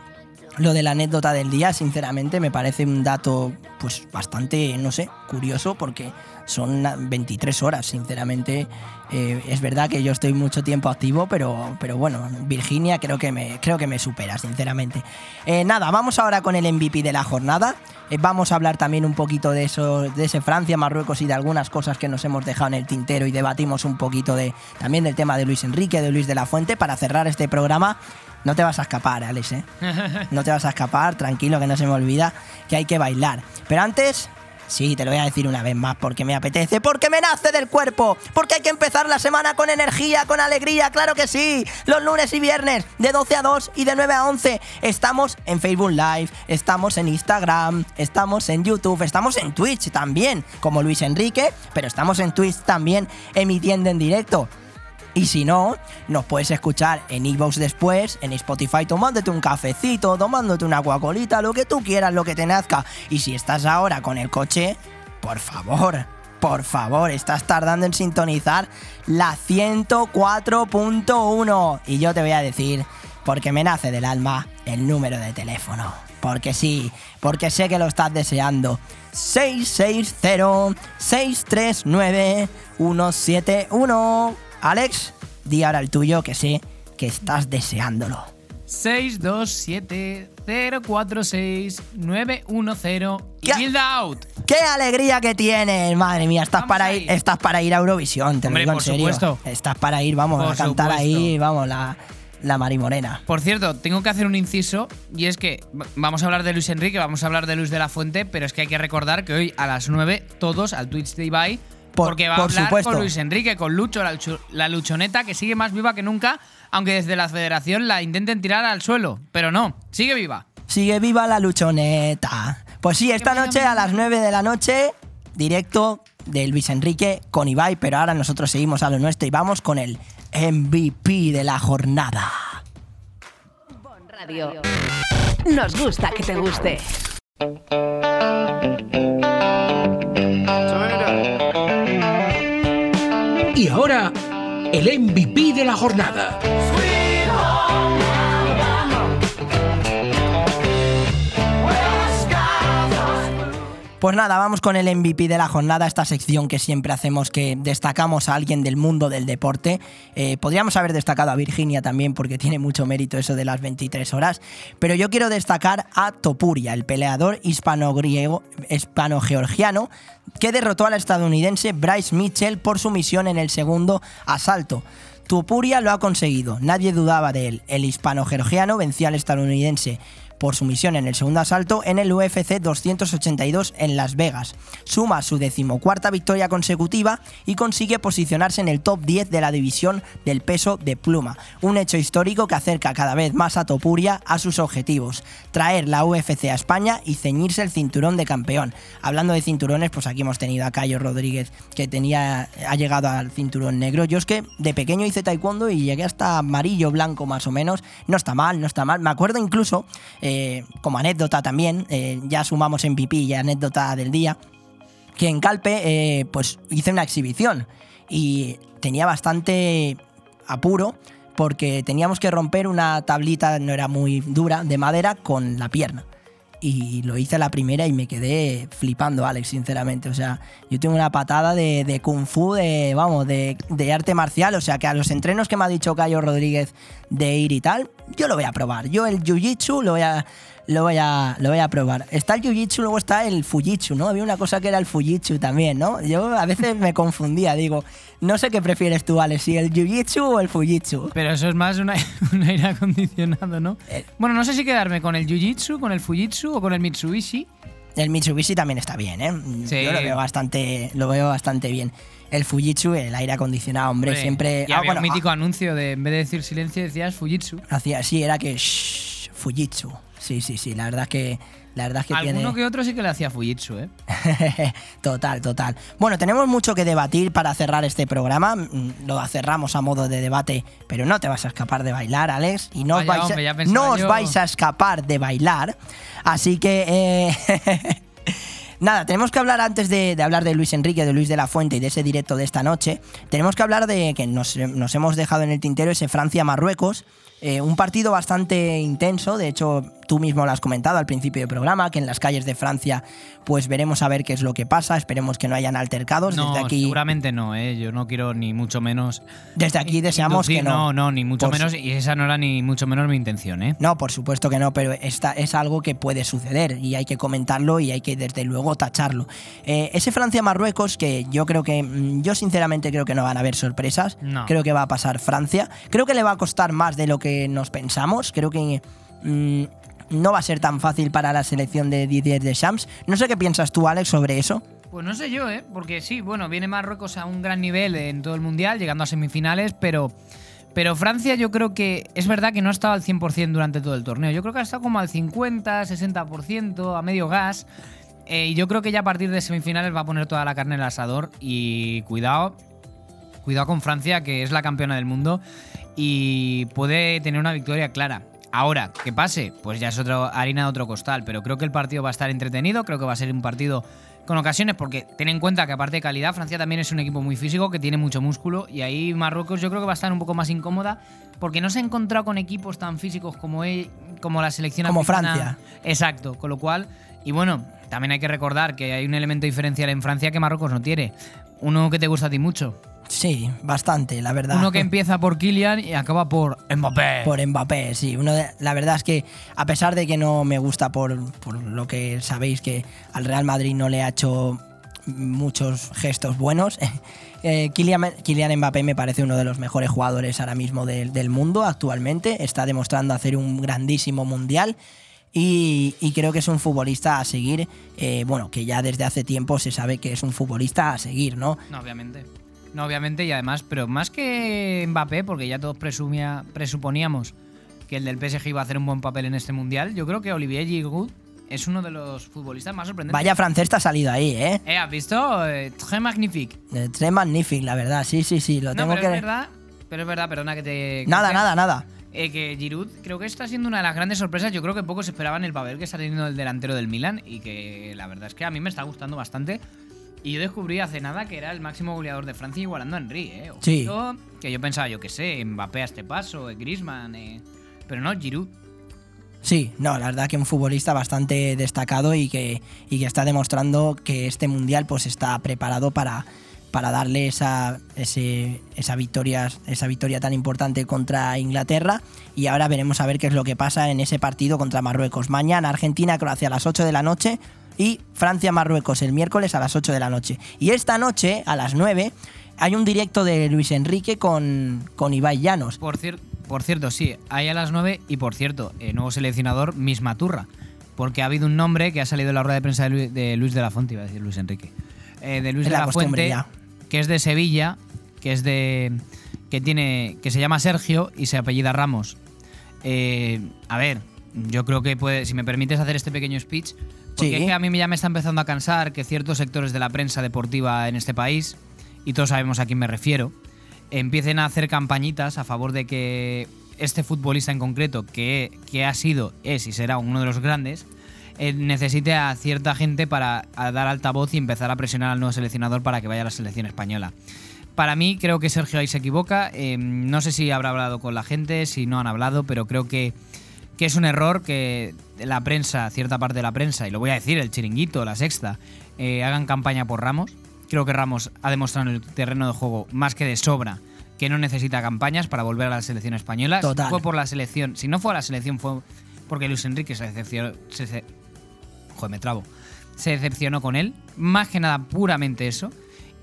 lo de la anécdota del día, sinceramente, me parece un dato pues bastante, no sé, curioso porque son 23 horas, sinceramente. Eh, es verdad que yo estoy mucho tiempo activo, pero, pero bueno, Virginia creo que me, creo que me supera, sinceramente. Eh, nada, vamos ahora con el MVP de la jornada. Eh, vamos a hablar también un poquito de eso, de ese Francia, Marruecos y de algunas cosas que nos hemos dejado en el tintero y debatimos un poquito de también del tema de Luis Enrique, de Luis de la Fuente, para cerrar este programa. No te vas a escapar, Alex. No te vas a escapar, tranquilo, que no se me olvida que hay que bailar. Pero antes, sí, te lo voy a decir una vez más, porque me apetece, porque me nace del cuerpo, porque hay que empezar la semana con energía, con alegría, claro que sí. Los lunes y viernes, de 12 a 2 y de 9 a 11, estamos en Facebook Live, estamos en Instagram, estamos en YouTube, estamos en Twitch también, como Luis Enrique, pero estamos en Twitch también emitiendo en directo. Y si no, nos puedes escuchar en iVoox después, en Spotify tomándote un cafecito, tomándote una guacolita, lo que tú quieras, lo que te nazca. Y si estás ahora con el coche, por favor, por favor, estás tardando en sintonizar la 104.1. Y yo te voy a decir, porque me nace del alma, el número de teléfono. Porque sí, porque sé que lo estás deseando. 660-639-171. Alex, di ahora el tuyo que sé que estás deseándolo. 627-046-910 y Build Out. ¡Qué alegría que tienes! Madre mía, estás para ir, estás para ir a Eurovisión, te lo Hombre, digo en por serio. supuesto. Estás para ir, vamos, Por a cantar supuesto. ahí, vamos, la, la Mari Morena. Por cierto, tengo que hacer un inciso y es que vamos a hablar de Luis Enrique, vamos a hablar de Luis de la Fuente, pero es que hay que recordar que hoy a las 9 todos al Twitch de Ibai Por- porque va por a hablar supuesto. con Luis Enrique, con Lucho, la, lucho- la luchoneta que sigue más viva que nunca, aunque desde la federación la intenten tirar al suelo, pero no, sigue viva. Sigue viva la luchoneta. Pues sí, esta noche a las 9 de la noche, directo de Luis Enrique con Ibai, pero ahora nosotros seguimos a lo nuestro y vamos con el MVP de la jornada. Radio. Nos gusta que te guste. Ahora, el MVP de la jornada. Pues nada, vamos con el MVP de la jornada, esta sección que siempre hacemos que destacamos a alguien del mundo del deporte. Eh, podríamos haber destacado a Virginia también porque tiene mucho mérito eso de las 23 horas, pero yo quiero destacar a Topuria, el peleador hispano-griego, hispano-georgiano, que derrotó al estadounidense Bryce Mitchell por su misión en el segundo asalto. Tupuria lo ha conseguido, nadie dudaba de él. El hispano-georgiano venció al estadounidense por su misión en el segundo asalto en el UFC 282 en Las Vegas. Suma su decimocuarta victoria consecutiva y consigue posicionarse en el top 10 de la división del peso de pluma. Un hecho histórico que acerca cada vez más a Topuria a sus objetivos, traer la UFC a España y ceñirse el cinturón de campeón. Hablando de cinturones, pues aquí hemos tenido a Cayo Rodríguez que tenía, ha llegado al cinturón negro. Yo es que de pequeño hice taekwondo y llegué hasta amarillo, blanco más o menos. No está mal, no está mal. Me acuerdo incluso, como anécdota también, eh, ya sumamos MVP y anécdota del día. que en Calpe eh, pues hice una exhibición y tenía bastante apuro porque teníamos que romper una tablita, no era muy dura, de madera con la pierna. Y lo hice a la primera y me quedé flipando, Alex, sinceramente. O sea, yo tengo una patada de, de kung fu, de, vamos, de, de arte marcial. O sea, que a los entrenos que me ha dicho Cayo Rodríguez de ir y tal, yo lo voy a probar. Yo el jiu-jitsu lo voy a, lo voy a, lo voy a probar. Está el jiu-jitsu, luego está el fujitsu, ¿no? Había una cosa que era el fujitsu también, ¿no? Yo a veces me confundía, digo, no sé qué prefieres tú, Alex, si el jiu-jitsu o el fujitsu. Pero eso es más un aire acondicionado, ¿no? Bueno, no sé si quedarme con el jiu-jitsu, con el fujitsu o con el mitsubishi. El Mitsubishi también está bien, ¿eh? Sí. Yo lo veo bastante, lo veo bastante bien. El Fujitsu, el aire acondicionado, hombre, Hombre, siempre. Y ah, había bueno, un mítico anuncio de en vez de decir silencio decías fujitsu. ah, hacía, sí, era que shh, Fujitsu. Sí, sí, sí. La verdad es que, la verdad es que Alguno tiene. que otro sí que le hacía fujitsu, ¿eh? total, total. Bueno, tenemos mucho que debatir para cerrar este programa. Mm, Lo cerramos a modo de debate, pero no te vas a escapar de bailar, Alex. Y no os, vais, hombre, a, pensaba no os yo. vais a escapar de bailar. Así que. eh, Nada, tenemos que hablar antes de, de hablar de Luis Enrique, de Luis de la Fuente y de ese directo de esta noche. Tenemos que hablar de que nos, nos hemos dejado en el tintero ese Francia-Marruecos. eh, un partido bastante intenso, de hecho tú mismo lo has comentado al principio del programa, que en las calles de Francia pues veremos a ver qué es lo que pasa, esperemos que no hayan altercados. No, desde aquí, seguramente no, ¿eh? Yo no quiero ni mucho menos. desde aquí deseamos inducir, que no. No, no, ni mucho Por menos. Y esa no era ni mucho menos mi intención, ¿eh? No, por supuesto que no, pero esta es algo que puede suceder y hay que comentarlo y hay que desde luego tacharlo. Eh, ese Francia-Marruecos que yo creo que, mm, yo sinceramente creo que no van a haber sorpresas, No. creo que va a pasar Francia, creo que le va a costar más de lo que nos pensamos, creo que mm, no va a ser tan fácil para la selección de Didier Deschamps. No sé qué piensas tú, Alex, sobre eso. Pues no sé yo, ¿eh? Porque sí, bueno, viene Marruecos a un gran nivel en todo el mundial, llegando a semifinales, pero. Pero Francia yo creo que es verdad que no ha estado al 100% durante todo el torneo. Yo creo que ha estado como al 50, 60%, a medio gas. Eh, y yo creo que ya a partir de semifinales va a poner toda la carne en el asador. Y cuidado, cuidado con Francia, que es la campeona del mundo y puede tener una victoria clara. Ahora, que pase, pues ya es otro, harina de otro costal, pero creo que el partido va a estar entretenido, creo que va a ser un partido con ocasiones, porque ten en cuenta que aparte de calidad, Francia también es un equipo muy físico, que tiene mucho músculo, y ahí Marruecos yo creo que va a estar un poco más incómoda, porque no se ha encontrado con equipos tan físicos como, él, como la selección Como africana. Francia. Exacto, con lo cual, y bueno, también hay que recordar que hay un elemento diferencial en Francia que Marruecos no tiene. Uno que te gusta a ti mucho. Sí, bastante, la verdad. Uno que empieza por Kylian y acaba por Mbappé. Por Mbappé, sí. Uno de- la verdad es que, a pesar de que no me gusta por, por lo que sabéis que al Real Madrid no le ha hecho muchos gestos buenos, eh, Kylian, Kylian Mbappé me parece uno de los mejores jugadores ahora mismo del, del mundo actualmente. Está demostrando hacer un grandísimo mundial. Y, y creo que es un futbolista a seguir, eh, bueno, que ya desde hace tiempo se sabe que es un futbolista a seguir, ¿no? No, obviamente. No, obviamente, y además, pero más que Mbappé, porque ya todos presumía, presuponíamos que el del PSG iba a hacer un buen papel en este mundial, yo creo que Olivier Giroud es uno de los futbolistas más sorprendentes. Vaya francés te ha salido ahí, ¿eh? Eh, ¿has visto? Eh, très magnifique. Eh, Tres magnífico, la verdad, sí, sí, sí, lo No, tengo pero que... es verdad, pero es verdad, perdona que te... Nada, que- nada, nada. Eh, que Giroud creo que está siendo una de las grandes sorpresas. Yo creo que pocos esperaban el papel que está teniendo el delantero del Milan y que la verdad es que a mí me está gustando bastante. Y yo descubrí hace nada que era el máximo goleador de Francia igualando a Henry, ¿eh? Sí. Que yo pensaba, yo qué sé, Mbappé a este paso, eh, Griezmann, eh, pero no, Giroud. Sí, no, la verdad que un futbolista bastante destacado y que, y que está demostrando que este mundial pues está preparado para, para darle esa, ese- esa, victoria, esa victoria tan importante contra Inglaterra. Y ahora veremos a ver qué es lo que pasa en ese partido contra Marruecos. Mañana Argentina-Croacia a las 8 de la noche y Francia-Marruecos el miércoles a las 8 de la noche. Y esta noche, a las 9, hay un directo de Luis Enrique con, con Ibai Llanos. Por, cier- por cierto, sí, ahí a las 9 y por cierto, eh, nuevo seleccionador, misma turra. Porque ha habido un nombre que ha salido en la rueda de prensa de Luis de, Luis de la Fuente, iba a decir Luis Enrique. Eh, de Luis Es de la la, Fuente, ya. que es de Sevilla, que es de. que tiene. que se llama Sergio y se apellida Ramos. Eh, a ver, yo creo que puede, si me permites hacer este pequeño speech, porque Sí. es que a mí ya me está empezando a cansar que ciertos sectores de la prensa deportiva en este país, y todos sabemos a quién me refiero, empiecen a hacer campañitas a favor de que este futbolista en concreto, que, que ha sido, es y será uno de los grandes, eh, necesite a cierta gente para a dar altavoz y empezar a presionar al nuevo seleccionador para que vaya a la selección española. Para mí creo que Sergio ahí se equivoca. eh, no sé si habrá hablado con la gente, si no han hablado, pero creo que, que es un error que la prensa, cierta parte de la prensa, y lo voy a decir, el chiringuito, la sexta, eh, hagan campaña por Ramos. Creo que Ramos ha demostrado en el terreno de juego más que de sobra que no necesita campañas para volver a la selección española. Total. Si fue por la selección, si no fue a la selección fue porque Luis Enrique se decepcionó, se, se- joder, me trabo, se decepcionó con él, más que nada puramente eso,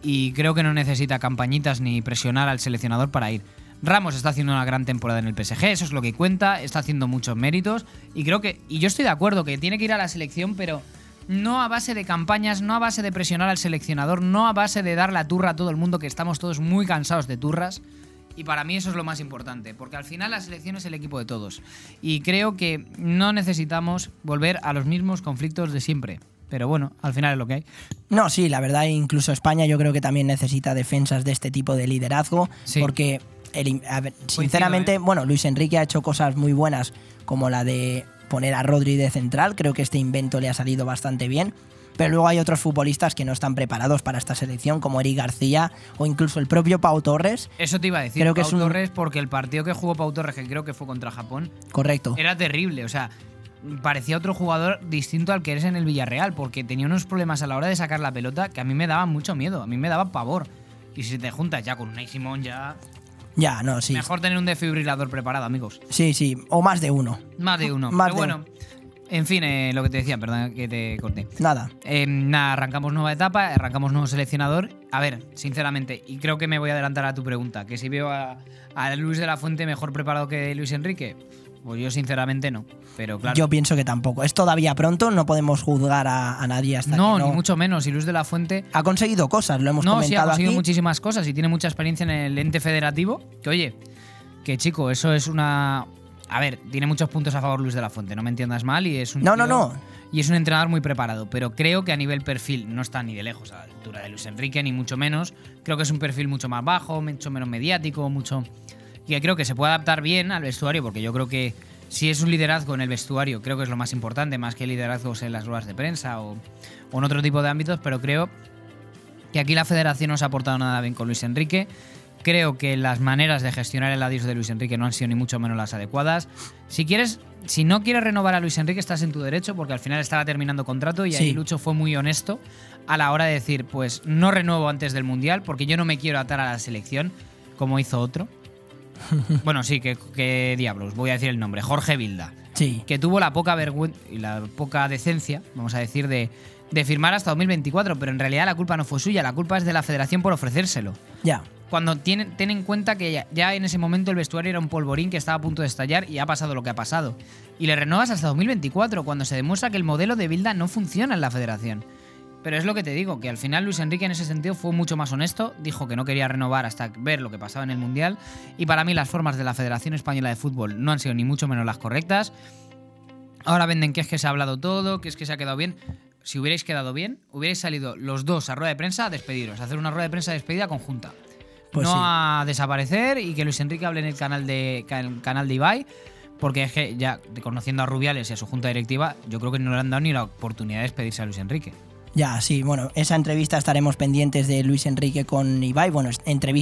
y creo que no necesita campañitas ni presionar al seleccionador para ir. Ramos está haciendo una gran temporada en el PSG, eso es lo que cuenta, está haciendo muchos méritos y creo que y yo estoy de acuerdo que tiene que ir a la selección, pero no a base de campañas, no a base de presionar al seleccionador, no a base de dar la turra a todo el mundo que estamos todos muy cansados de turras. Y para mí eso es lo más importante, porque al final la selección es el equipo de todos. Y creo que no necesitamos volver a los mismos conflictos de siempre. Pero bueno, al final es lo que hay. No, sí, la verdad, incluso España yo creo que también necesita defensas de este tipo de liderazgo, Sí. porque el- a ver, sinceramente, ¿eh? bueno, Luis Enrique ha hecho cosas muy buenas, como la de poner a Rodri de central, creo que este invento le ha salido bastante bien. Pero luego hay otros futbolistas que no están preparados para esta selección, como Eric García o incluso el propio Pau Torres. Eso te iba a decir, Creo que Pau es un- Torres, porque el partido que jugó Pau Torres, que creo que fue contra Japón, Correcto. era terrible. O sea, parecía otro jugador distinto al que eres en el Villarreal, porque tenía unos problemas a la hora de sacar la pelota que a mí me daban mucho miedo, a mí me daba pavor. Y si te juntas ya con Unai Simón, ya. Ya, no, sí. Mejor tener un desfibrilador preparado, amigos. Sí, sí, o más de uno. Más de uno. Más Pero de bueno, en fin, eh, lo que te decía, perdón que te corté. Nada. Eh, nada, arrancamos nueva etapa, arrancamos nuevo seleccionador. A ver, sinceramente, y creo que me voy a adelantar a tu pregunta, que si veo a, a Luis de la Fuente mejor preparado que Luis Enrique, pues yo sinceramente no. Pero claro. Yo pienso que tampoco. Es todavía pronto, no podemos juzgar a, a nadie hasta no, que no. ni mucho menos. Y Luis de la Fuente. Ha conseguido cosas, lo hemos no, sí, ha comentado conseguido aquí. muchísimas cosas y tiene mucha experiencia en el ente federativo. Que oye, que chico, eso es una. A ver, tiene muchos puntos a favor Luis de la Fuente, no me entiendas mal, y es un. No, no, no. Y es un entrenador muy preparado, pero creo que a nivel perfil no está ni de lejos a la altura de Luis Enrique, ni mucho menos. Creo que es un perfil mucho más bajo, mucho menos mediático, mucho. Y que creo que se puede adaptar bien al vestuario, porque yo creo que si es un liderazgo en el vestuario, creo que es lo más importante, más que liderazgos en las ruedas de prensa o, o en otro tipo de ámbitos, pero creo que aquí la federación no se ha aportado nada bien con Luis Enrique. Creo que las maneras de gestionar el adiós de Luis Enrique no han sido ni mucho menos las adecuadas. Si quieres, si no quieres renovar a Luis Enrique, estás en tu derecho, porque al final estaba terminando contrato y ahí Sí. Lucho fue muy honesto a la hora de decir, pues no renuevo antes del Mundial, porque yo no me quiero atar a la selección, como hizo otro. bueno, sí, que, que diablos, voy a decir el nombre, Jorge Vilda Sí. que tuvo la poca vergüenza y la poca decencia, vamos a decir, de, de firmar hasta 2024, pero en realidad la culpa no fue suya, la culpa es de la federación por ofrecérselo. Ya. Cuando tienen, ten en cuenta que ya, ya en ese momento el vestuario era un polvorín que estaba a punto de estallar y ha pasado lo que ha pasado. Y le renovas hasta 2024, cuando se demuestra que el modelo de Bilda no funciona en la federación. Pero es lo que te digo, que al final Luis Enrique en ese sentido fue mucho más honesto, dijo que no quería renovar hasta ver lo que pasaba en el Mundial, y para mí las formas de la Federación Española de Fútbol no han sido ni mucho menos las correctas. Ahora venden que es que se ha hablado todo, que es que se ha quedado bien. Si hubierais quedado bien, hubierais salido los dos a rueda de prensa a despediros, a hacer una rueda de prensa de despedida conjunta. Pues no sí. a desaparecer y que Luis Enrique hable en el canal de, el canal de Ibai, porque es que ya conociendo a Rubiales y a su junta directiva, yo creo que no le han dado ni la oportunidad de despedirse a Luis Enrique. Ya, sí, bueno, esa entrevista estaremos pendientes de Luis Enrique con Ibai. Bueno,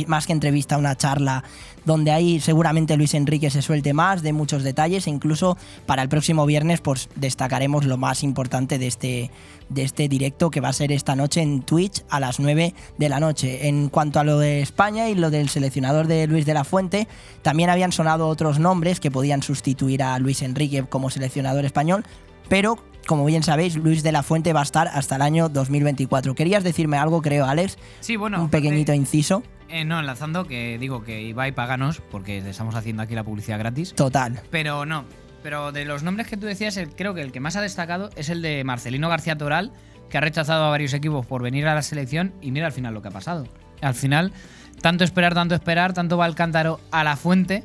más que entrevista, una charla donde ahí seguramente Luis Enrique se suelte más de muchos detalles e incluso para el próximo viernes pues destacaremos lo más importante de este, de este directo que va a ser esta noche en Twitch a las 9 de la noche. En cuanto a lo de España y lo del seleccionador de Luis de la Fuente, también habían sonado otros nombres que podían sustituir a Luis Enrique como seleccionador español, pero como bien sabéis, Luis de la Fuente va a estar hasta el año 2024. ¿Querías decirme algo, creo, Alex? Sí, bueno. Un pequeñito inciso. Eh, no, enlazando que digo que Ibai paganos, porque le estamos haciendo aquí la publicidad gratis. Total. Pero no. Pero de los nombres que tú decías, el- creo que el que más ha destacado es el de Marcelino García Toral, que ha rechazado a varios equipos por venir a la selección y mira al final lo que ha pasado. Al final, tanto esperar, tanto esperar, tanto va el cántaro a la fuente,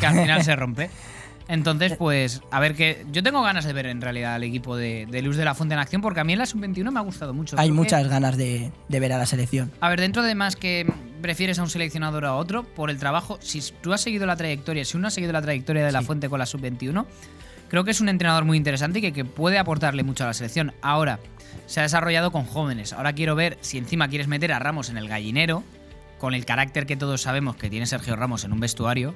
que al final se rompe. Entonces, pues, a ver que. Yo tengo ganas de ver en realidad al equipo de, de Luz de la Fuente en acción, porque a mí en la sub-21 me ha gustado mucho. Hay Creo que- muchas ganas de, de ver a la selección. a ver, dentro de más que prefieres a un seleccionador o a otro, por el trabajo, si tú has seguido la trayectoria, si uno ha seguido la trayectoria de la fuente con la sub-21, creo que es un entrenador muy interesante y que, que puede aportarle mucho a la selección. Ahora, se ha desarrollado con jóvenes. Ahora quiero ver si encima quieres meter a Ramos en el gallinero, con el carácter que todos sabemos que tiene Sergio Ramos en un vestuario,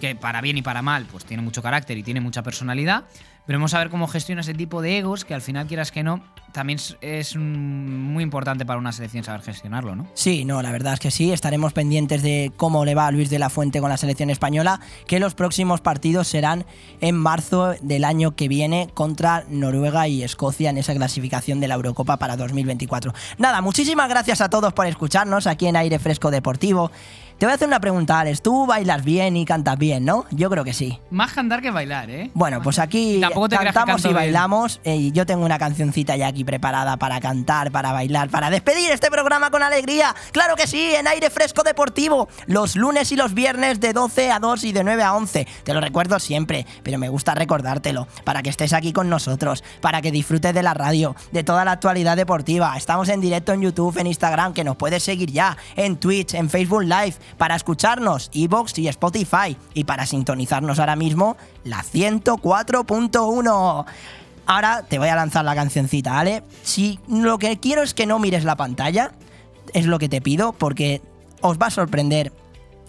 que para bien y para mal, pues tiene mucho carácter y tiene mucha personalidad. Veremos a ver cómo gestiona ese tipo de egos, que al final, quieras que no, también es, muy importante para una selección saber gestionarlo, ¿no? Sí, no, la verdad es que sí. Estaremos pendientes de cómo le va a Luis de la Fuente con la selección española, que los próximos partidos serán en marzo del año que viene contra Noruega y Escocia en esa clasificación de la Eurocopa para 2024. Nada, muchísimas gracias a todos por escucharnos aquí en Aire Fresco Deportivo. Te voy a hacer una pregunta, Alex. Tú bailas bien y cantas bien, ¿no? Yo creo que sí. Más cantar que bailar, ¿eh? Bueno, pues aquí Tampoco te cantamos y bailamos. eh, y yo tengo una cancioncita ya aquí preparada para cantar, para bailar, para despedir este programa con alegría. Claro que sí, en aire fresco deportivo. Los lunes y los viernes de 12 a 2 y de 9 a 11. Te lo recuerdo siempre, pero me gusta recordártelo. Para que estés aquí con nosotros, para que disfrutes de la radio, de toda la actualidad deportiva. Estamos en directo en YouTube, en Instagram, que nos puedes seguir ya, en Twitch, en Facebook Live, para escucharnos, Evox y Spotify. Y para sintonizarnos ahora mismo, la 104.1. Ahora te voy a lanzar la cancioncita, ¿vale? Si lo que quiero es que no mires la pantalla, es lo que te pido, porque os va a sorprender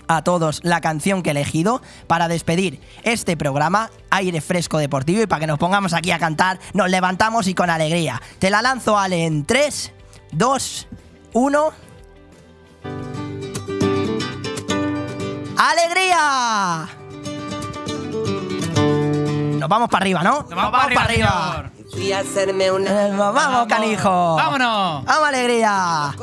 a todos la canción que he elegido para despedir este programa Aire Fresco Deportivo y para que nos pongamos aquí a cantar, nos levantamos y con alegría. Te la lanzo, Ale, en 3, 2, 1. ¡Alegría! Nos vamos para arriba, ¿no? Nos vamos para arriba, Fui a hacerme una... Vamos, canijo. ¡Vámonos! ¡Vamos, alegría!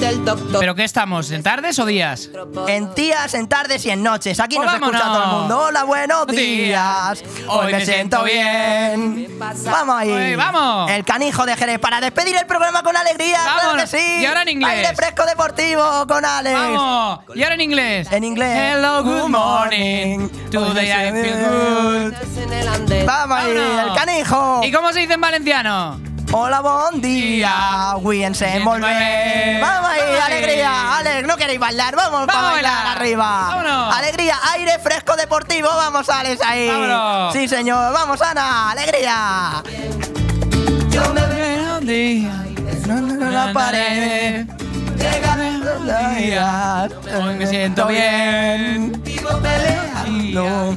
del doctor. ¿Pero qué estamos? ¿En tardes o días? En días, en tardes y en noches. Aquí Pues nos escucha todo el mundo. Hola, buenos días. Hoy me siento bien. Vamos ahí. Hoy, vamos. El canijo de Jerez para despedir el programa con alegría. Claro que sí. Y ahora en inglés. Aire fresco deportivo con Alex. ¡Vamos! Y ahora en inglés. En inglés. Hello, good morning. Today I feel good. Vamos ahí, Vámonos. el canijo. ¿Y cómo se dice en valenciano? Hola, buen día. Volver. Vamos ahí, Vamos ahí. alegría. Alex, ¿no queréis bailar? Vamos, para bailar, bailar. arriba. Vámonos. Alegría, aire fresco deportivo. Vamos, Alex, ahí. Vámonos. Sí, señor. Vamos, Ana. Alegría. Yo me veo un día. No, no, no, la pared. Hoy me siento bien. No,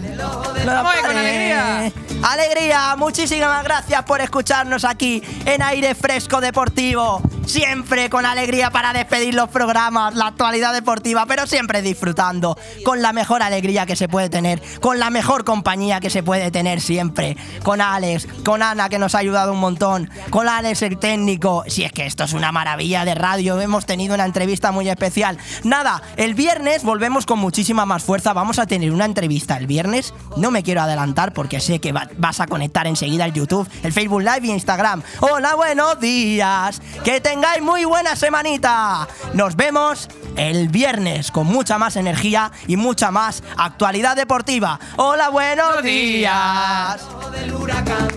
Vamos ahí con alegría. Alegría, muchísimas gracias por escucharnos aquí en Aire Fresco Deportivo. Siempre con alegría para despedir los programas, la actualidad deportiva, pero siempre disfrutando, con la mejor alegría que se puede tener, con la mejor compañía que se puede tener siempre. Con Alex, con Ana que nos ha ayudado un montón, con Alex el técnico. Si es que esto es una maravilla de radio, hemos tenido una entrevista muy especial. Nada, el viernes volvemos con muchísima más fuerza, vamos a tener una entrevista el viernes. No me quiero adelantar porque sé que va- vas a conectar enseguida el YouTube, el Facebook Live y Instagram. Hola, buenos días. Que tengáis muy buena semanita. Nos vemos el viernes con mucha más energía y mucha más actualidad deportiva. Hola, buenos días. del huracán.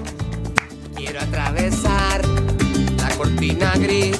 Quiero atravesar la cortina gris